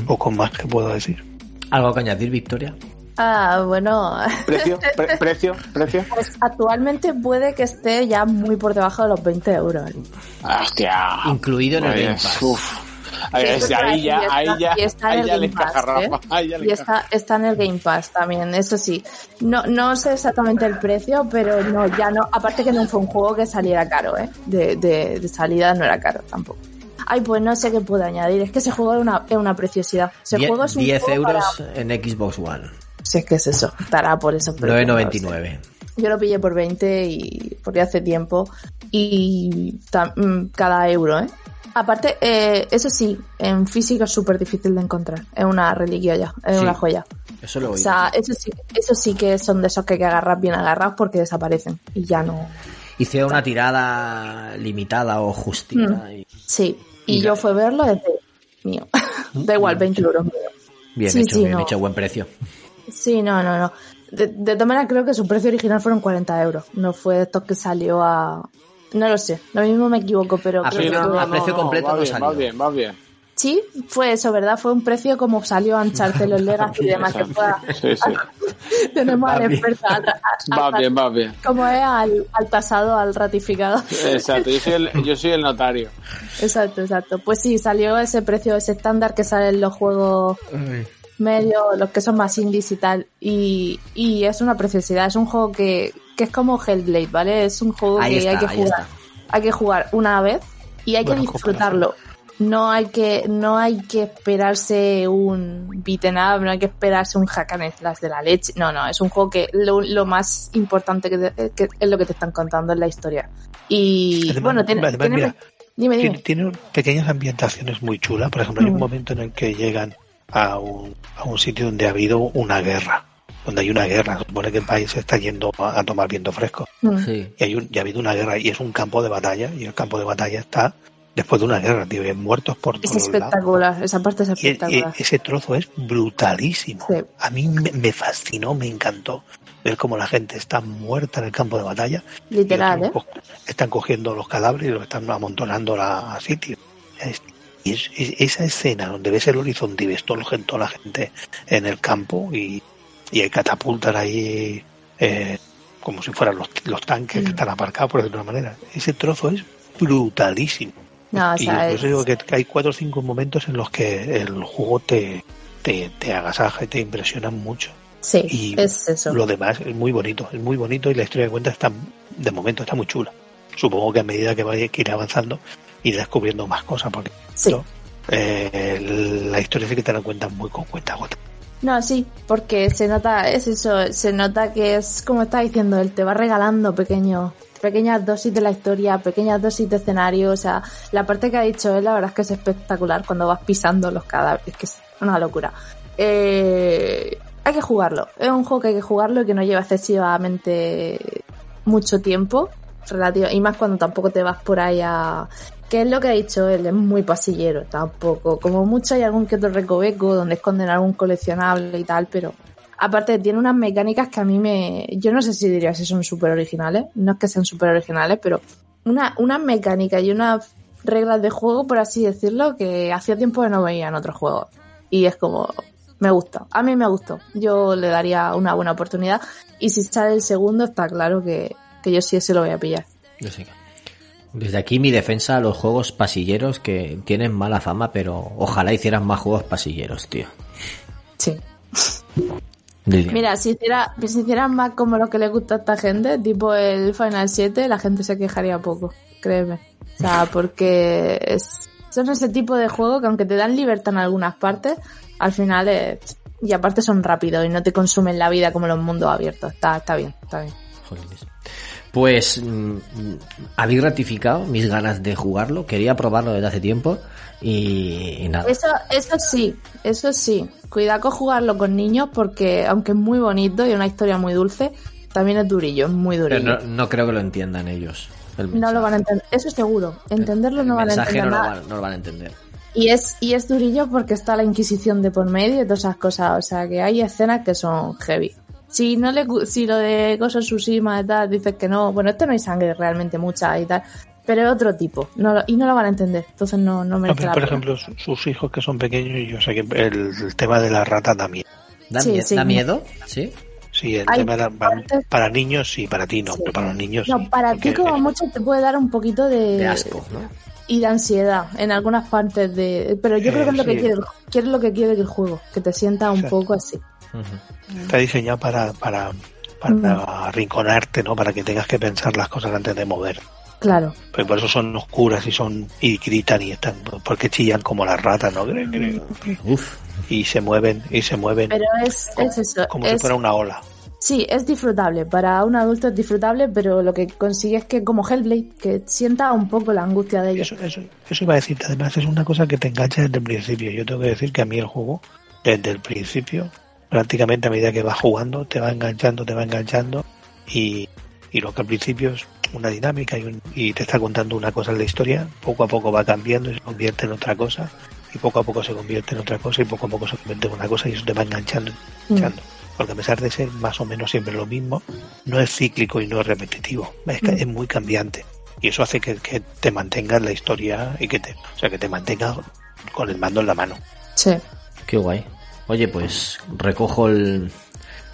S5: Poco más que puedo decir.
S1: ¿Algo que añadir, Victoria?
S4: Ah, bueno,
S3: Precio, [laughs] pre- precio, precio.
S4: pues actualmente puede que esté ya muy por debajo de los 20 euros.
S3: Hostia.
S1: Incluido en el
S3: Pues,
S1: Game Pass.
S3: uf. Ahí, ya,
S4: y
S3: ahí
S4: está-
S3: ya,
S4: está en
S3: ahí
S4: el
S3: ya le
S4: Game Pass,
S3: encaja Rafa.
S4: ¿eh?
S3: Ahí ya le
S4: Y está, está en el Game Pass también, eso sí. No, no sé exactamente el precio, pero no, ya no. Aparte que no fue un juego que saliera caro, ¿eh? De, de, de salida no era caro tampoco. Ay, pues no sé qué puedo añadir. Es que ese juego es una, es una preciosidad. Ese
S1: Die-
S4: juego es un
S1: 10
S4: juego
S1: euros
S4: para-
S1: en Xbox One.
S4: Si es que es eso, estará por eso.
S1: 9.99.
S4: Yo lo pillé por 20 y porque hace tiempo y mm, cada euro, ¿eh? Aparte, eh, eso sí, en físico es súper difícil de encontrar. Es una reliquia ya, es
S1: Sí.
S4: una joya.
S1: Eso lo
S4: O
S1: oí.
S4: sea, eso sí, eso sí que son de esos que hay que agarrar bien agarrados porque desaparecen y ya no.
S1: Hicieron una tirada limitada o justita. y-
S4: Sí, y
S1: Y
S4: yo fue verlo desde mío. [laughs] da igual, 20 euros.
S1: Bien
S4: Sí,
S1: hecho,
S4: sí,
S1: bien
S4: no.
S1: hecho, buen precio.
S4: Sí, no, no, no. De, de todas maneras, creo que su precio original fueron 40 euros. No fue esto que salió a. No lo sé, lo mismo me equivoco, pero
S1: A
S4: creo
S1: Sí,
S4: que
S1: no,
S4: fue-
S1: no, a precio completo
S3: va
S1: no
S3: bien,
S1: salió.
S3: Va bien, va bien.
S4: Sí, fue eso, ¿verdad? Fue un precio como salió Uncharted, los Legacy y [laughs] demás que pueda.
S3: Sí, sí. [laughs]
S4: Tenemos
S1: Va
S4: al experto, al, al-
S3: Va
S4: al-
S3: bien, va bien.
S4: como es al, al tasado, al ratificado.
S3: Exacto, yo soy el, yo soy el notario.
S4: Exacto, exacto. Pues sí, salió ese precio, ese estándar que sale en los juegos medios, los que son más indies y tal. Y, y es una preciosidad, es un juego que, que es como Hellblade, ¿vale? Es un juego
S1: Ahí
S4: que
S1: está,
S4: hay que jugar.
S1: está.
S4: Hay que jugar una vez y hay que disfrutarlo. No hay que, no hay que esperarse un beaten up, no hay que esperarse un hack and slash de la leche. No, no, es un juego que lo, lo más importante que, te- que es lo que te están contando en la historia. Y
S5: Además-
S4: bueno, tiene,
S5: además,
S4: tiene-
S5: mira,
S4: dime,
S5: Tiene,
S4: dime.
S5: tiene pequeñas ambientaciones muy chulas. Por ejemplo, hay un
S4: Mm.
S5: momento en el que llegan a un, a un sitio donde ha habido una guerra. Donde hay una guerra. Se supone que el país se está yendo a, a tomar viento fresco.
S4: Mm.
S1: Sí.
S5: Y, hay un, y ha habido una guerra y es un campo de batalla. Y el campo de batalla está después de una guerra, tío. y muertos por
S4: Es
S5: todos lados.
S4: espectacular, esa parte es
S5: Y, y
S4: espectacular.
S5: ese trozo es brutalísimo.
S4: Sí.
S5: A mí me, me fascinó, me encantó ver cómo la gente está muerta en el campo de batalla.
S4: Literal, ¿eh?
S5: otros, pues, están cogiendo los cadáveres y los están amontonando a, a sitio. Es- y es- es- esa escena donde ves el horizonte y ves todo, el- toda la gente en el campo y, y hay catapultas ahí eh, como si fueran los, los tanques que
S4: Mm.
S5: están aparcados, por decirlo de una manera. Ese trozo es brutalísimo.
S4: No, o
S5: Y por
S4: es-
S5: eso digo que hay cuatro o cinco momentos en los que el juego te, te, te agasaja y te impresiona mucho.
S4: sí,
S5: y
S4: es eso.
S5: Lo demás es muy bonito, es muy bonito y la historia que cuenta está, de momento está muy chula. Supongo que a medida que vaya que iré avanzando iré descubriendo más cosas porque
S4: Sí.
S5: ¿no? Eh, la historia sí que te la cuentan muy con cuenta gota.
S4: No, sí, porque se nota, es eso, se nota que es como está diciendo, él te va regalando pequeños, pequeñas dosis de la historia, pequeñas dosis de escenario, o sea, la parte que ha dicho él, la verdad es que es espectacular cuando vas pisando los cadáveres, que es una locura. Eh, hay que jugarlo, es un juego que hay que jugarlo y que no lleva excesivamente mucho tiempo, relativo, y más cuando tampoco te vas por ahí a... Que es lo que ha dicho él, es muy pasillero tampoco. Como mucho hay algún que otro recoveco donde esconden algún coleccionable y tal, pero aparte tiene unas mecánicas que a mí me... Yo no sé si diría si son súper originales, no es que sean súper originales, pero una, unas mecánicas y unas reglas de juego, por así decirlo, que hacía tiempo que no veía en otros juegos. Y es como, me gusta. A mí me gustó. Yo le daría una buena oportunidad. Y si sale el segundo, está claro que, que yo sí ese lo voy a pillar.
S1: Desde aquí mi defensa a los juegos pasilleros que tienen mala fama, pero ojalá hicieran más juegos pasilleros, tío.
S4: Sí. Mira, si hiciera, si hicieran más como lo que le gusta a esta gente, tipo el Final 7, la gente se quejaría poco, créeme. O sea, [laughs] porque es, son ese tipo de juego que aunque te dan libertad en algunas partes, al final es, y aparte son rápidos y no te consumen la vida como los mundos abiertos. Está, está bien, está bien.
S1: Pues mm, habéis ratificado mis ganas de jugarlo. Quería probarlo desde hace tiempo y, y nada.
S4: Eso, eso sí, eso sí. Cuidado con jugarlo con niños porque aunque es muy bonito y una historia muy dulce, también es durillo, es muy
S1: Pero
S4: durillo.
S1: no, no creo que lo entiendan ellos. el
S4: No lo van a entender, eso seguro. Entenderlo
S1: El
S4: no van a
S1: mensaje
S4: entender
S1: no lo,
S4: nada.
S1: van, no lo van a entender.
S4: Y es, y es durillo porque está la Inquisición de por medio y todas esas cosas. O sea que hay escenas que son heavy. Si no le, si lo de Gozo Tsushima y tal, dices que no, bueno, este no hay sangre realmente mucha y tal, pero es otro tipo, no lo- y no lo van a entender, entonces no, no
S5: mí,
S4: la
S5: por
S4: pena.
S5: ejemplo, su- sus hijos que son pequeños, y yo sé que el, tema de la rata también.
S1: ¿Da,
S4: Sí,
S1: mie-
S4: sí.
S1: ¿Da miedo? ¿Sí?
S5: Sí, el
S4: Hay
S5: tema de para, niños sí, para ti no,
S4: Sí.
S5: pero para los niños
S4: No,
S5: sí,
S4: para
S5: porque,
S4: ti como mucho te puede dar un poquito de...
S1: De asco, ¿no?
S4: y de ansiedad en algunas partes de... Pero yo creo que es lo que quiere, que es lo que quiere el juego, que te sienta un poco así.
S5: Está diseñado para, para, para arrinconarte, ¿no? Para que tengas que pensar las cosas antes de mover.
S4: Claro.
S5: Pues por eso son oscuras y son y gritan y están porque chillan como las ratas, ¿no? Gre.
S1: Uf,
S5: Y se mueven y se mueven
S4: Pero es, es eso.
S5: como si fuera una ola.
S4: Sí, es disfrutable. Para un adulto es disfrutable, pero lo que consigue es que, como Hellblade, que sienta un poco la angustia de ellos.
S5: Eso, eso, eso iba a decirte, además es una cosa que te engancha desde el principio. Yo tengo que decir que a mí el juego, desde el principio, prácticamente a medida que vas jugando, te va enganchando, te va enganchando y, y lo que al principio es una dinámica y, un- y te está contando una cosa en la historia, poco a poco va cambiando y se convierte en otra cosa y poco a poco se convierte en otra cosa y poco a poco se convierte en una cosa y eso te va enganchando, enganchando. Porque a pesar de ser más o menos siempre lo mismo, no es cíclico y no es repetitivo, es, que
S4: Mm.
S5: es muy cambiante y eso hace que, que te mantengas en la historia y que te, o sea, que te mantengas con el mando en la mano.
S4: Sí.
S1: qué guay. Oye, pues recojo el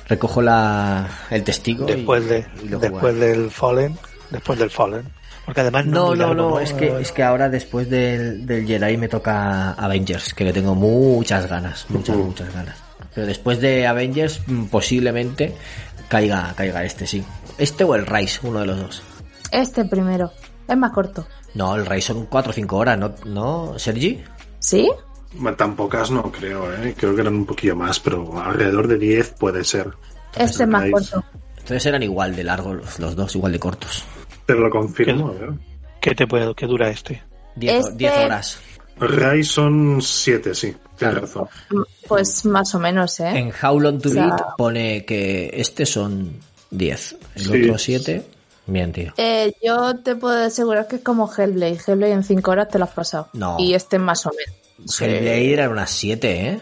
S1: recojo la el testigo y-
S5: Después de
S1: y
S5: después del Fallen, después del Fallen, porque además no,
S1: No, no, no, es que, es que ahora después del, del Jedi me toca Avengers, que le tengo muchas ganas, muchas, muchas ganas. Pero después de Avengers mm, posiblemente caiga, caiga este, sí. Este o el Rise, uno de los dos.
S4: Este primero. Es más corto.
S1: No, el Rise son 4 o 5 horas, ¿no? ¿No, Sergi?
S4: ¿Sí?
S2: Tan pocas no creo, ¿eh? Creo que eran un poquillo más, pero alrededor de 10 puede ser.
S4: Este es más corto.
S1: Entonces eran igual de largos los, los dos, igual de cortos.
S2: Pero lo confirmo, a ver.
S5: ¿Qué te puede, qué dura este?
S1: 10
S4: Este-
S1: 10 horas.
S2: Rai son 7, sí. Tienes
S1: Claro.
S2: razón.
S4: Pues más o menos, ¿eh?
S1: En How Long to
S4: O sea-
S1: Beat pone que este son 10, el
S2: Sí.
S1: otro 7. Bien, tío.
S4: Eh, yo te puedo asegurar que es como Hellblade. Hellblade en 5 horas te lo has pasado.
S1: No.
S4: Y este más o menos.
S1: Hellblade eran unas 7, ¿eh?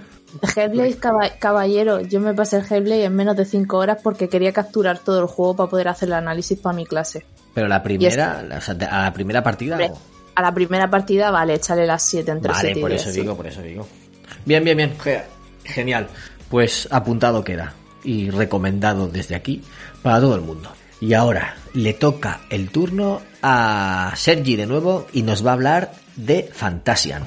S4: Hellblade caba- Caballero, yo me pasé el Hellblade en menos de 5 horas porque quería capturar todo el juego para poder hacer el análisis para mi clase.
S1: Pero la primera, o sea, a la primera partida. O-
S4: A la primera partida, vale, échale las 7 entre
S1: Vale,
S4: 7 y
S1: por
S4: 10,
S1: eso digo, por eso digo. Bien, bien, bien. Ge- Genial. Pues apuntado queda. Y recomendado desde aquí para todo el mundo. Y ahora le toca el turno a Sergi de nuevo y nos va a hablar de Fantasian.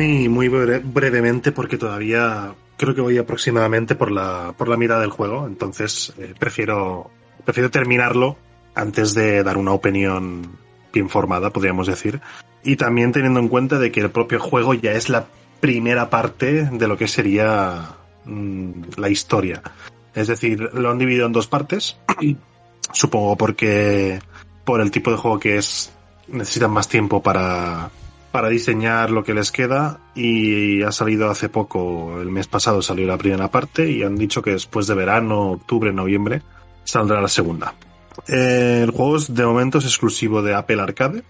S2: Muy, muy bre- brevemente, porque todavía creo que voy aproximadamente por la, por la mitad del juego, entonces eh, prefiero, prefiero terminarlo antes de dar una opinión bien formada, podríamos decir. Y también teniendo en cuenta de que el propio juego ya es la primera parte de lo que sería mm, la historia. Es decir, lo han dividido en dos partes. [clears throat] Supongo porque por el tipo de juego que es, necesitan más tiempo para, para diseñar lo que les queda y ha salido hace poco, el mes pasado salió la primera parte y han dicho que después de verano, octubre, noviembre, saldrá la segunda. Eh, el juego es, de momento es exclusivo de Apple Arcade.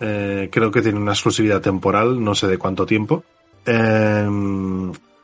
S2: Eh, creo que tiene una exclusividad temporal, no sé de cuánto tiempo. Eh,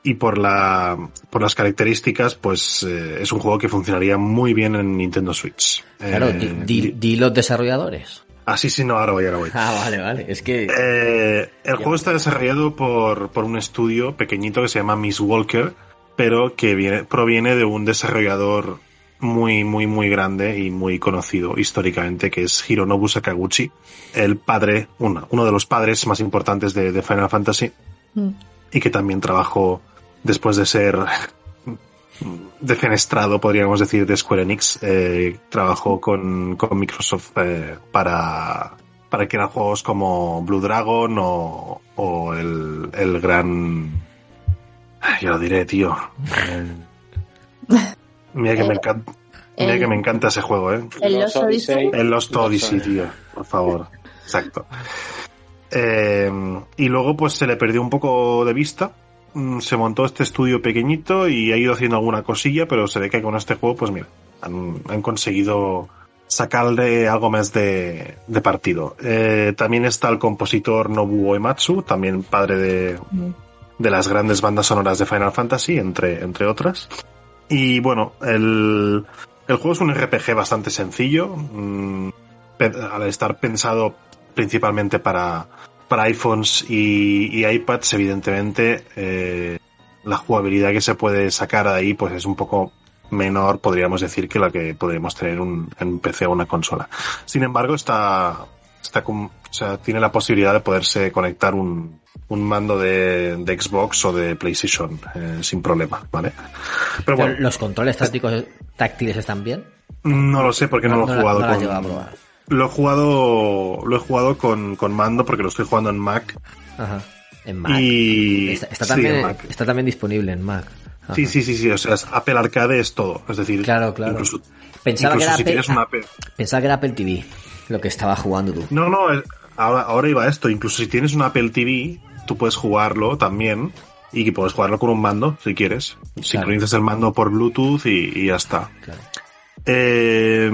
S2: y por, la, por las características, pues eh, es un juego que funcionaría muy bien en Nintendo Switch.
S1: Claro,
S2: Eh,
S1: di, di- di los desarrolladores.
S2: Ah, sí, sí, no, ahora voy, ahora voy.
S1: Ah, vale, vale. Es que.
S2: Eh, el juego está desarrollado por, por un estudio pequeñito que se llama Miss Walker, pero que viene, proviene de un desarrollador muy, muy, muy grande y muy conocido históricamente, que es Hironobu Sakaguchi, el padre, uno, uno de los padres más importantes de, de Final Fantasy,
S4: Mm.
S2: y que también trabajó después de ser defenestrado, podríamos decir, de Square Enix, eh, trabajó con, con Microsoft eh, para, para crear juegos como Blue Dragon o, o el, el gran... Ya lo diré, tío. Eh, [laughs] mira que, me encanta, mira
S4: el-
S2: que me encanta ese juego, ¿eh?
S4: El
S3: Los
S4: Lost Odyssey.
S3: Odyssey.
S2: El Lost Odyssey, tío, por favor. Exacto. Eh, y luego pues se le perdió un poco de vista. Mm, Se montó este estudio pequeñito y ha ido haciendo alguna cosilla, pero se ve que con este juego, pues mira, han, han conseguido sacarle algo más de, de partido. Eh, también está el compositor Nobuo Ematsu, también padre de, de las grandes bandas sonoras de Final Fantasy, entre, entre otras. Y bueno, el, el juego es un RPG bastante sencillo, mm, al estar pensado principalmente para, para iPhones y, y iPads, evidentemente, eh, la jugabilidad que se puede sacar de ahí pues es un poco menor, podríamos decir, que la que podríamos tener un, en un PC o una consola. Sin embargo, está, está con- o sea, tiene la posibilidad de poderse conectar un, un mando de, de Xbox o de PlayStation eh, sin problema, ¿vale? Pero bueno,
S1: ¿Los controles tácticos táctiles están bien?
S2: no lo sé porque no, lo he jugado
S1: no la has
S2: con. Lo he jugado, lo he jugado con, con mando porque lo estoy jugando en Mac.
S1: Ajá. En Mac.
S2: Y
S1: Está, está
S2: sí,
S1: también,
S2: en Mac.
S1: está también disponible en Mac. Ajá.
S2: Sí, sí, sí, sí. O sea, Apple Arcade es todo. Es decir,
S1: Claro, claro.
S2: incluso,
S1: Pensaba que
S2: incluso
S1: era
S2: si
S1: Apple-
S2: Apple.
S1: Pensaba que era Apple TV lo que estaba jugando tú.
S2: No, no, ahora, ahora iba esto. Incluso si tienes una Apple TV, tú puedes jugarlo también. Y que puedes jugarlo con un mando, si quieres. Sincronizas el mando por Bluetooth y, y ya está.
S1: Claro.
S2: Eh,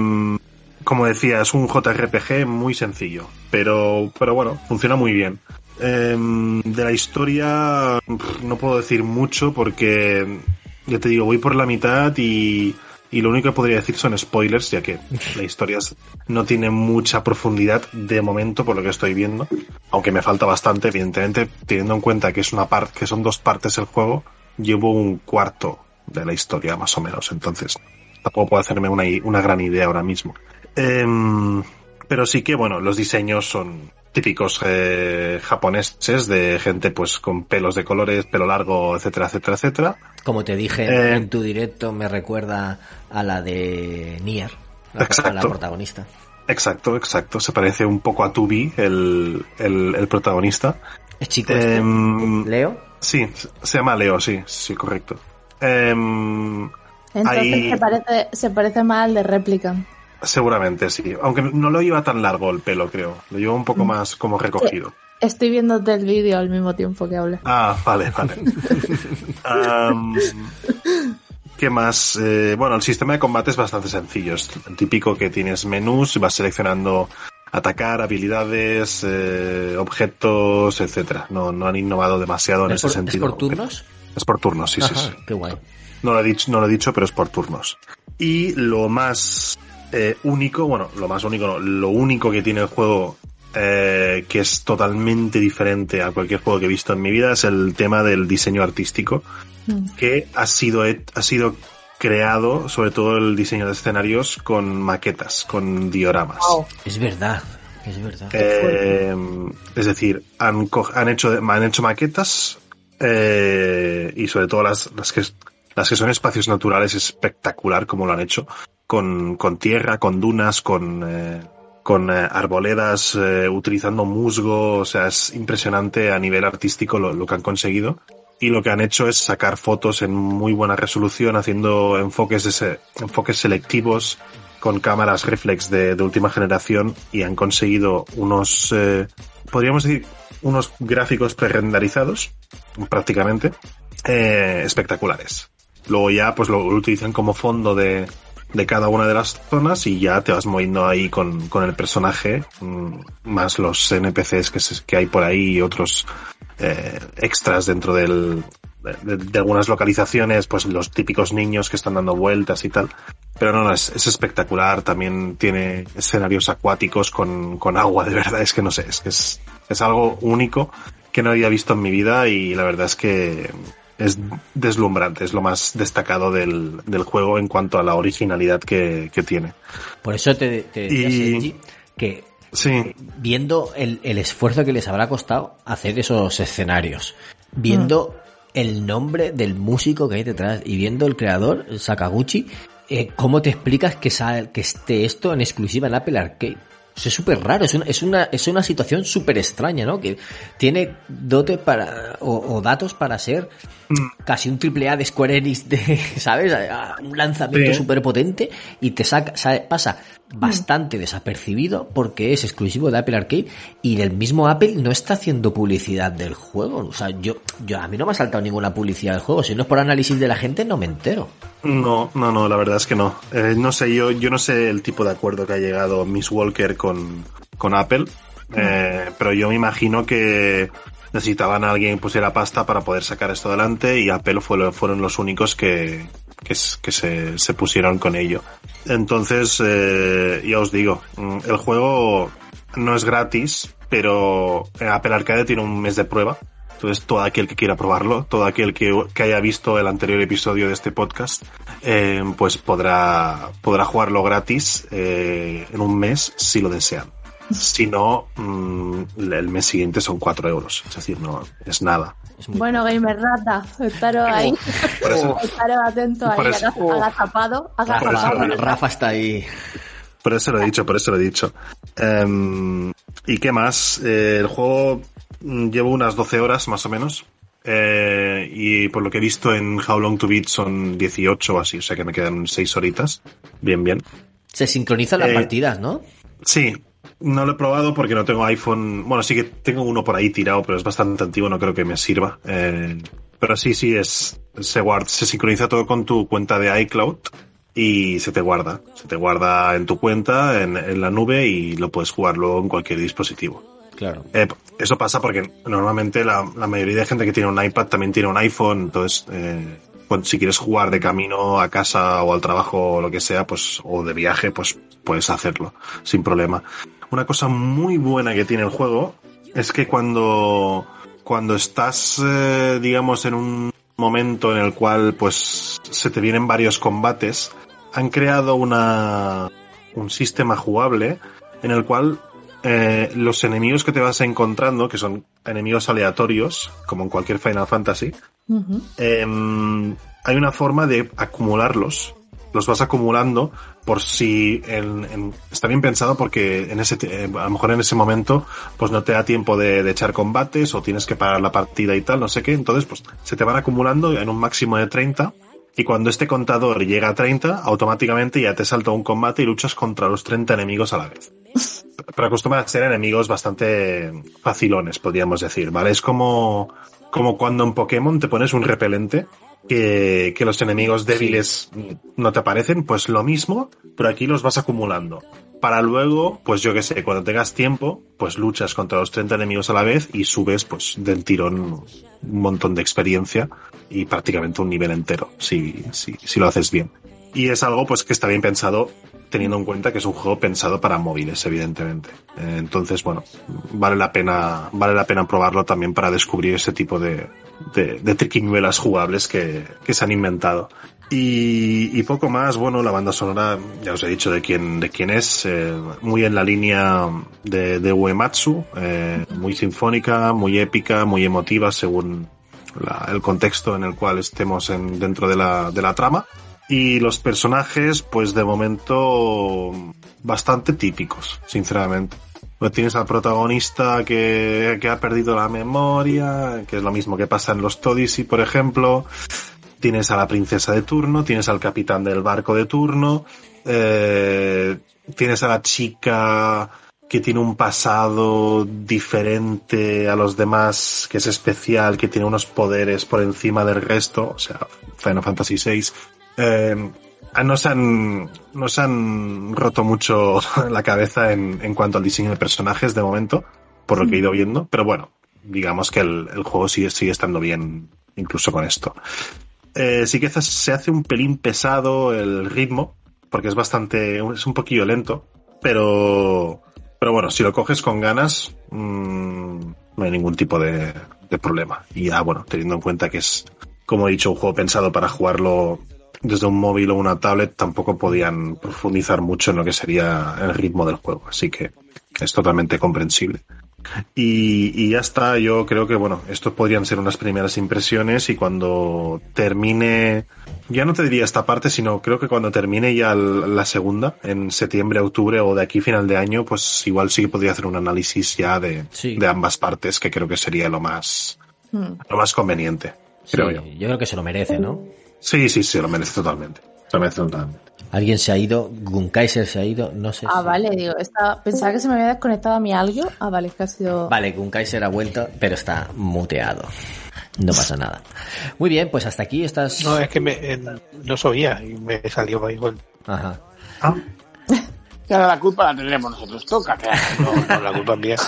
S2: como decía, es un JRPG muy sencillo, pero, pero bueno, funciona muy bien. Eh, de la historia no puedo decir mucho porque, ya te digo, voy por la mitad y, y lo único que podría decir son spoilers, ya que [laughs] la historia no tiene mucha profundidad de momento por lo que estoy viendo, aunque me falta bastante, evidentemente, teniendo en cuenta que es una parte, que son dos partes el juego, llevo un cuarto de la historia más o menos, entonces tampoco puedo hacerme una, una gran idea ahora mismo. Em, pero sí que, bueno, los diseños son típicos eh, japoneses de gente pues con pelos de colores, pelo largo, etcétera, etcétera, etcétera.
S1: Como te dije
S2: Eh,
S1: en tu directo, me recuerda a la de Nier, la,
S2: Exacto.
S1: a la protagonista.
S2: Exacto, exacto. Se parece un poco a Tubi, el, el, el protagonista.
S1: ¿Es chico este?
S2: Em,
S1: ¿Leo?
S2: sí, se llama Leo, sí, sí, correcto. Em,
S4: Entonces
S2: Ahí-
S4: se, parece, se parece más al de réplica.
S2: Seguramente sí. Aunque no lo lleva tan largo el pelo, creo. Lo lleva un poco más como recogido.
S4: Estoy viéndote el vídeo al mismo tiempo que hablas.
S2: Ah, vale, vale. [laughs] ¿Qué más? Eh, bueno, el sistema de combate es bastante sencillo. Es el típico que tienes menús y vas seleccionando atacar, habilidades, eh, objetos, etcétera. No, no han innovado demasiado en
S1: ¿Es
S2: ese
S1: por, es
S2: sentido.
S1: por turnos?
S2: Es por turnos, sí, sí, sí.
S1: Qué guay.
S2: No lo he dicho, no lo he dicho, pero es por turnos. Y lo más eh, único, bueno, lo más único, no, lo único que tiene el juego eh, que es totalmente diferente a cualquier juego que he visto en mi vida es el tema del diseño artístico,
S4: Mm.
S2: que ha sido, ha sido creado, sobre todo el diseño de escenarios, con maquetas, con dioramas.
S1: Es verdad, es verdad.
S2: Eh, es decir, han, han, hecho, han hecho maquetas eh, y sobre todo las, las, que, las que son espacios naturales espectacular como lo han hecho, con, con tierra, con dunas, con, eh, con eh, arboledas, eh, utilizando musgo, o sea, es impresionante a nivel artístico lo, lo que han conseguido. Y lo que han hecho es sacar fotos en muy buena resolución, haciendo enfoques, de se- enfoques selectivos con cámaras reflex de, de última generación y han conseguido unos, podríamos decir, unos gráficos pre-renderizados, prácticamente, espectaculares. Luego ya pues lo utilizan como fondo de, de cada una de las zonas y ya te vas moviendo ahí con, con el personaje, mm, más los NPCs que, que hay por ahí y otros eh, extras dentro del, de, de algunas localizaciones, pues los típicos niños que están dando vueltas y tal. Pero no, no, es, es espectacular. También tiene escenarios acuáticos con, con agua, de verdad. Es que no sé, es que es, es algo único que no había visto en mi vida y la verdad es que es deslumbrante. Es lo más destacado del, del juego en cuanto a la originalidad que, que tiene.
S1: Por eso te, te
S2: Y-
S1: que
S2: Sí,
S1: viendo el, el esfuerzo que les habrá costado hacer esos escenarios, viendo el nombre del músico que hay detrás y viendo el creador, Sakaguchi, eh, ¿cómo te explicas que, sal- que esté esto en exclusiva en Apple Arcade? Eso es súper raro, es una, es una, es una situación súper extraña, ¿no? Que tiene dote para, o, o datos para ser casi un triple A de Square Enix, de, [laughs] ¿sabes? Un lanzamiento
S2: Sí.
S1: súper potente y te saca, pasa bastante desapercibido porque es exclusivo de Apple Arcade y el mismo Apple no está haciendo publicidad del juego. O sea, yo, yo a mí no me ha saltado ninguna publicidad del juego. Si no es por análisis de la gente, no me entero.
S2: No, no, no, la verdad es que no. Eh, no sé, yo, yo no sé el tipo de acuerdo que ha llegado Miss Walker con, con Apple, eh, pero yo me imagino que necesitaban a alguien que pusiera pasta para poder sacar esto adelante y Apple fue, fueron los únicos que, que, que se, se, pusieron con ello. Entonces, eh, ya os digo, mm, el juego no es gratis, pero Apple Arcade tiene un mes de prueba. Entonces, todo aquel que quiera probarlo, todo aquel que, que haya visto el anterior episodio de este podcast, eh, pues podrá, podrá jugarlo gratis eh, en un mes si lo desean. [laughs] Si no, mmm, el mes siguiente son 4 euros. Es decir, no es nada.
S4: Es bueno, Gamer Rata, estaros ahí. Estaros atentos ahí, agazapado. agazapado.
S1: Rafa está ahí.
S2: Por eso lo he dicho, por eso lo he dicho. Um, ¿Y qué más? Eh, el juego llevo unas 12 horas más o menos. Eh, y por lo que he visto en How Long to Beat son 18 o así, o sea que me quedan 6 horitas. Bien, bien.
S1: Se sincronizan las eh, partidas, ¿no?
S2: Sí, no lo he probado porque no tengo iPhone. Bueno, sí que tengo uno por ahí tirado, pero es bastante antiguo, no creo que me sirva. Eh, pero sí, sí, es se, guarda, se sincroniza todo con tu cuenta de iCloud y se te guarda. Se te guarda en tu cuenta, en, en la nube y lo puedes jugar luego en cualquier dispositivo.
S1: Claro.
S2: Eh, eso pasa porque normalmente la, la, mayoría de gente que tiene un iPad también tiene un iPhone, entonces eh, si quieres jugar de camino a casa o al trabajo o lo que sea, pues, o de viaje, pues puedes hacerlo sin problema. Una cosa muy buena que tiene el juego es que cuando, cuando estás, eh, digamos, en un momento en el cual, pues, se te vienen varios combates, han creado una, un sistema jugable en el cual eh, los enemigos que te vas encontrando, que son enemigos aleatorios, como en cualquier Final Fantasy, uh -huh. eh, hay una forma de acumularlos los vas acumulando por si en, en, está bien pensado porque en ese a lo mejor en ese momento pues no te da tiempo de, de, echar combates o tienes que parar la partida y tal, no sé qué, entonces pues se te van acumulando en un máximo de 30 y cuando este contador llega a 30 automáticamente ya te salta un combate y luchas contra los 30 enemigos a la vez. Pero acostumbran a ser enemigos bastante facilones, podríamos decir, ¿vale? Es como, como cuando en Pokémon te pones un repelente que, que, los enemigos débiles sí. no te aparecen, pues lo mismo, pero aquí los vas acumulando. Para luego, pues yo que sé, cuando tengas tiempo, pues luchas contra los 30 enemigos a la vez y subes pues del tirón un montón de experiencia y prácticamente un nivel entero, si, si, si lo haces bien. Y es algo pues que está bien pensado teniendo en cuenta que es un juego pensado para móviles, evidentemente. Entonces, bueno, vale la pena, vale la pena probarlo también para descubrir ese tipo de, de, de triquiñuelas jugables que, que, se han inventado. Y, y, poco más, bueno, la banda sonora, ya os he dicho de quién, de quién es, eh, muy en la línea de, de Uematsu, eh, muy sinfónica, muy épica, muy emotiva según la, el contexto en el cual estemos en, dentro de la, de la trama. Y los personajes, pues de momento, bastante típicos, sinceramente. Pues tienes al protagonista que, que, ha perdido la memoria, que es lo mismo que pasa en los Todisi, por ejemplo. Tienes a la princesa de turno, tienes al capitán del barco de turno, eh, tienes a la chica que tiene un pasado diferente a los demás, que es especial, que tiene unos poderes por encima del resto, o sea, Final Fantasy VI. Eh, no se han, no se han roto mucho [laughs] la cabeza en, en cuanto al diseño de personajes de momento, por lo que he ido viendo, pero bueno, digamos que el, juego sigue estando bien incluso con esto. Eh, sí que se hace un pelín pesado el ritmo, porque es bastante, es un poquillo lento, pero, pero bueno, si lo coges con ganas, mmm, no hay ningún tipo de, de problema. Y ya, bueno, teniendo en cuenta que es, como he dicho, un juego pensado para jugarlo desde un móvil o una tablet tampoco podían profundizar mucho en lo que sería el ritmo del juego, así que es totalmente comprensible. Y, y, ya está, yo creo que bueno, estos podrían ser unas primeras impresiones y cuando termine, ya no te diría esta parte, sino creo que cuando termine ya la segunda, en septiembre, octubre o de aquí final de año, pues igual sí que podría hacer un análisis ya de, sí. de ambas partes, que creo que sería lo más, hmm. lo más conveniente, creo
S1: sí,
S2: yo.
S1: Yo creo que se lo merece, ¿no?
S2: Sí, sí, sí, lo merece totalmente. Se lo merece totalmente.
S1: Alguien se ha ido, Gunkaiser se ha ido, no sé
S4: Ah,
S1: si-
S4: vale, digo, estaba- pensaba que se me había desconectado a mi algo. Ah, vale, es que ha sido...
S1: Vale, Gunkaiser ha vuelto, pero está muteado. No pasa nada. Muy bien, pues hasta aquí estás...
S5: No, es que me, eh, no sabía y me salió con...
S1: Ajá.
S2: Ah, [laughs]
S3: Y ahora la culpa la tendremos nosotros. Toca
S5: No, no, la culpa es mía. [laughs]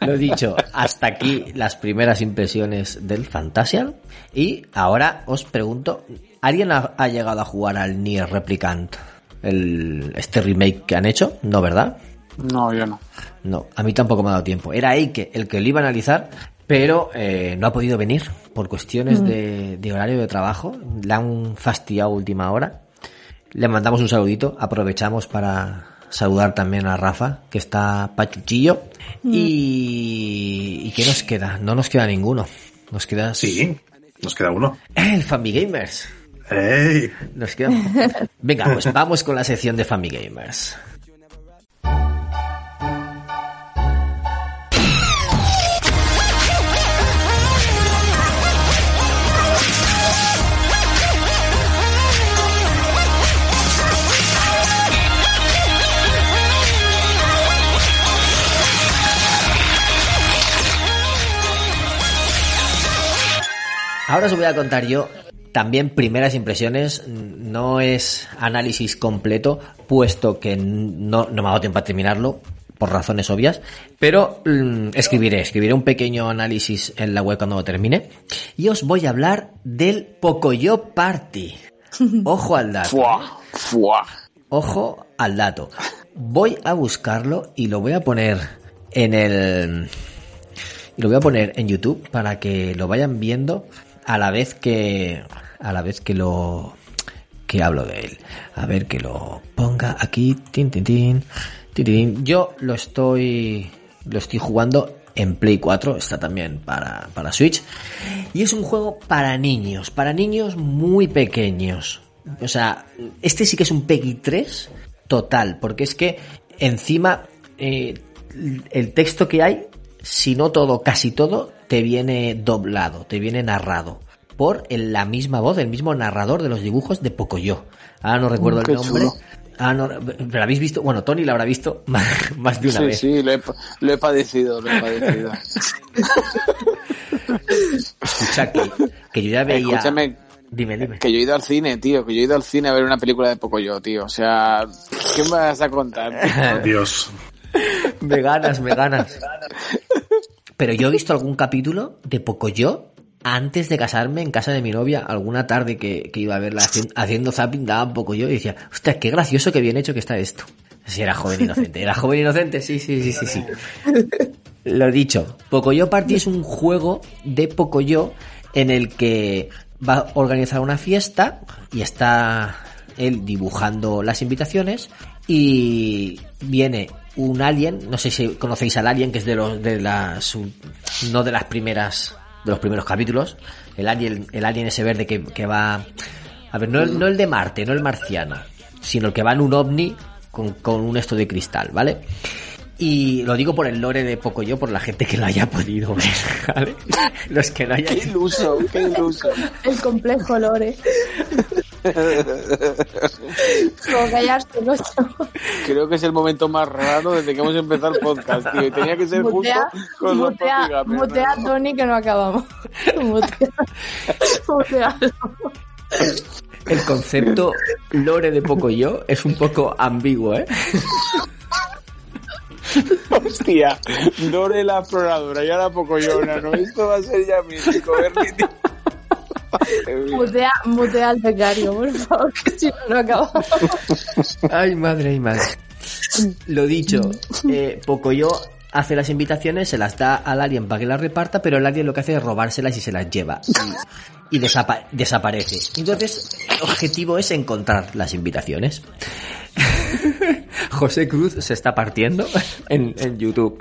S1: Lo dicho, hasta aquí las primeras impresiones del Fantasial. Y ahora os pregunto, ¿alguien ha, ha llegado a jugar al Nier Replicant? El, este remake que han hecho, ¿no, verdad?
S3: No, yo no.
S1: No, a mí tampoco me ha dado tiempo. Era Eike el que lo iba a analizar, pero eh, no ha podido venir por cuestiones de, de horario de trabajo. Le han fastidiado última hora. Le mandamos un saludito, aprovechamos para saludar también a Rafa, que está pachuchillo. Y, ¿Y qué nos queda? No nos queda ninguno. Nos queda
S2: sí, nos queda uno.
S1: el Family Gamers. Nos queda... Venga, pues vamos con la sección de Family Gamers. Ahora os voy a contar yo también primeras impresiones. No es análisis completo, puesto que no, no me ha dado tiempo a terminarlo, por razones obvias. Pero mm, escribiré, escribiré un pequeño análisis en la web cuando lo termine. Y os voy a hablar del Pocoyo Party. Ojo al dato.
S3: Fuá, fuá.
S1: Ojo al dato. Voy a buscarlo y lo voy a poner en el. Y lo voy a poner en YouTube para que lo vayan viendo a la vez que. A la vez que lo. que hablo de él. A ver que lo ponga aquí. Tin, tin, tin, tin, tin. Yo lo estoy. Lo estoy jugando en Play 4. Está también para, para Switch. Y es un juego para niños. Para niños muy pequeños. O sea, este sí que es un Peggy 3 total, porque es que encima eh, el texto que hay, si no todo, casi todo, te viene doblado, te viene narrado por el- la misma voz, el mismo narrador de los dibujos de Pocoyo. Ahora no recuerdo
S3: Mm,
S1: el nombre.
S3: chulo.
S1: Ah, no, pero habéis visto, bueno, Tony lo habrá visto [laughs] más, más de una
S3: Sí,
S1: vez.
S3: sí, lo he, lo he padecido, lo he padecido.
S1: Escucha que, que yo ya veía.
S3: Escúchame,
S1: Dime, dime.
S3: que yo he ido al cine, tío, que yo he ido al cine a ver una película de Pocoyo, tío. O sea, ¿qué me vas a contar? [laughs]
S2: Dios.
S1: Me ganas, me ganas. Pero yo he visto algún capítulo de Pocoyo antes de casarme en casa de mi novia, alguna tarde que, que iba a verla haci- haciendo zapping, daba Pocoyo y decía, hostia, qué gracioso, qué bien hecho que está esto. Si era joven inocente, era joven inocente, sí, sí, sí, sí, sí. Lo dicho, Pocoyo Party es un juego de Pocoyo en el que va a organizar una fiesta y está él dibujando las invitaciones y viene un alien, no sé si conocéis al alien que es de los de las no de las primeras de los primeros capítulos, el alien el alien ese verde que, que va a ver, no el, no el de Marte, no el marciano, sino el que va en un ovni con, con un esto de cristal, ¿vale? Y lo digo por el lore de Pocoyo, por la gente que lo haya podido ver, [laughs] ¿vale? Los que no
S3: Qué
S1: hayan...
S3: iluso, qué iluso.
S4: El complejo Lore. Como callarse, ¿no?
S3: Creo que es el momento más raro desde que hemos empezado el podcast, tío. Y tenía que ser justo
S4: Mutea,
S3: con los
S4: mutea,
S3: próximos, pero
S4: mutea a. Tony que no acabamos. Mutea. Mutealo.
S1: El concepto lore de Pocoyo es un poco ambiguo, ¿eh?
S3: Hostia, Dore la exploradora y ahora Pocoyona, ¿no? Esto va a ser ya mítico, Bernie.
S4: Mutea, mutea al becario, por favor, que si no, no acabamos.
S1: Ay, madre y madre. Lo dicho, eh, Pocoyo hace las invitaciones, se las da al alien para que las reparta, pero el alien lo que hace es robárselas y se las lleva. Y, y desapa- desaparece. Entonces, el objetivo es encontrar las invitaciones. [laughs] José Cruz se está partiendo en, en YouTube.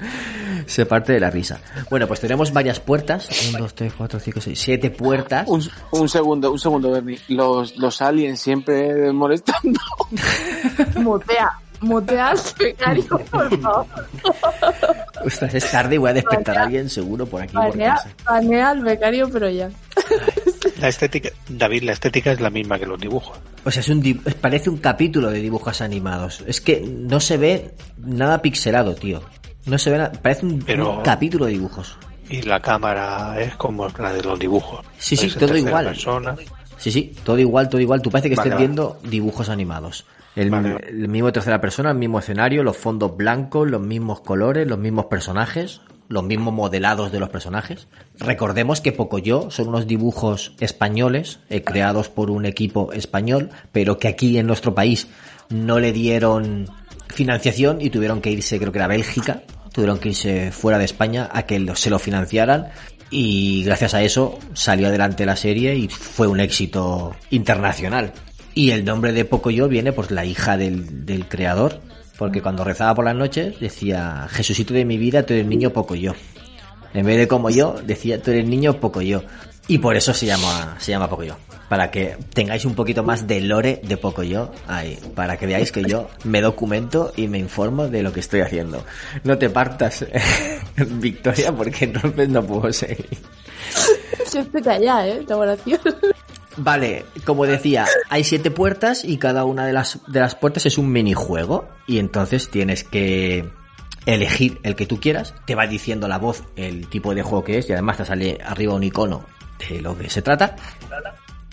S1: Se parte de la risa. Bueno, pues tenemos varias puertas. 1, 2, 3, 4, 5, 6, 7 puertas.
S3: Un, un segundo, un segundo, Bernie. Los, los aliens siempre molestando. [laughs]
S4: Mutea, mutea al becario, por favor.
S1: Ostras, es tarde y voy a despertar a alguien seguro por aquí. Por
S4: al becario, pero ya.
S5: La estética, David, la estética es la misma que los dibujos.
S1: O sea, es un parece un capítulo de dibujos animados. Es que no se ve nada pixelado, tío. No se ve nada, parece un,
S5: Pero-
S1: un capítulo de dibujos.
S5: Y la cámara es como la de los dibujos.
S1: Sí, sí, todo igual.
S5: persona.
S1: Sí, sí, todo igual, todo igual. Tú parece que
S5: Vale,
S1: estés
S5: vale.
S1: viendo dibujos animados. El,
S5: Vale.
S1: el mismo tercera persona, el mismo escenario, los fondos blancos, los mismos colores, los mismos personajes, los mismos modelados de los personajes. Recordemos que Pocoyo son unos dibujos españoles, eh, creados por un equipo español, pero que aquí en nuestro país no le dieron financiación y tuvieron que irse, creo que era Bélgica, tuvieron que irse fuera de España a que se lo financiaran y gracias a eso salió adelante la serie y fue un éxito internacional. Y el nombre de Pocoyo viene por la hija del, del creador, porque cuando rezaba por las noches decía, Jesucito de mi vida, tú eres niño Pocoyo. En vez de como yo, decía, tú eres niño Pocoyo. Y por eso se llama, se llama Pocoyo. Para que tengáis un poquito más de lore de Pocoyo ahí. Para que veáis que yo me documento y me informo de lo que estoy haciendo. No te partas, [laughs] Victoria, porque entonces no puedo seguir.
S4: Yo estoy callada, ¿eh? La oración.
S1: Vale, como decía, hay siete puertas y cada una de las, de las puertas es un minijuego. Y entonces tienes que elegir el que tú quieras. Te va diciendo la voz el tipo de juego que es y además te sale arriba un icono de lo que se trata.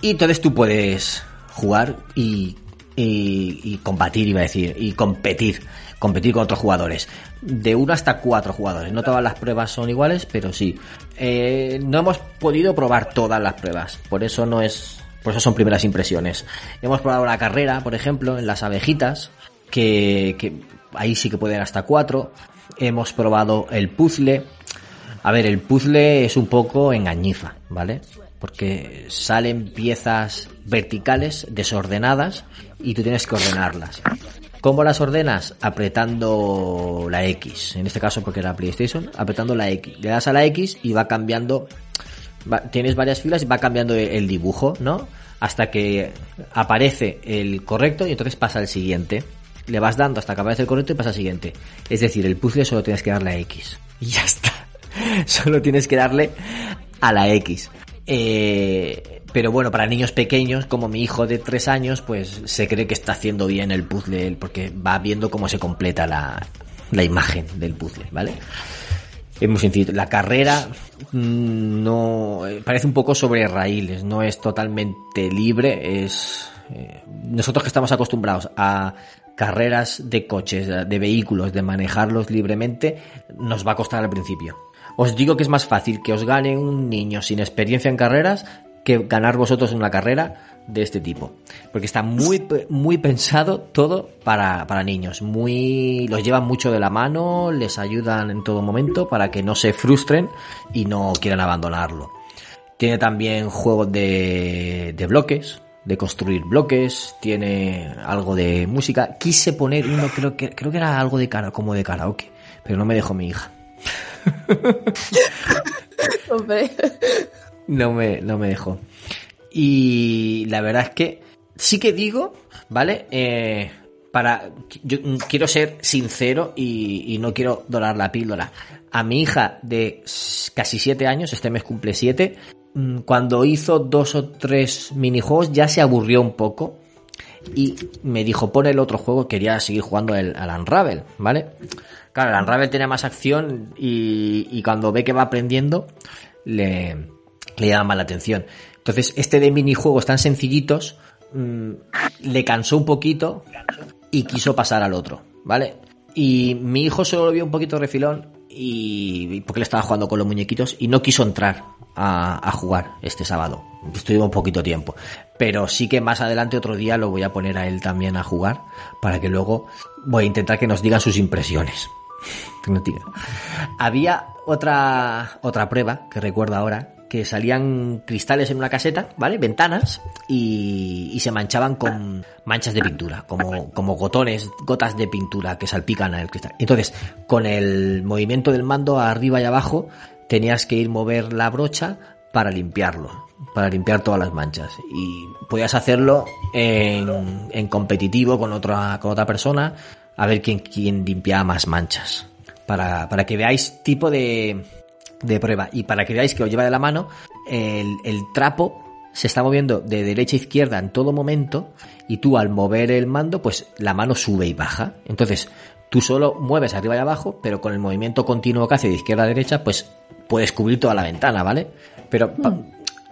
S1: Y entonces tú puedes jugar y, y, y combatir, iba a decir, y competir. Competir con otros jugadores. De uno hasta cuatro jugadores. No todas las pruebas son iguales, pero sí. Eh, no hemos podido probar todas las pruebas. Por eso no es. Por eso son primeras impresiones. Hemos probado la carrera, por ejemplo, en las abejitas. Que, que ahí sí que pueden hasta cuatro. Hemos probado el puzzle. A ver, el puzzle es un poco engañifa, ¿vale? Porque salen piezas verticales desordenadas y tú tienes que ordenarlas. ¿Cómo las ordenas? Apretando la X. En este caso porque era PlayStation, apretando la X. Le das a la X y va cambiando. tienes varias filas y va cambiando el dibujo, ¿no? Hasta que aparece el correcto y entonces pasa al siguiente. Le vas dando hasta que aparece el correcto y pasa al siguiente. Es decir, el puzzle solo tienes que darle a X. [laughs] Y ya está. [laughs] Solo tienes que darle a la X. Eh, pero bueno, para niños pequeños, como mi hijo de 3 años, pues se cree que está haciendo bien el puzzle, porque va viendo cómo se completa la, la imagen del puzzle, ¿vale? Es muy sencillo. La carrera mm, no eh, parece un poco sobre raíles, no es totalmente libre. Es eh, nosotros que estamos acostumbrados a carreras de coches, de vehículos, de manejarlos libremente, nos va a costar al principio. Os digo que es más fácil que os gane un niño sin experiencia en carreras que ganar vosotros una carrera de este tipo. Porque está muy, muy pensado todo para, para niños. Muy, los llevan mucho de la mano, les ayudan en todo momento para que no se frustren y no quieran abandonarlo. Tiene también juegos de, de bloques, de construir bloques, tiene algo de música. Quise poner uno, creo que, creo que era algo de cara, como de karaoke, pero no me dejó mi hija. [laughs] No me, no me dejó. Y la verdad es que sí que digo, ¿vale? Eh, para. Yo quiero ser sincero y, no quiero dorar la píldora. A mi hija de casi siete años, este mes cumple siete, mm, cuando hizo dos o tres minijuegos ya se aburrió un poco y me dijo, pon el otro juego, quería seguir jugando el, al Unravel, ¿vale? Claro, el Unravel tiene más acción y, cuando ve que va aprendiendo, le, le llama la atención. Entonces, este de minijuegos tan sencillitos, mm, le cansó un poquito y quiso pasar al otro, ¿vale? Y mi hijo solo lo vio un poquito refilón y porque le estaba jugando con los muñequitos y no quiso entrar a, jugar este sábado. Estuvimos un poquito tiempo. Pero sí que más adelante otro día lo voy a poner a él también a jugar para que luego voy a intentar que nos diga sus impresiones. Había otra, otra prueba que recuerdo ahora, que salían cristales en una caseta, ¿vale? Ventanas, y, y se manchaban con manchas de pintura, como, como gotones, gotas de pintura que salpican al cristal. Entonces, con el movimiento del mando arriba y abajo, tenías que ir mover la brocha para limpiarlo, para limpiar todas las manchas. Y podías hacerlo en, en competitivo con otra, con otra persona, a ver quién, quién limpiaba más manchas. Para, para que veáis tipo de, de prueba y para que veáis que os lleva de la mano, el, el trapo se está moviendo de derecha a izquierda en todo momento y tú al mover el mando, pues la mano sube y baja. Entonces, tú solo mueves arriba y abajo, pero con el movimiento continuo que hace de izquierda a derecha, pues puedes cubrir toda la ventana, ¿vale? Pero pa-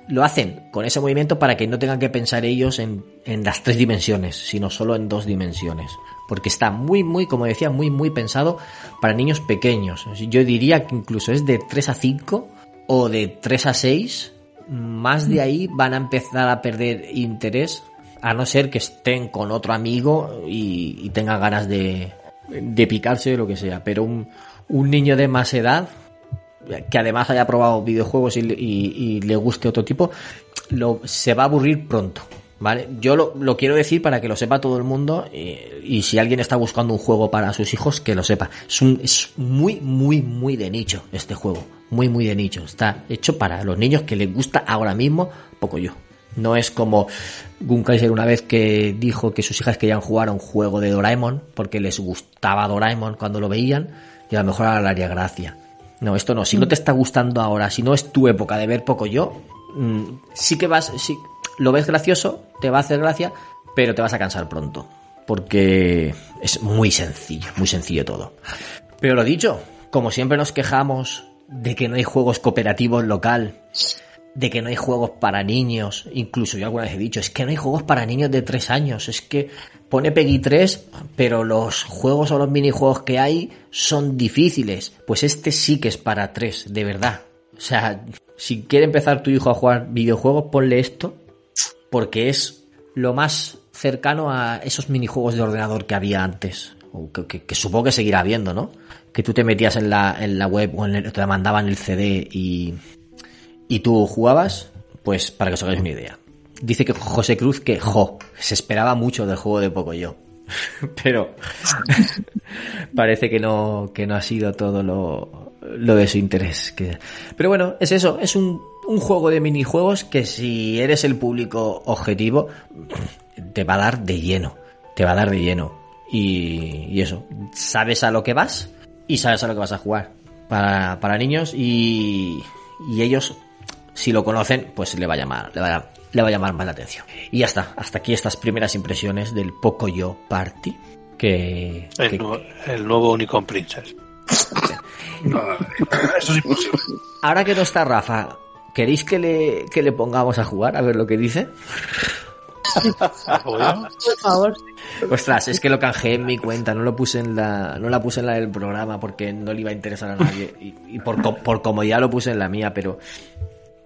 S1: lo hacen con ese movimiento para que no tengan que pensar ellos en, en las tres dimensiones, sino solo en dos dimensiones. Porque está muy, muy, como decía, muy, muy pensado para niños pequeños. Yo diría que incluso es de 3 a 5 o de 3 a 6. Más de ahí van a empezar a perder interés, a no ser que estén con otro amigo y, y tengan ganas de, de picarse o lo que sea. Pero un, niño de más edad, que además haya probado videojuegos y, le- y- le guste otro tipo, se va a aburrir pronto. ¿Vale? Yo lo, lo quiero decir para que lo sepa todo el mundo y, y si alguien está buscando un juego para sus hijos, que lo sepa. Es, un, es muy, muy, muy de nicho este juego. Muy, muy de nicho. Está hecho para los niños que les gusta ahora mismo, poco yo. No es como Gun Kaiser una vez que dijo que sus hijas querían jugar a un juego de Doraemon porque les gustaba Doraemon cuando lo veían y a lo mejor ahora le haría gracia. No, esto no. Si no te está gustando ahora, si no es tu época de ver poco yo, mm, sí que vas, sí, lo ves gracioso, te va a hacer gracia, pero te vas a cansar pronto. Porque es muy sencillo, muy sencillo todo. Pero lo dicho, como siempre nos quejamos de que no hay juegos cooperativos local, de que no hay juegos para niños, incluso yo alguna vez he dicho, es que no hay juegos para niños de 3 años, es que pone Peggy 3, pero los juegos o los minijuegos que hay son difíciles. Pues este sí que es para 3, de verdad. O sea, si quiere empezar tu hijo a jugar videojuegos, ponle esto, porque es lo más cercano a esos minijuegos de ordenador que había antes. O que, que- supongo que seguirá habiendo, ¿no? Que tú te metías en la, en la web o en el- te mandaban el CD y, y tú jugabas, pues para que os hagáis una idea. Dice que José Cruz que jo, se esperaba mucho del juego de Pocoyo. [laughs] Pero [laughs] parece que no, que no ha sido todo lo, lo de su interés. Que... Pero bueno, es eso, es un, un juego de minijuegos que si eres el público objetivo, te va a dar de lleno. Te va a dar de lleno. Y, y eso, sabes a lo que vas y sabes a lo que vas a jugar. Para, para niños y, y ellos, si lo conocen, pues le va a llamar, le va a, le va a llamar más la atención. Y ya está, hasta aquí estas primeras impresiones del Pocoyo Party. Que,
S5: El,
S1: que-
S5: nuevo, el nuevo Unicorn Princess.
S2: No, [laughs] eso es imposible.
S1: ahora que no está Rafa, ¿queréis que le, que le pongamos a jugar? A ver lo que dice.
S4: Por favor.
S1: Ostras, es que lo canjeé en mi cuenta, no lo puse en la, no la puse en la del programa porque no le iba a interesar a nadie y, y por, por comodidad lo puse en la mía, pero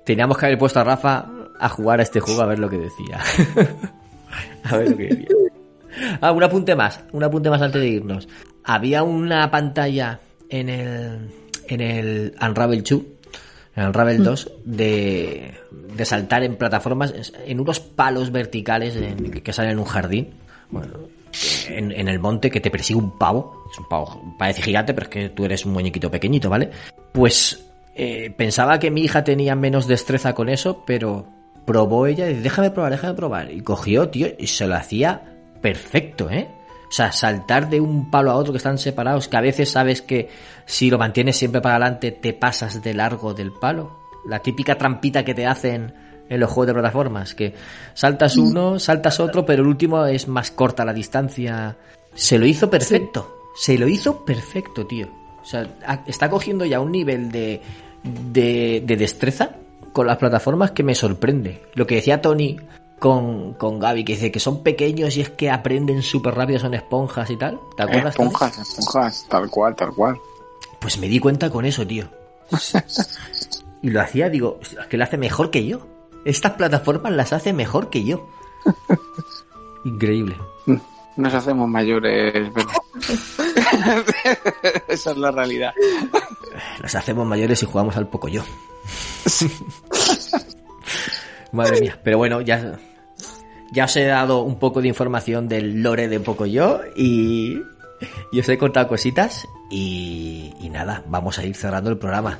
S1: teníamos que haber puesto a Rafa a jugar a este juego a ver lo que decía. [laughs] a ver lo que decía. Ah, un apunte más, un apunte más antes de irnos. Había una pantalla en el, en el Unravel 2, en Unravel 2, de, de saltar en plataformas, en unos palos verticales en- que salen en un jardín. Bueno, en, el monte que te persigue un pavo. Es un pavo, parece gigante, pero es que tú eres un muñequito pequeñito, ¿vale? Pues eh, pensaba que mi hija tenía menos destreza con eso, pero probó ella y déjame probar, déjame probar. Y cogió, tío, y se lo hacía perfecto, ¿eh? O sea, saltar de un palo a otro que están separados, que a veces sabes que si lo mantienes siempre para adelante te pasas de largo del palo. La típica trampita que te hacen en los juegos de plataformas, que saltas uno, saltas otro, pero el último es más corta la distancia. Se lo hizo perfecto. Se lo hizo perfecto, tío. O sea, está cogiendo ya un nivel de, de, de destreza con las plataformas que me sorprende. Lo que decía Tony con, con Gaby, que dice que son pequeños y es que aprenden súper rápido, son esponjas y tal. ¿Te acuerdas?
S3: Esponjas, esponjas, tal cual, tal cual.
S1: Pues me di cuenta con eso, tío. [laughs] Y lo hacía, digo, es que lo hace mejor que yo. Estas plataformas las hace mejor que yo. [laughs] Increíble.
S3: Nos hacemos mayores, pero... [laughs] Esa es la realidad.
S1: Las hacemos mayores y jugamos al poco yo. Madre mía. Pero bueno, ya, ya os he dado un poco de información del lore de poco yo y, y os he contado cositas y, y nada, vamos a ir cerrando el programa.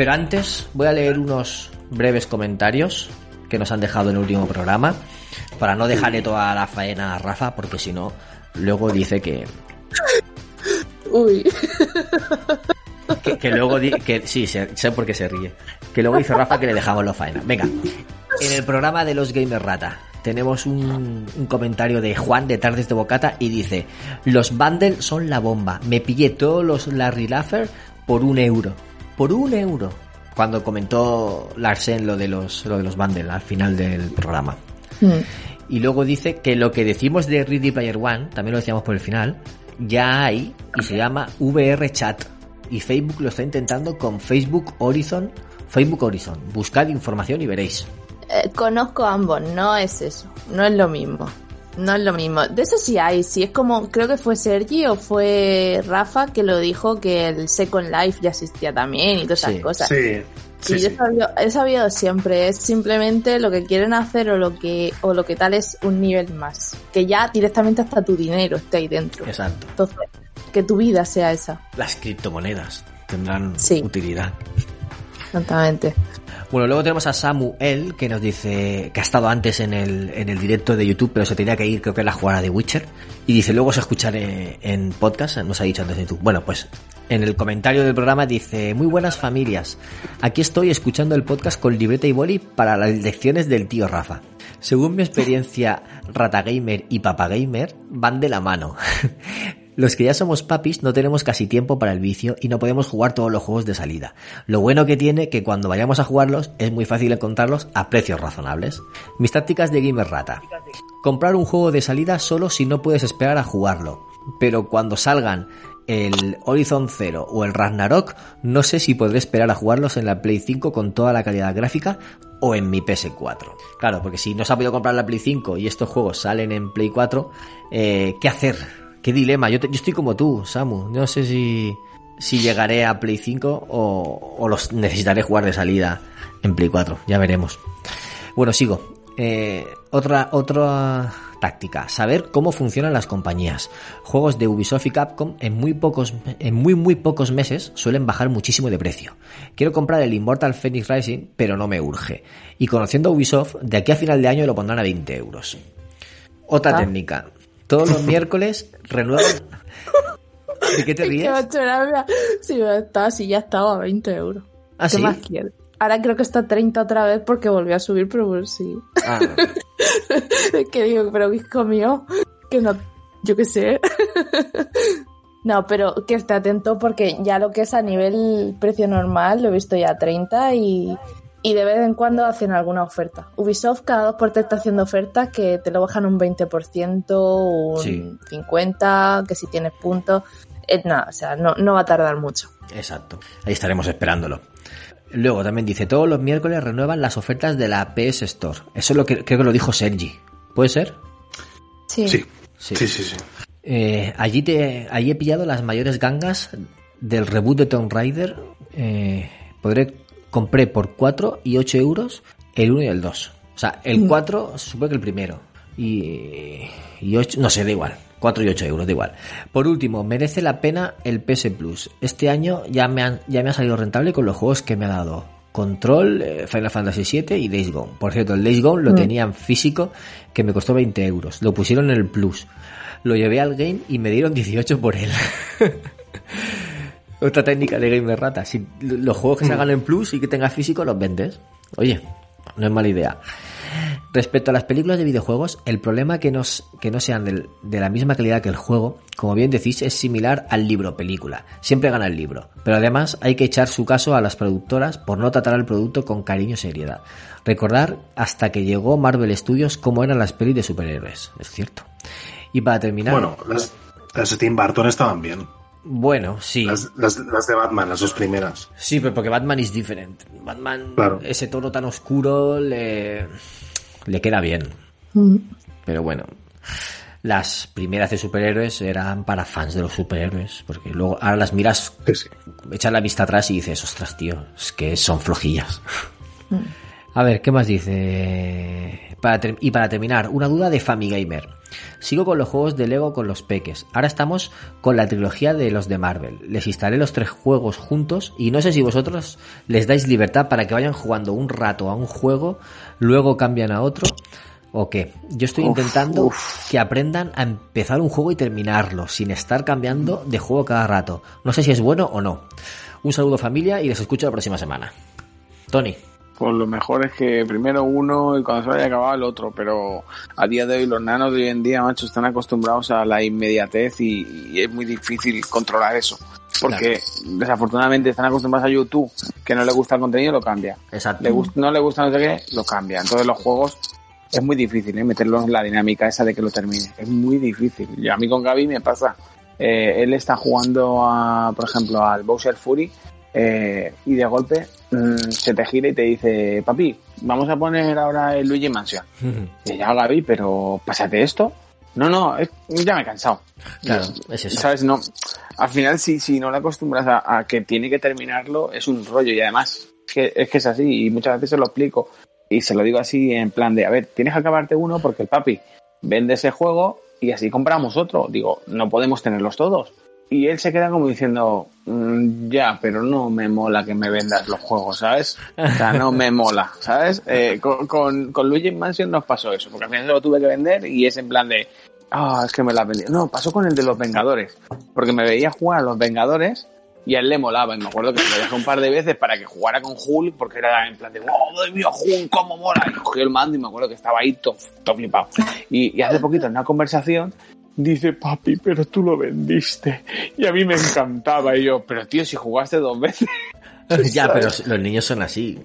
S1: Pero antes voy a leer unos breves comentarios que nos han dejado en el último programa para no dejarle toda la faena a Rafa porque si no luego dice que
S4: Uy.
S1: que, que luego di- que sí sé, sé por qué se ríe. Que luego dice Rafa que le dejamos la faena. Venga en el programa de los Gamer Rata tenemos un, un comentario de Juan de Tardes de Bocata y dice los bundles son la bomba. Me pillé todos los Larry Laffer por un euro por un euro cuando comentó Larsen lo de los lo de los bundles al final del programa
S4: Mm.
S1: y luego dice que lo que decimos de Ready Player One, también lo decíamos por el final, ya hay y se llama VR Chat. Y Facebook lo está intentando con Facebook Horizon. Facebook Horizon. Buscad información y veréis.
S4: Eh, conozco ambos, no es eso, no es lo mismo. No es lo mismo. De eso sí hay, sí es como, creo que fue Sergi o fue Rafa que lo dijo que el Second Life ya existía también y todas esas
S1: Sí,
S4: cosas.
S2: Sí,
S4: Sí,
S2: sí,
S4: yo
S2: sí.
S4: he sabido, he sabido siempre, es simplemente lo que quieren hacer o lo que, o lo que tal es un nivel más. Que ya directamente hasta tu dinero esté ahí dentro.
S1: Exacto.
S4: Entonces, que tu vida sea esa.
S1: Las criptomonedas tendrán
S4: Sí.
S1: utilidad.
S4: Exactamente.
S1: Bueno, luego tenemos a Samuel que nos dice que ha estado antes en el, en el directo de YouTube, pero se tenía que ir, creo que era la jugada de Witcher. Y dice, luego se escucharé en podcast, nos ha dicho antes de YouTube. Bueno, pues en el comentario del programa dice, muy buenas familias. Aquí estoy escuchando el podcast con libreta y boli para las lecciones del tío Rafa. Según mi experiencia, Rata Gamer y Papa Gamer van de la mano. [laughs] Los que ya somos papis no tenemos casi tiempo para el vicio y no podemos jugar todos los juegos de salida. Lo bueno que tiene que cuando vayamos a jugarlos es muy fácil encontrarlos a precios razonables. Mis tácticas de gamer rata. Comprar un juego de salida solo si no puedes esperar a jugarlo. Pero cuando salgan el Horizon Zero o el Ragnarok, no sé si podré esperar a jugarlos en la Play 5 con toda la calidad gráfica o en mi PS4. Claro, porque si no se ha podido comprar la Play 5 y estos juegos salen en Play 4, eh, ¿qué hacer? ¿Qué dilema? Yo, te- yo estoy como tú, Samu. No sé si, si llegaré a Play 5 o, o los necesitaré jugar de salida en Play 4. Ya veremos. Bueno, sigo. Eh, otra, otra táctica. Saber cómo funcionan las compañías. Juegos de Ubisoft y Capcom en muy pocos, en muy muy pocos meses suelen bajar muchísimo de precio. Quiero comprar el Immortal Phoenix Rising, pero no me urge. Y conociendo a Ubisoft, de aquí a final de año lo pondrán a 20 euros. Otra
S4: Ah.
S1: técnica. Todos los miércoles renuevan. ¿De qué te [laughs]
S4: Es que
S1: ríes?
S4: Sí, ya está, sí, ya estaba a 20 euros.
S1: ¿Ah,
S4: ¿Qué
S1: sí?
S4: más quieres? Ahora creo que está a 30 otra vez porque volvió a subir, pero pues sí.
S1: Ah,
S4: Es [laughs] que digo, pero hijo mío, que no, yo qué sé. [laughs] No, pero que esté atento porque ya lo que es a nivel precio normal lo he visto ya a 30 y, y de vez en cuando hacen alguna oferta. Ubisoft cada dos por tres está haciendo ofertas que te lo bajan un 20%, un
S1: Sí.
S4: 50%, que si tienes puntos. Eh, nada, o sea, no, no va a tardar mucho.
S1: Exacto. Ahí estaremos esperándolo. Luego también dice, todos los miércoles renuevan las ofertas de la PS Store. Eso es lo que creo que lo dijo Sergi. ¿Puede ser?
S4: Sí.
S2: Sí,
S1: Sí.
S2: sí, sí. sí.
S1: Eh, allí, te, allí he pillado las mayores gangas del reboot de Tomb Raider. Eh, podré, compré por 4 y 8 euros el 1 y el 2. O sea, el 4 supongo que el primero. Y, y 8, no sé, da igual. 4 y 8 euros, da igual. Por último, merece la pena el PS Plus. Este año ya me, han- ya me ha salido rentable con los juegos que me ha dado. Control, eh, Final Fantasy VII y Days Gone. Por cierto, el Days Gone lo
S4: Mm.
S1: tenía en físico que me costó 20 euros. Lo pusieron en el Plus. Lo llevé al game y me dieron 18 por él. [laughs] Otra técnica de Gamer Rata. Si los juegos que se hagan en Plus y que tengas físico los vendes. Oye, no es mala idea. Respecto a las películas de videojuegos, el problema que, nos, que no sean del- de la misma calidad que el juego, como bien decís, es similar al libro película. Siempre gana el libro. Pero además hay que echar su caso a las productoras por no tratar al producto con cariño y seriedad. Recordar hasta que llegó Marvel Studios cómo eran las pelis de superhéroes. Es cierto. Y para terminar...
S2: Bueno, las, las Tim Burton estaban bien.
S1: Bueno, sí.
S2: Las, las, las de Batman, las dos primeras.
S1: Sí, pero porque Batman es diferente. Batman,
S2: Claro.
S1: ese tono tan oscuro le, le queda bien.
S4: Mm.
S1: Pero bueno, las primeras de superhéroes eran para fans de los superhéroes. Porque luego ahora las miras,
S2: Sí, sí.
S1: echas la vista atrás y dices, ostras, tío, es que son flojillas. A ver, ¿qué más dice? Para y para terminar, una duda de Famigamer. Sigo con los juegos de Lego con los peques. Ahora estamos con la trilogía de los de Marvel. Les instalé los tres juegos juntos y no sé si vosotros les dais libertad para que vayan jugando un rato a un juego, luego cambian a otro. ¿O qué? Yo estoy
S3: Uf,
S1: intentando
S3: uf.
S1: que aprendan a empezar un juego y terminarlo, sin estar cambiando de juego cada rato. No sé si es bueno o no. Un saludo familia y les escucho la próxima semana. Tony.
S3: Pues lo mejor es que primero uno y cuando se vaya acabado el otro, pero a día de hoy los nanos de hoy en día, macho, están acostumbrados a la inmediatez y, y es muy difícil controlar eso. Porque desafortunadamente están acostumbrados a YouTube, que no le gusta el contenido, lo cambia.
S1: Exacto.
S3: Le no le gusta no sé qué, lo cambia. Entonces los juegos es muy difícil ¿eh? meterlos en la dinámica esa de que lo termine. Es muy difícil. Y a mí con Gaby me pasa. Eh, él está jugando, a, por ejemplo, al Bowser Fury eh, y de golpe mm, se te gira y te dice, papi, vamos a poner ahora el Luigi Mansion. Y ya, Gaby, pero pásate esto. No, no, es- ya me he cansado.
S1: Claro, es eso.
S3: ¿Sabes? No, al final, si, si no le acostumbras a, a que tiene que terminarlo, es un rollo. Y además, es que, es que es así. Y muchas veces se lo explico. Y se lo digo así en plan de, a ver, tienes que acabarte uno porque el papi vende ese juego y así compramos otro. Digo, no podemos tenerlos todos. Y él se queda como diciendo, "Mm, ya, pero no me mola que me vendas los juegos, ¿sabes? O sea, no me mola, ¿sabes? Eh, con, con, con Luigi Mansion nos pasó eso, porque al final lo tuve que vender y es en plan de, ah, es que me la vendí. No, pasó con el de los Vengadores, porque me veía jugar a los Vengadores y a él le molaba. Y me acuerdo que se lo dejé un par de veces para que jugara con Hulk, porque era en plan de, oh, Dios mío, Hulk, cómo mola. Y cogió el mando y me acuerdo que estaba ahí todo, todo flipado. Y, y hace poquito en una conversación dice, papi, pero tú lo vendiste. Y a mí me encantaba. Y yo, pero tío, si jugaste dos veces. [laughs]
S1: ya, pero [laughs] los niños son así.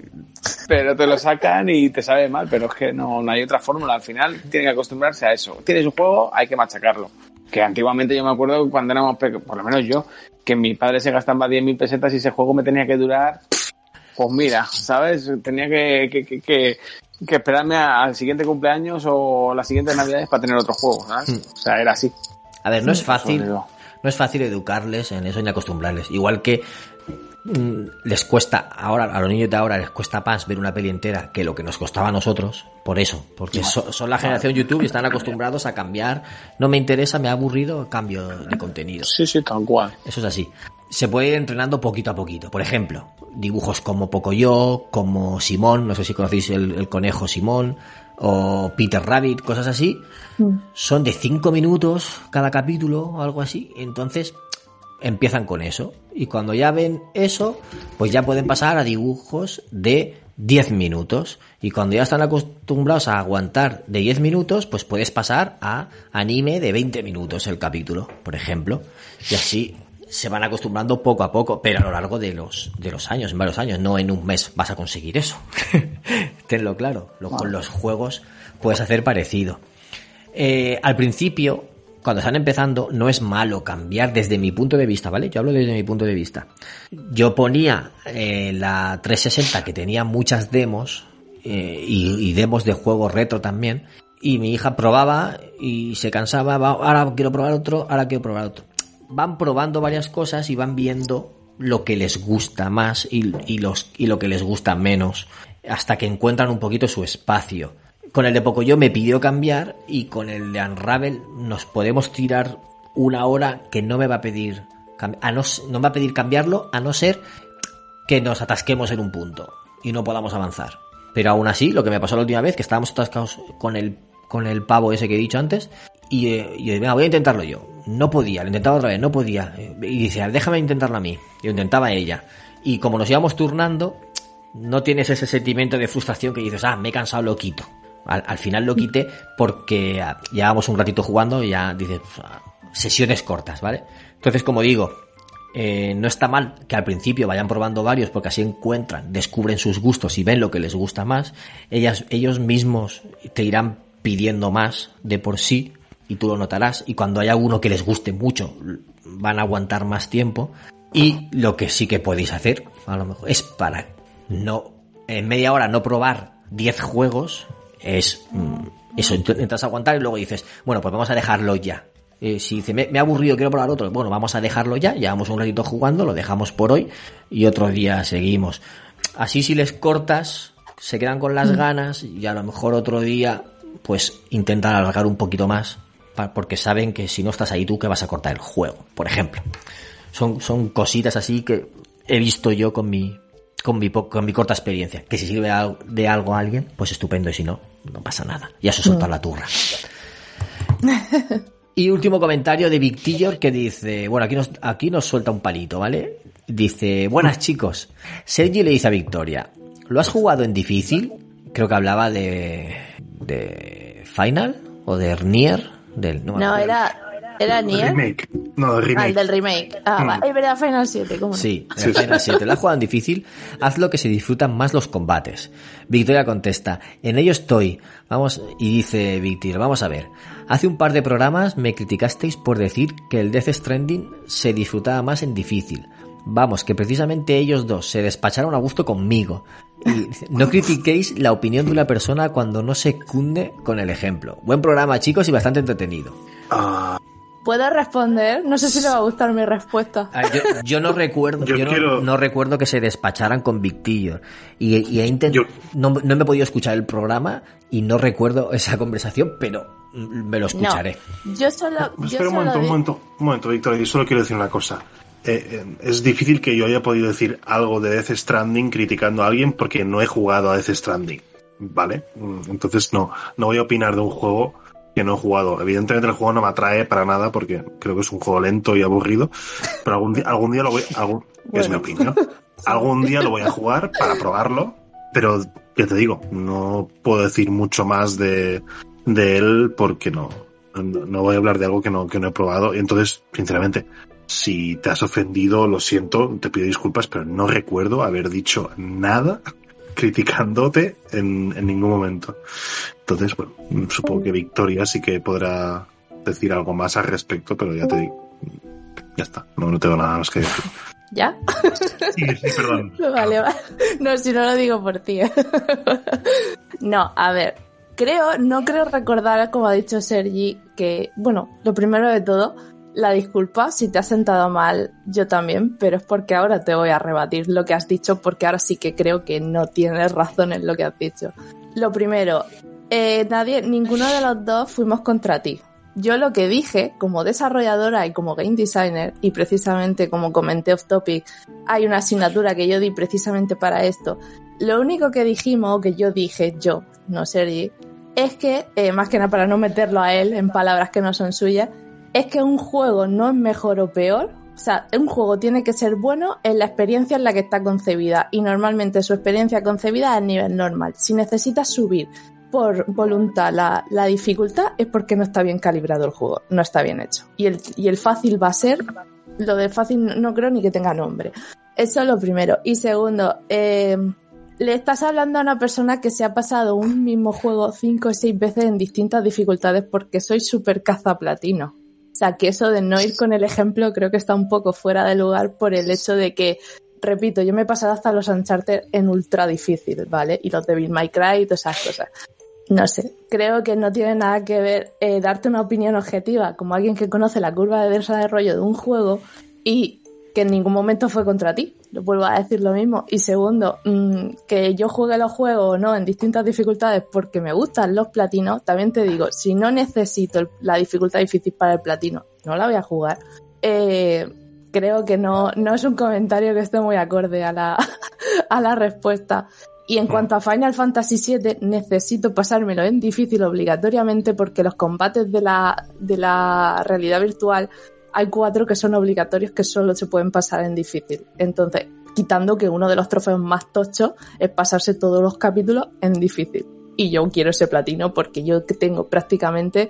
S3: Pero te lo sacan y te sabe mal, pero es que no, no hay otra fórmula. Al final tienen que acostumbrarse a eso. Tienes un juego, hay que machacarlo. Que antiguamente yo me acuerdo cuando éramos pequeños, por lo menos yo, que mi padre se gastaba 10.000 pesetas y ese juego me tenía que durar, pues mira, ¿sabes? Tenía que, que, que, que, esperarme a- al siguiente cumpleaños o las siguientes navidades para tener otro juego, ¿sabes? O sea, era así.
S1: A ver, no es fácil,
S3: Pues digo,
S1: no es fácil educarles en eso ni acostumbrarles. Igual que mm, les cuesta ahora, a los niños de ahora les cuesta más ver una peli entera que lo que nos costaba a nosotros, por eso, porque so- son la generación YouTube y están acostumbrados a cambiar. No me interesa, me ha aburrido, cambio de contenido.
S3: Sí, sí, tal cual.
S1: Eso es así. Se puede ir entrenando poquito a poquito. Por ejemplo, dibujos como Pocoyo, como Simón, no sé si conocéis el, el conejo Simón, o Peter Rabbit, cosas así. Son de 5 minutos cada capítulo o algo así. Entonces empiezan con eso. Y cuando ya ven eso, pues ya pueden pasar a dibujos de 10 minutos. Y cuando ya están acostumbrados a aguantar de 10 minutos, pues puedes pasar a anime de 20 minutos el capítulo, por ejemplo. Y así se van acostumbrando poco a poco, pero a lo largo de los, de los años, en varios años. No en un mes vas a conseguir eso. [laughs] Tenlo claro. Lo- con los juegos puedes hacer parecido. Eh, al principio, cuando están empezando, no es malo cambiar desde mi punto de vista, ¿vale? Yo hablo desde mi punto de vista. Yo ponía eh, la 360 que tenía muchas demos eh, y, y demos de juegos retro también. Y mi hija probaba y se cansaba, va, ahora quiero probar otro, ahora quiero probar otro. Van probando varias cosas y van viendo lo que les gusta más y, los, y lo que les gusta menos, hasta que encuentran un poquito su espacio. Con el de Pocoyo me pidió cambiar y con el de Unravel nos podemos tirar una hora que no me va a pedir a no, no va a pedir cambiarlo a no ser que nos atasquemos en un punto y no podamos avanzar. Pero aún así, lo que me pasó la última vez, que estábamos atascados con el, con el pavo ese que he dicho antes, y, eh, y venga, voy a intentarlo yo. No podía, lo intentaba otra vez, no podía. Y dice, déjame intentarlo a mí. Y lo intentaba ella. Y como nos íbamos turnando, no tienes ese sentimiento de frustración que dices, ah, me he cansado, lo quito. Al, al final lo quité porque ah, llevábamos un ratito jugando y ya dices, ah, sesiones cortas, ¿vale? Entonces, como digo, eh, no está mal que al principio vayan probando varios porque así encuentran, descubren sus gustos y ven lo que les gusta más. Ellas, ellos mismos te irán pidiendo más de por sí y tú lo notarás. Y cuando haya uno que les guste mucho, van a aguantar más tiempo. Y lo que sí que podéis hacer, a lo mejor, es para no, en media hora no probar 10 juegos, es mm, eso, intentas aguantar y luego dices, bueno, pues vamos a dejarlo ya. Eh, si dice, me, me ha aburrido, quiero probar otro, bueno, vamos a dejarlo ya, llevamos un ratito jugando, lo dejamos por hoy y otro día seguimos. Así si les cortas, se quedan con las ganas y a lo mejor otro día pues intentan alargar un poquito más porque saben que si no estás ahí tú que vas a cortar el juego, por ejemplo. Son, son cositas así que he visto yo con mi, con mi, con mi corta experiencia. Que si sirve de algo a alguien, pues estupendo y si no, no pasa nada. Ya se soltado la turra. Y último comentario de Victillor que dice, bueno, aquí nos, aquí nos suelta un palito, ¿vale? Dice, buenas chicos. Sergi le dice a Victoria, ¿lo has jugado en difícil? Creo que hablaba de, de Final o de Nier. Del, no,
S4: era, era Nier.
S2: Remake. No,
S4: Ah,
S2: remake.
S4: el del remake. Ah,
S2: Mm.
S4: va. Es verdad, Final 7, ¿cómo no?
S1: Sí,
S2: Sí,
S1: el
S2: sí.
S1: Final 7. ¿Lo has jugado en difícil? Hazlo que se disfrutan más los combates. Victoria contesta, en ello estoy. Vamos, y dice Victor, vamos a ver. Hace un par de programas me criticasteis por decir que el Death Stranding se disfrutaba más en difícil. Vamos, que precisamente ellos dos se despacharon a gusto conmigo. Y no critiquéis la opinión de una persona cuando no se cunde con el ejemplo. Buen programa, chicos, y bastante entretenido.
S2: Ah,
S4: ¿Puedo responder? No sé si le va a gustar mi respuesta.
S1: A ver, yo, yo no recuerdo, yo,
S2: Yo
S1: no,
S2: quiero-
S1: no recuerdo que se despacharan con Victillo. Y, y he intent-
S2: Yo-
S1: no, no me he podido escuchar el programa y no recuerdo esa conversación, pero me lo escucharé.
S4: No, yo solo. Yo
S2: Espera un momento, un momento, un momento, Víctor, y solo quiero decir una cosa. Eh, eh, es difícil que yo haya podido decir algo de Death Stranding criticando a alguien porque no he jugado a Death Stranding, ¿vale? Mm, Entonces no, no voy a opinar de un juego que no he jugado. Evidentemente el juego no me atrae para nada porque creo que es un juego lento y aburrido, pero algún día, algún día lo voy, algún, es mi opinión. Algún día lo voy a jugar para probarlo, pero ya te digo, no puedo decir mucho más de, de él porque no, no, voy a hablar de algo que no, que no he probado. Entonces, sinceramente, si te has ofendido, lo siento, te pido disculpas, pero no recuerdo haber dicho nada [laughs] criticándote en, en ningún momento. Entonces, bueno, supongo que Victoria sí que podrá decir algo más al respecto, pero ya te digo, ya está, no, no tengo nada más que decir. [laughs]
S4: ¿Ya?
S2: Sí, sí, perdón. [laughs]
S4: Vale, vale. No, si no lo digo por ti. No, a ver. Creo, no creo recordar, como ha dicho Sergi, que, bueno, lo primero de todo, la disculpa si te has sentado mal, yo también, pero es porque ahora te voy a rebatir lo que has dicho, porque ahora sí que creo que no tienes razón en lo que has dicho. Lo primero, eh, nadie, ninguno de los dos fuimos contra ti. Yo lo que dije, como desarrolladora y como game designer, y precisamente como comenté off topic, hay una asignatura que yo di precisamente para esto. Lo único que dijimos, o que yo dije, yo, no Sergi, es que, eh, más que nada para no meterlo a él en palabras que no son suyas, es que un juego no es mejor o peor. O sea, un juego tiene que ser bueno en la experiencia en la que está concebida. Y normalmente su experiencia concebida es a nivel normal. Si necesitas subir por voluntad la, dificultad, es porque no está bien calibrado el juego, no está bien hecho. Y el, fácil va a ser, lo de fácil no, no creo ni que tenga nombre. Eso es lo primero. Y segundo, eh, le estás hablando a una persona que se ha pasado un mismo juego cinco o seis veces en distintas dificultades porque soy súper cazaplatino. O sea, que eso de no ir con el ejemplo creo que está un poco fuera de lugar por el hecho de que, repito, yo me he pasado hasta los Uncharted en ultra difícil, ¿vale? Y los Devil May Cry y todas esas cosas. No sé, creo que no tiene nada que ver eh, darte una opinión objetiva como alguien que conoce la curva de desarrollo de un juego y que en ningún momento fue contra ti. Vuelvo a decir lo mismo. Y segundo, mmm, que yo juegue los juegos no en distintas dificultades porque me gustan los platinos, también te digo, si no necesito la dificultad difícil para el platino, no la voy a jugar. Eh, creo que no, no es un comentario que esté muy acorde a la, [laughs] a la respuesta. Y en cuanto a Final Fantasy VII, necesito pasármelo en difícil obligatoriamente porque los combates de la, de la realidad virtual hay cuatro que son obligatorios que solo se pueden pasar en difícil. Entonces, quitando que uno de los trofeos más tochos es pasarse todos los capítulos en difícil. Y yo quiero ese platino porque yo tengo prácticamente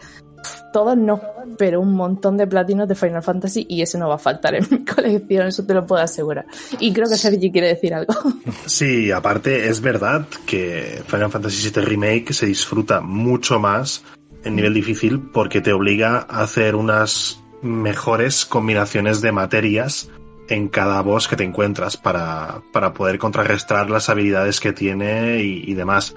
S4: todos no, pero un montón de platinos de Final Fantasy y ese no va a faltar en [laughs] mi colección, eso te lo puedo asegurar. Y creo que Sergi quiere decir algo. [laughs]
S2: Sí, aparte es verdad que Final Fantasy VII Remake se disfruta mucho más en nivel difícil porque te obliga a hacer unas mejores combinaciones de materias en cada boss que te encuentras para, para poder contrarrestar las habilidades que tiene y, y demás.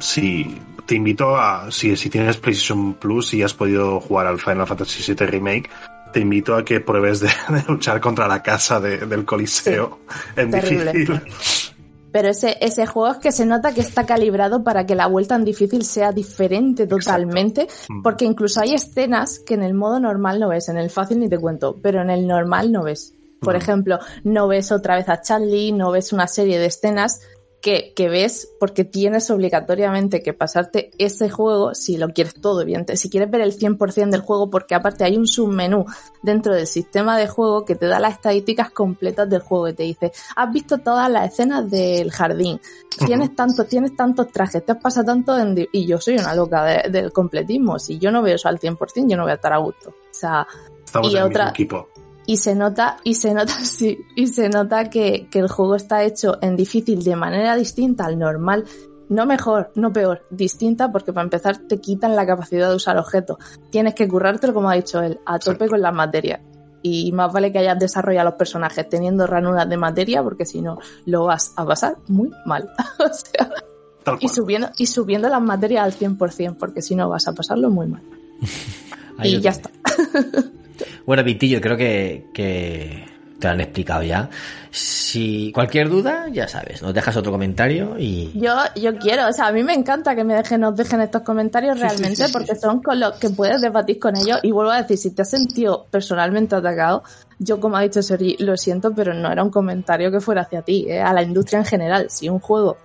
S2: Si te invito a, si, si tienes PlayStation Plus y has podido jugar al Final Fantasy VII Remake, te invito a que pruebes de, [laughs] de luchar contra la casa de, del Coliseo en
S4: Terrible.
S2: difícil.
S4: Pero ese, ese juego es que se nota que está calibrado para que la vuelta en difícil sea diferente totalmente,
S2: Mm.
S4: porque incluso hay escenas que en el modo normal no ves, en el fácil ni te cuento, pero en el normal no ves. Por
S2: Mm.
S4: ejemplo, no ves otra vez a Charlie, no ves una serie de escenas que, que ves porque tienes obligatoriamente que pasarte ese juego si lo quieres todo, evidente. Si quieres ver el 100% del juego, porque aparte hay un submenú dentro del sistema de juego que te da las estadísticas completas del juego y te dice, has visto todas las escenas del jardín, tienes tantos, tienes tantos trajes, te has pasado tanto en y yo soy una loca de- del completismo. Si yo no veo eso al 100%, yo no voy a estar a gusto. O sea,
S2: Estamos
S4: Y
S2: en el
S4: otra-
S2: mismo equipo.
S4: Y se nota, y se nota, [laughs] sí, y se nota que, que el juego está hecho en difícil de manera distinta al normal. No mejor, no peor, distinta porque para empezar te quitan la capacidad de usar objetos. Tienes que currártelo, como ha dicho él, a tope con las materias. Y más vale que hayas desarrollado los personajes teniendo ranuras de materia porque si no lo vas a pasar muy mal. [laughs] o sea, y subiendo, y subiendo las materias al 100% porque si no vas a pasarlo muy mal. [laughs] Y ya está.
S1: Bueno, Vitillo, creo que, que te lo han explicado ya. Si cualquier duda, ya sabes, nos dejas otro comentario y
S4: Yo, yo quiero, o sea, a mí me encanta que me dejen, nos dejen estos comentarios realmente, [laughs] porque son con los que puedes debatir con ellos. Y vuelvo a decir, si te has sentido personalmente atacado, yo como ha dicho Sori, lo siento, pero no era un comentario que fuera hacia ti, ¿eh? a la industria en general. Si un juego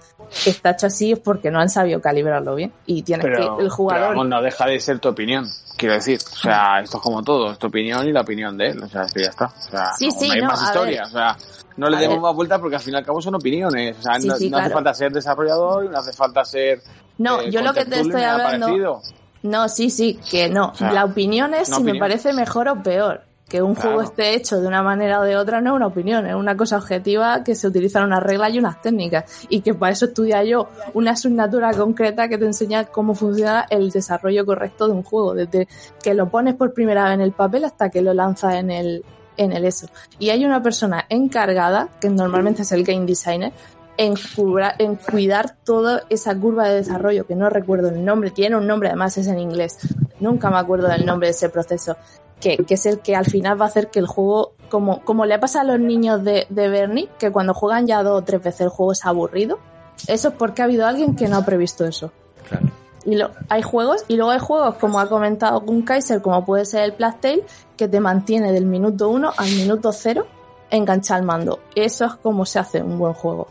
S4: está hecho así es porque no han sabido calibrarlo bien. Y tienes
S3: Pero,
S4: que, el
S3: pero
S4: jugador.
S3: vamos, no deja de ser tu opinión, quiero decir. O sea, esto es como todo, es tu opinión y la opinión de él. O sea, esto ya está. O sea,
S4: Sí,
S3: no,
S4: sí,
S3: no hay
S4: no,
S3: más
S4: a
S3: historia.
S4: ver.
S3: O sea, no le
S4: A
S3: demos más vueltas porque al fin y al cabo son opiniones. O sea,
S4: Sí,
S3: no,
S4: sí,
S3: no hace falta ser desarrollador y no hace falta ser.
S4: No,
S3: eh,
S4: yo lo que te estoy hablando.
S3: parecido.
S4: No, sí, sí, que no.
S3: O sea,
S4: la opinión es si me parece mejor o peor. Que un
S3: Claro.
S4: juego esté hecho de una manera o de otra no es una opinión, es una cosa objetiva que se utilizan unas reglas y unas técnicas. Y que para eso estudia yo una asignatura concreta que te enseña cómo funciona el desarrollo correcto de un juego, desde que lo pones por primera vez en el papel hasta que lo lanzas en el, en el eso. Y hay una persona encargada, que normalmente es el game designer, en, cubra- en cuidar toda esa curva de desarrollo, que no recuerdo el nombre, tiene un nombre, además es en inglés. Nunca me acuerdo del nombre de ese proceso, que, que es el que al final va a hacer que el juego, como, como le pasa a los niños de, de Bernie, que cuando juegan ya dos o tres veces el juego es aburrido, eso es porque ha habido alguien que no ha previsto eso.
S1: claro.
S4: Y lo, hay juegos, y luego hay juegos, como ha comentado Gun Kaiser, como puede ser el Plastel, que te mantiene del minuto 1 al minuto 0 enganchado al mando. Eso es como se hace un buen juego.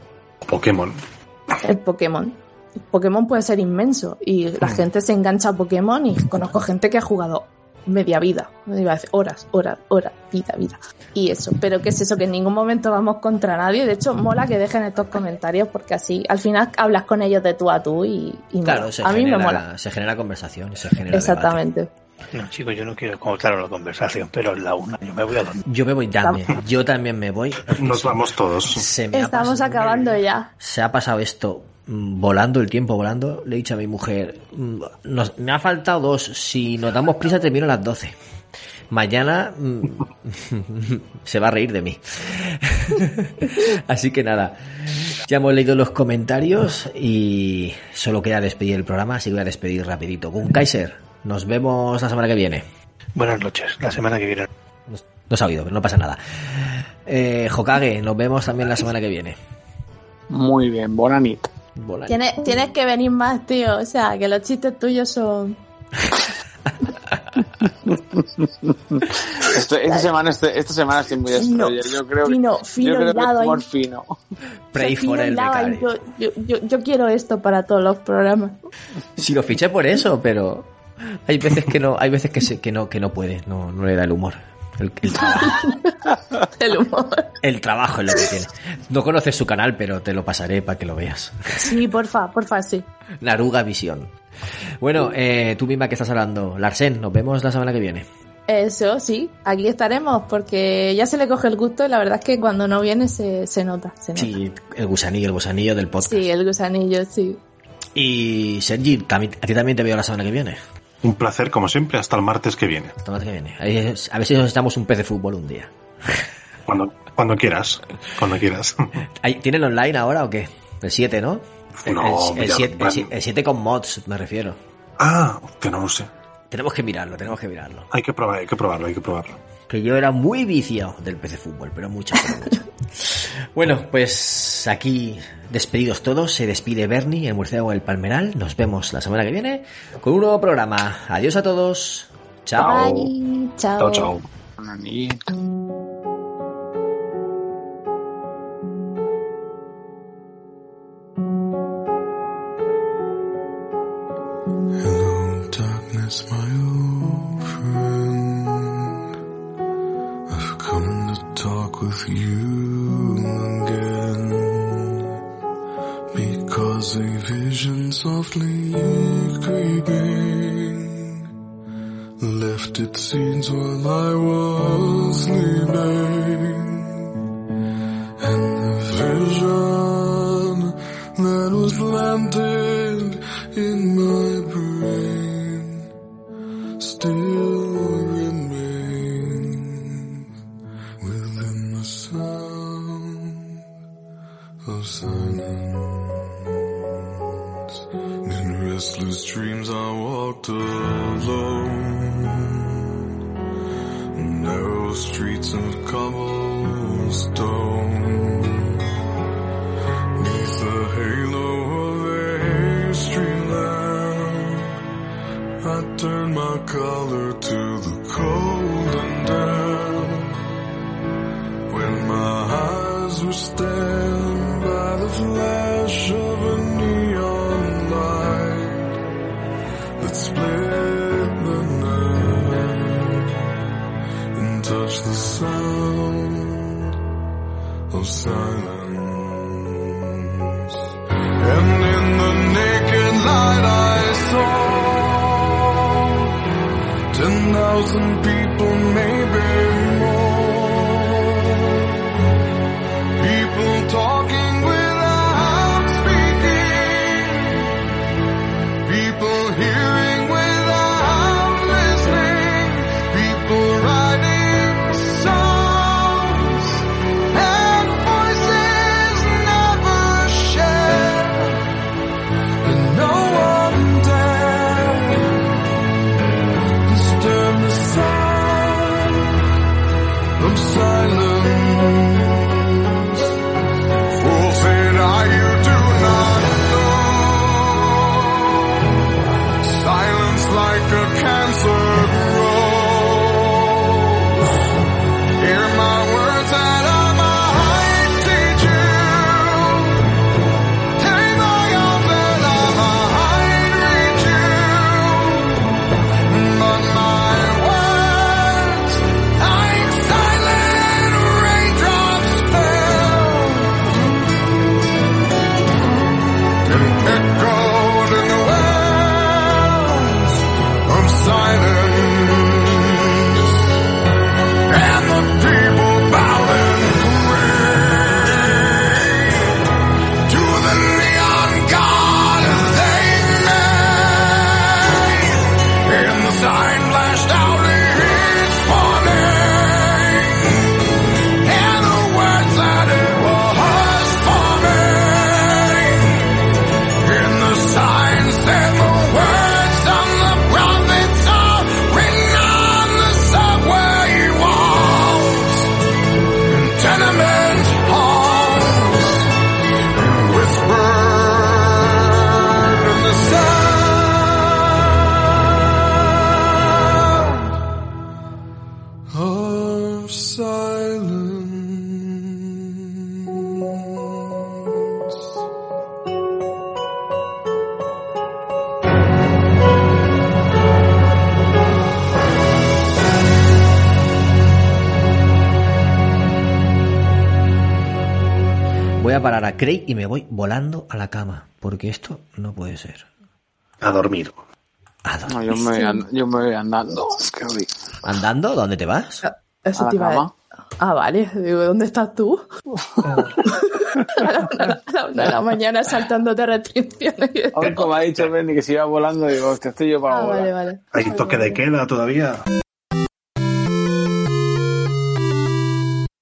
S2: Pokémon.
S4: El Pokémon. El Pokémon puede ser inmenso y la gente se engancha a Pokémon y conozco gente que ha jugado media vida, iba a decir horas, horas, horas, vida, vida. Y eso, pero ¿qué es eso? Que en ningún momento vamos contra nadie. De hecho, mola que dejen estos comentarios porque así al final hablas con ellos de tú a tú y, y
S1: Claro, se
S4: a mí
S1: genera,
S4: me mola.
S1: se genera conversación, se genera debate.
S4: Exactamente.
S5: No, chicos, yo no quiero cortar la conversación, pero es la una, yo me voy a dormir.
S1: Yo me voy también, yo también me voy.
S2: Nos vamos todos.
S4: Estamos
S1: pasado-
S4: acabando ya.
S1: se ha pasado esto volando, el tiempo volando. Le he dicho a mi mujer, mm, nos- me ha faltado dos. Si nos damos prisa, termino a las 12. Mañana mm, [laughs] se va a reír de mí. [laughs] Así que nada, ya hemos leído los comentarios y solo queda despedir el programa, así que voy a despedir rapidito. Gun Kaiser, nos vemos la semana que viene.
S5: Buenas noches, la semana que viene.
S1: No, se ha oído, pero no pasa nada. Eh, Hokage, nos vemos también la semana que viene.
S3: Muy bien, Bonanit.
S4: Tienes, tienes que venir más, tío. O sea, que los chistes tuyos son. [laughs]
S3: Esto- esta, semana, este- esta semana estoy muy
S4: Fino,
S3: destroyer. Yo creo que,
S4: fino, fino
S3: yo creo que humor fino.
S1: Pray
S4: Fino
S1: for el
S4: hilado y
S1: becario.
S4: yo, yo, yo, yo quiero esto para todos los programas.
S1: Si lo fiché por eso, pero hay veces que no, hay veces que, se- que no, que no puede, no, no le da el humor. El, el trabajo, [laughs]
S4: El humor.
S1: el trabajo es lo que tiene. No conoces su canal, pero te lo pasaré para que lo veas.
S4: Sí, porfa, porfa, sí.
S1: Naruga Visión. Bueno, eh, tú misma que estás hablando, Larsen, nos vemos la semana que viene.
S4: Eso, sí, aquí estaremos porque ya se le coge el gusto y la verdad es que cuando no viene se, se nota. Se nota.
S1: Sí, el gusanillo, el gusanillo del podcast.
S4: Sí, el gusanillo, sí.
S1: Y Sergi, a ti también te veo la semana que viene.
S2: Un placer, como siempre, hasta el martes que viene.
S1: Hasta el martes que viene. A ver si nos estamos un pez de fútbol un día.
S2: Cuando, cuando quieras. Cuando quieras. [laughs]
S1: ¿Tienen online ahora o qué? El 7, ¿no?
S2: No,
S1: el 7 con mods, me refiero.
S2: Ah, que no lo sé.
S1: Tenemos que mirarlo, tenemos que mirarlo.
S8: Hay que probar, hay que probarlo, hay que probarlo
S1: que yo era muy viciado del PC Fútbol, pero mucho. Mucho. [laughs] bueno, pues aquí despedidos todos, se despide Bernie, el murciélago del Palmeral. Nos vemos la semana que viene con un nuevo programa. Adiós a todos. Chao.
S8: Chao, chao.
S1: Craig y me voy volando a la cama, porque esto no puede ser.
S8: A dormir.
S3: No, yo, me voy yo me voy andando.
S1: ¿Andando? ¿Dónde te vas?
S4: Ah,
S3: a
S4: te iba a Ah, vale. Digo, ¿dónde estás tú? [laughs] a, la una, de la mañana saltándote restricciones.
S3: Hoy, como ha dicho Benny, que se iba volando, digo, te estoy yo para
S4: ah,
S3: volar.
S4: Vale, vale.
S8: ¿Hay toque de queda todavía?